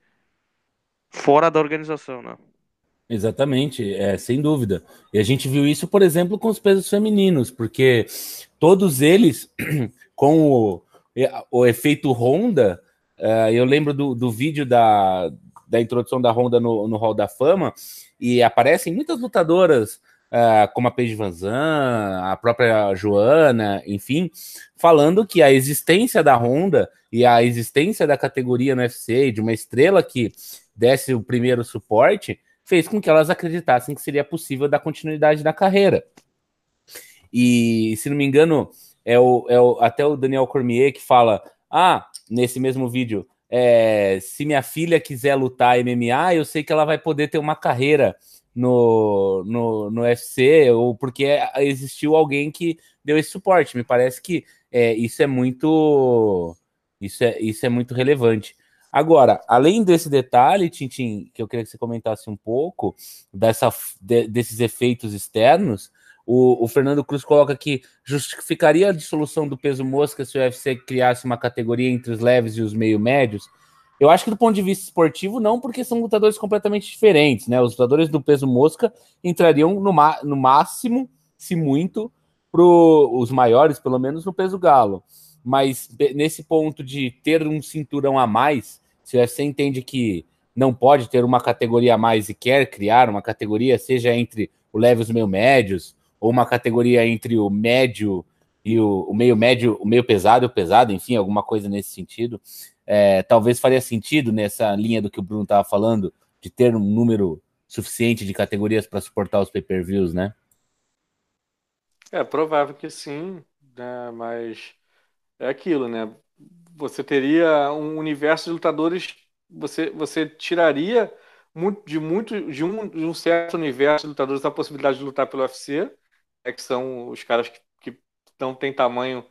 Fora da organização, né? Exatamente, é, sem dúvida. E a gente viu isso, por exemplo, com os pesos femininos, porque todos eles, com o, o efeito Honda, uh, eu lembro do, do vídeo da, da introdução da Honda no, no Hall da Fama, e aparecem muitas lutadoras, uh, como a Paige Van a própria Joana, enfim, falando que a existência da Honda e a existência da categoria no UFC, de uma estrela que desse o primeiro suporte, fez com que elas acreditassem que seria possível dar continuidade na carreira. E, se não me engano, é o, é o, até o Daniel Cormier que fala: ah, nesse mesmo vídeo, é, se minha filha quiser lutar MMA, eu sei que ela vai poder ter uma carreira no, no, no UFC, ou porque existiu alguém que deu esse suporte. Me parece que é, isso é muito. Isso é, isso é muito relevante. Agora, além desse detalhe, Tintin, que eu queria que você comentasse um pouco dessa, de, desses efeitos externos, o, o, Fernando Cruz coloca que justificaria a dissolução do peso mosca se o UFC criasse uma categoria entre os leves e os meio médios. Eu acho que do ponto de vista esportivo, não, porque são lutadores completamente diferentes, né? Os lutadores do peso mosca entrariam no, no máximo, se muito, para os maiores, pelo menos no peso galo. Mas nesse ponto de ter um cinturão a mais, se você entende que não pode ter uma categoria a mais e quer criar uma categoria, seja entre o leve e os meio médios, ou uma categoria entre o médio e o, o meio médio, o meio pesado e o pesado, enfim, alguma coisa nesse sentido. É, talvez faria sentido nessa linha do que o Bruno estava falando, de ter um número suficiente de categorias para suportar os pay-per-views, né? É provável que sim, né? mas é aquilo, né? Você teria um universo de lutadores você, você tiraria muito, de muito de um, de um certo universo de lutadores a possibilidade de lutar pelo UFC, que são os caras que, que não têm tamanho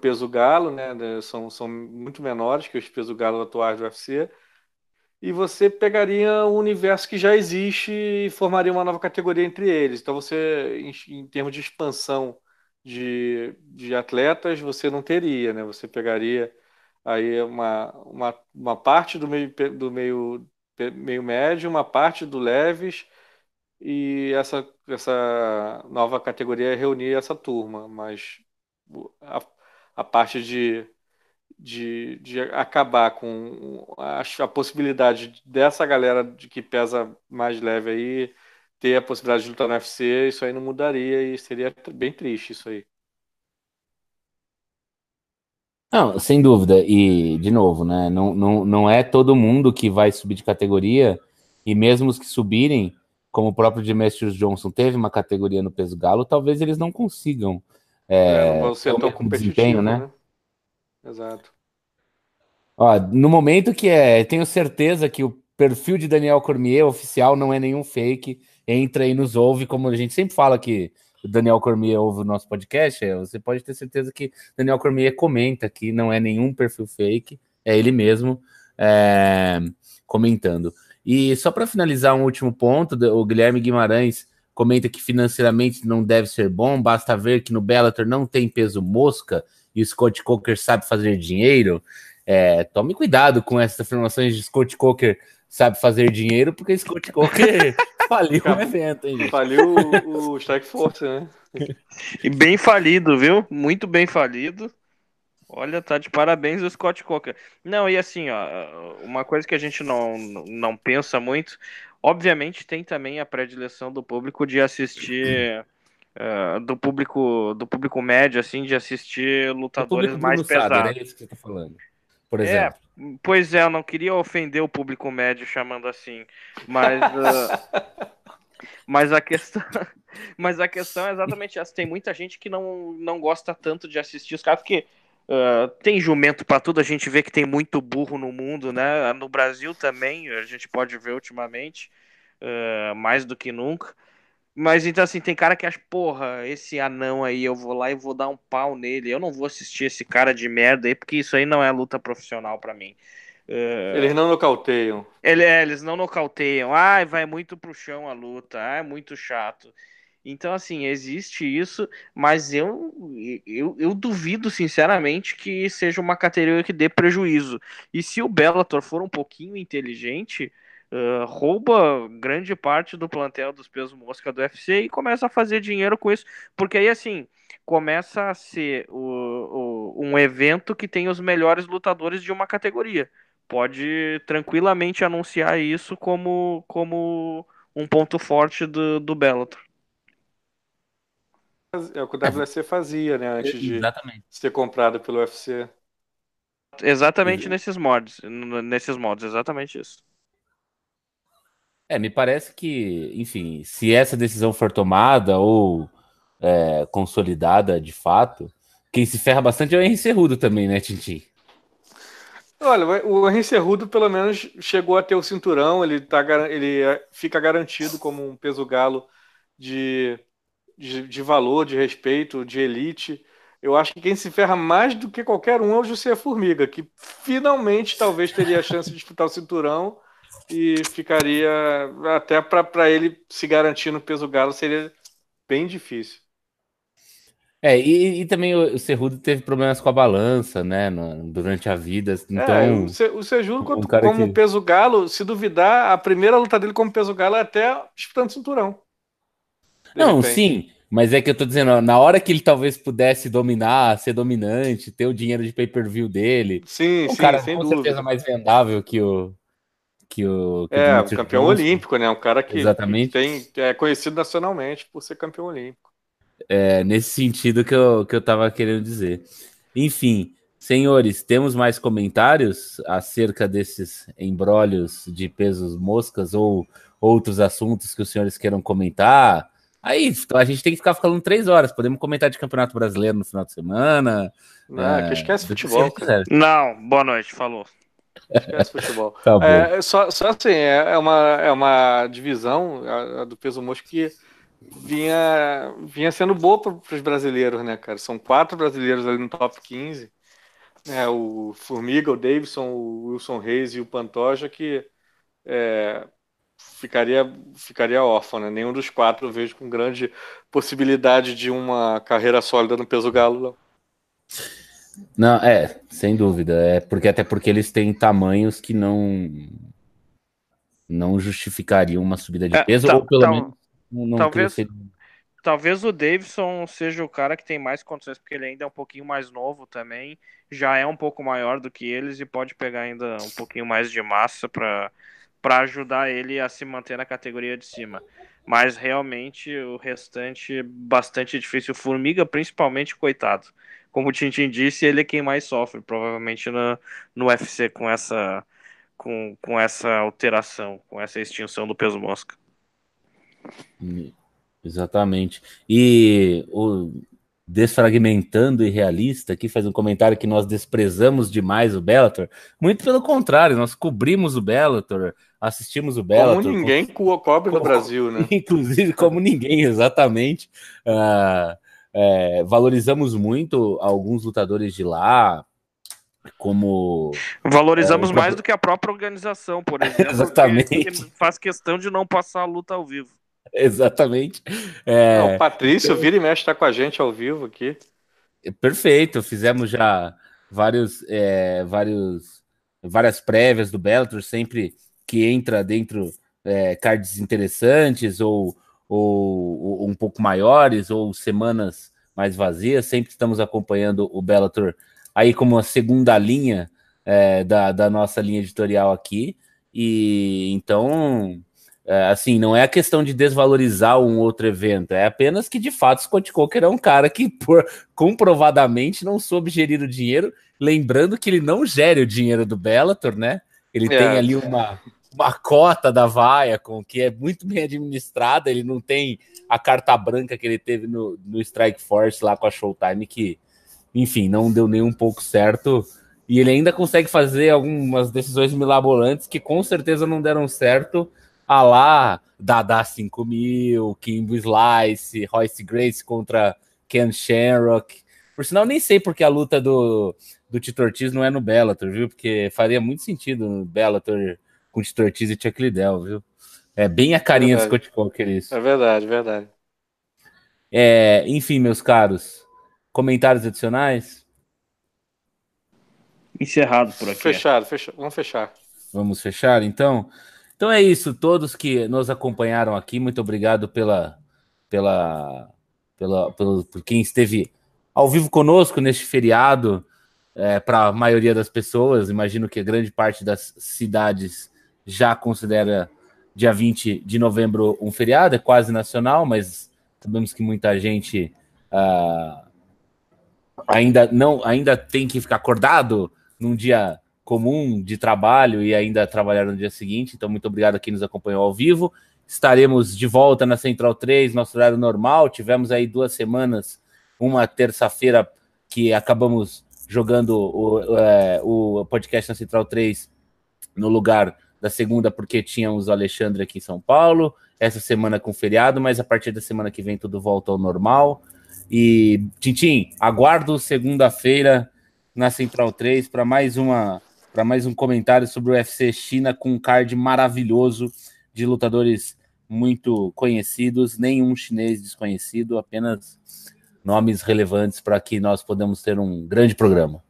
peso galo, né? São, são muito menores que os peso galo atuais do UFC. E você pegaria um universo que já existe e formaria uma nova categoria entre eles. Então você, em, em termos de expansão de, de atletas, você não teria, né? Você pegaria aí uma, uma, uma parte do meio, do meio, meio médio, uma parte do leves, e essa, essa nova categoria é reunir essa turma, mas a, a parte de, de, de acabar com a, a possibilidade dessa galera de que pesa mais leve aí ter a possibilidade de lutar no UFC, isso aí não mudaria e seria bem triste isso aí. Não, sem dúvida. E, de novo, né? Não, não, não é todo mundo que vai subir de categoria, e mesmo os que subirem, como o próprio Demetrius Johnson teve uma categoria no peso galo, talvez eles não consigam é, é, tão desempenho, né? né? Exato. Ó, no momento que é, tenho certeza que o perfil de Daniel Cormier oficial não é nenhum fake, entra e nos ouve, como a gente sempre fala que o Daniel Cormier ouve o nosso podcast, é, você pode ter certeza que Daniel Cormier comenta que não é nenhum perfil fake, é ele mesmo é, comentando. E só para finalizar um último ponto, o Guilherme Guimarães comenta que financeiramente não deve ser bom, basta ver que no Bellator não tem peso mosca e o Scott Coker sabe fazer dinheiro. É, tome cuidado com essas afirmações de Scott Coker sabe fazer dinheiro, porque Scott Coker faliu o evento, hein, gente? Faliu o, o Strike Force, né? E bem falido, viu? Muito bem falido. Olha, tá de parabéns o Scott Coker. Não, e assim, ó, uma coisa que a gente não, não pensa muito, obviamente tem também a predileção do público de assistir uh, do público do público médio, assim, de assistir lutadores mais pesados. Sabe, é isso que você tá falando. Por é, exemplo. É, Pois é, eu não queria ofender o público médio chamando assim, mas uh, mas a questão mas a questão é exatamente essa. Tem muita gente que não, não gosta tanto de assistir os caras porque uh, tem jumento para tudo. A gente vê que tem muito burro no mundo, né? No Brasil também a gente pode ver ultimamente uh, mais do que nunca. Mas então, assim, tem cara que acha, porra, esse anão aí, eu vou lá e vou dar um pau nele. Eu não vou assistir esse cara de merda aí, porque isso aí não é luta profissional para mim. Uh... Eles não nocauteiam. Ele, é, eles não nocauteiam. Ai, vai muito pro chão a luta. Ah, é muito chato. Então, assim, existe isso, mas eu, eu, eu duvido, sinceramente, que seja uma categoria que dê prejuízo. E se o Bellator for um pouquinho inteligente, uh, rouba grande parte do plantel dos pesos mosca do UFC e começa a fazer dinheiro com isso, porque aí assim começa a ser o, o, um evento que tem os melhores lutadores de uma categoria. Pode tranquilamente anunciar isso como, como um ponto forte do, do Bellator. É o que o WC fazia, né? Antes de Exatamente. ser comprado pelo UFC. Exatamente nesses mods. Nesses mods, exatamente isso. É, me parece que, enfim, se essa decisão for tomada ou é, consolidada de fato, quem se ferra bastante é o Henry Cerrudo também, né, Tintin? Olha, o Henry Cerrudo pelo menos chegou a ter o cinturão, ele, tá, ele é, fica garantido como um peso galo de, de, de, valor, de respeito, de elite. Eu acho que quem se ferra mais do que qualquer um é o José Formiga, que finalmente talvez teria a chance de disputar o cinturão e ficaria até para ele se garantir no peso galo seria bem difícil. É, e, e também o, o Cerrudo teve problemas com a balança, né, no, durante a vida. Então, é, o, o Cerrudo, como que... peso galo, se duvidar, a primeira luta dele como peso galo é até disputando cinturão. Não, repente. sim, Mas é que eu tô dizendo, na hora que ele talvez pudesse dominar, ser dominante, ter o dinheiro de pay-per-view dele. Sim, um sim, cara sem com dúvida. certeza mais vendável que o. Que o que o É, Dmitry campeão olímpico, né? Um cara que, Exatamente. tem, é conhecido nacionalmente por ser campeão olímpico. É nesse sentido que eu, que eu tava querendo dizer. Enfim, senhores, temos mais comentários acerca desses embrólios de pesos moscas ou outros assuntos que os senhores queiram comentar? Aí, a gente tem que ficar falando três horas. Podemos comentar de Campeonato Brasileiro no final de semana. Ah, é, que esquece que futebol, quiserem. Não, boa noite, falou. Esquece futebol. Tá. É, só, só assim, é é uma, é uma divisão a- a do peso mosca que vinha, vinha sendo boa para os brasileiros, né, cara? São quatro brasileiros ali no top 15. né? o Formiga, o Davidson, o Wilson Reis e o Pantoja, que é, ficaria, ficaria órfão, né? Nenhum dos quatro eu vejo com grande possibilidade de uma carreira sólida no peso galo, não. Não, é, sem dúvida. É porque até porque eles têm tamanhos que não não justificariam uma subida de É, peso, tal- ou pelo menos não, talvez- Talvez o Davidson seja o cara que tem mais condições, porque ele ainda é um pouquinho mais novo também, já é um pouco maior do que eles e pode pegar ainda um pouquinho mais de massa para para ajudar ele a se manter na categoria de cima. Mas realmente o restante bastante difícil. Formiga, principalmente, coitado. Como o Tintin disse, ele é quem mais sofre, provavelmente no, no UFC com essa com, com essa alteração, com essa extinção do peso mosca. Exatamente. E o Desfragmentando e Realista aqui faz um comentário que nós desprezamos demais o Bellator. Muito pelo contrário, nós cobrimos o Bellator, assistimos o Bellator. Como ninguém co- cobre no como- Brasil, né? Inclusive, como ninguém, exatamente. Ah, é, valorizamos muito alguns lutadores de lá, como. Valorizamos É, mais do que a própria organização, por exemplo. Exatamente. que- que faz questão de não passar a luta ao vivo. Exatamente. É, Não, o Patrício vira e mexe tá com a gente ao vivo aqui. Perfeito, fizemos já vários, é, vários, várias prévias do Bellator, sempre que entra dentro é, cards interessantes ou, ou, ou um pouco maiores ou semanas mais vazias, sempre estamos acompanhando o Bellator aí como a segunda linha é, da, da nossa linha editorial aqui, e então assim, não é a questão de desvalorizar um outro evento, é apenas que de fato Scott Coker é um cara que por, comprovadamente não soube gerir o dinheiro, lembrando que ele não gere o dinheiro do Bellator, né? Ele É. tem ali uma, uma cota da Viacom que é muito bem administrada, ele não tem a carta branca que ele teve no, no Strike Force lá com a Showtime, que, enfim, não deu nem um pouco certo. E ele ainda consegue fazer algumas decisões milaborantes que com certeza não deram certo. A lá, Dada 5000, Kimbo Slice, Royce Grace contra Ken Shamrock. Por sinal, nem sei porque a luta do, do Tito Ortiz não é no Bellator, viu? Porque faria muito sentido no Bellator com Tito Ortiz e Chuck Liddell, viu? É bem a carinha do Verdade. Scott Coker isso. É verdade, verdade. É, enfim, meus caros, comentários adicionais? Encerrado por aqui. Fechado, fecha- vamos fechar. Vamos fechar, então? Então é isso, todos que nos acompanharam aqui, muito obrigado pela, pela, pela, pelo, por quem esteve ao vivo conosco neste feriado, para a maioria das pessoas, imagino que a grande parte das cidades já considera dia 20 de novembro um feriado, é quase nacional, mas sabemos que muita gente ah, ainda não ainda tem que ficar acordado num dia comum de trabalho e ainda trabalhar no dia seguinte. Então, muito obrigado a quem nos acompanhou ao vivo. Estaremos de volta na Central 3, nosso horário normal. Tivemos aí duas semanas, uma terça-feira que acabamos jogando o, é, o podcast na Central 3 no lugar da segunda, porque tínhamos o Alexandre aqui em São Paulo. Essa semana com feriado, mas a partir da semana que vem tudo volta ao normal. E, Tintim, aguardo segunda-feira na Central 3 para mais uma para mais um comentário sobre o UFC China com um card maravilhoso de lutadores muito conhecidos, nenhum chinês desconhecido, apenas nomes relevantes para que nós podemos ter um grande programa.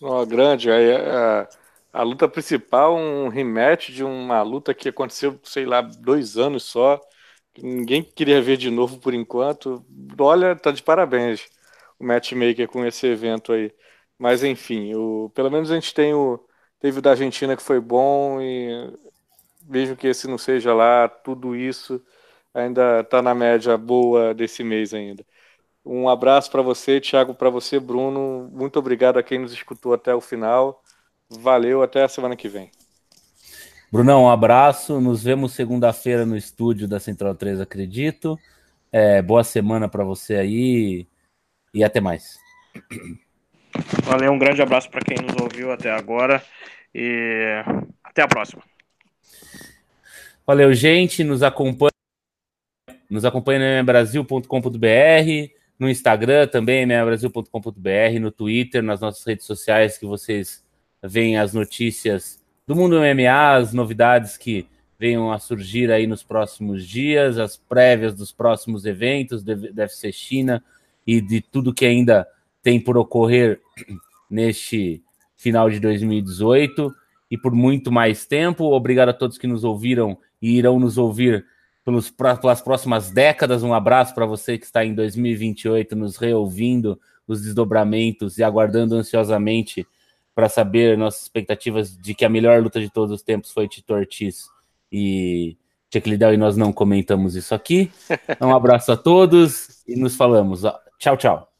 Ó, grande. Aí, a, a luta principal, um rematch de uma luta que aconteceu, sei lá, dois anos só. ninguém queria ver de novo por enquanto. Olha, tá de parabéns o matchmaker com esse evento aí. Mas enfim, o, pelo menos a gente tem o teve o da Argentina que foi bom e vejo que esse não seja lá tudo isso ainda está na média boa desse mês ainda. Um abraço para você, Thiago, para você, Bruno. Muito obrigado a quem nos escutou até o final. Valeu, até a semana que vem. Brunão, um abraço. Nos vemos segunda-feira no estúdio da Central 3, acredito. É, boa semana para você aí e até mais. Valeu, um grande abraço para quem nos ouviu até agora e até a próxima. Valeu, gente. Nos acompanha, nos acompanha no brasil.com.br no Instagram também, memabrasil.com.br, no Twitter, nas nossas redes sociais que vocês veem as notícias do mundo MMA, as novidades que venham a surgir aí nos próximos dias, as prévias dos próximos eventos da UFC China e de tudo que ainda tem por ocorrer neste final de 2018 e por muito mais tempo. Obrigado a todos que nos ouviram e irão nos ouvir pelos, pelas próximas décadas. Um abraço para você que está em 2028 nos reouvindo os desdobramentos e aguardando ansiosamente para saber nossas expectativas de que a melhor luta de todos os tempos foi Tito Ortiz e Chuck Liddell e nós não comentamos isso aqui. Um abraço a todos e nos falamos. Tchau, tchau.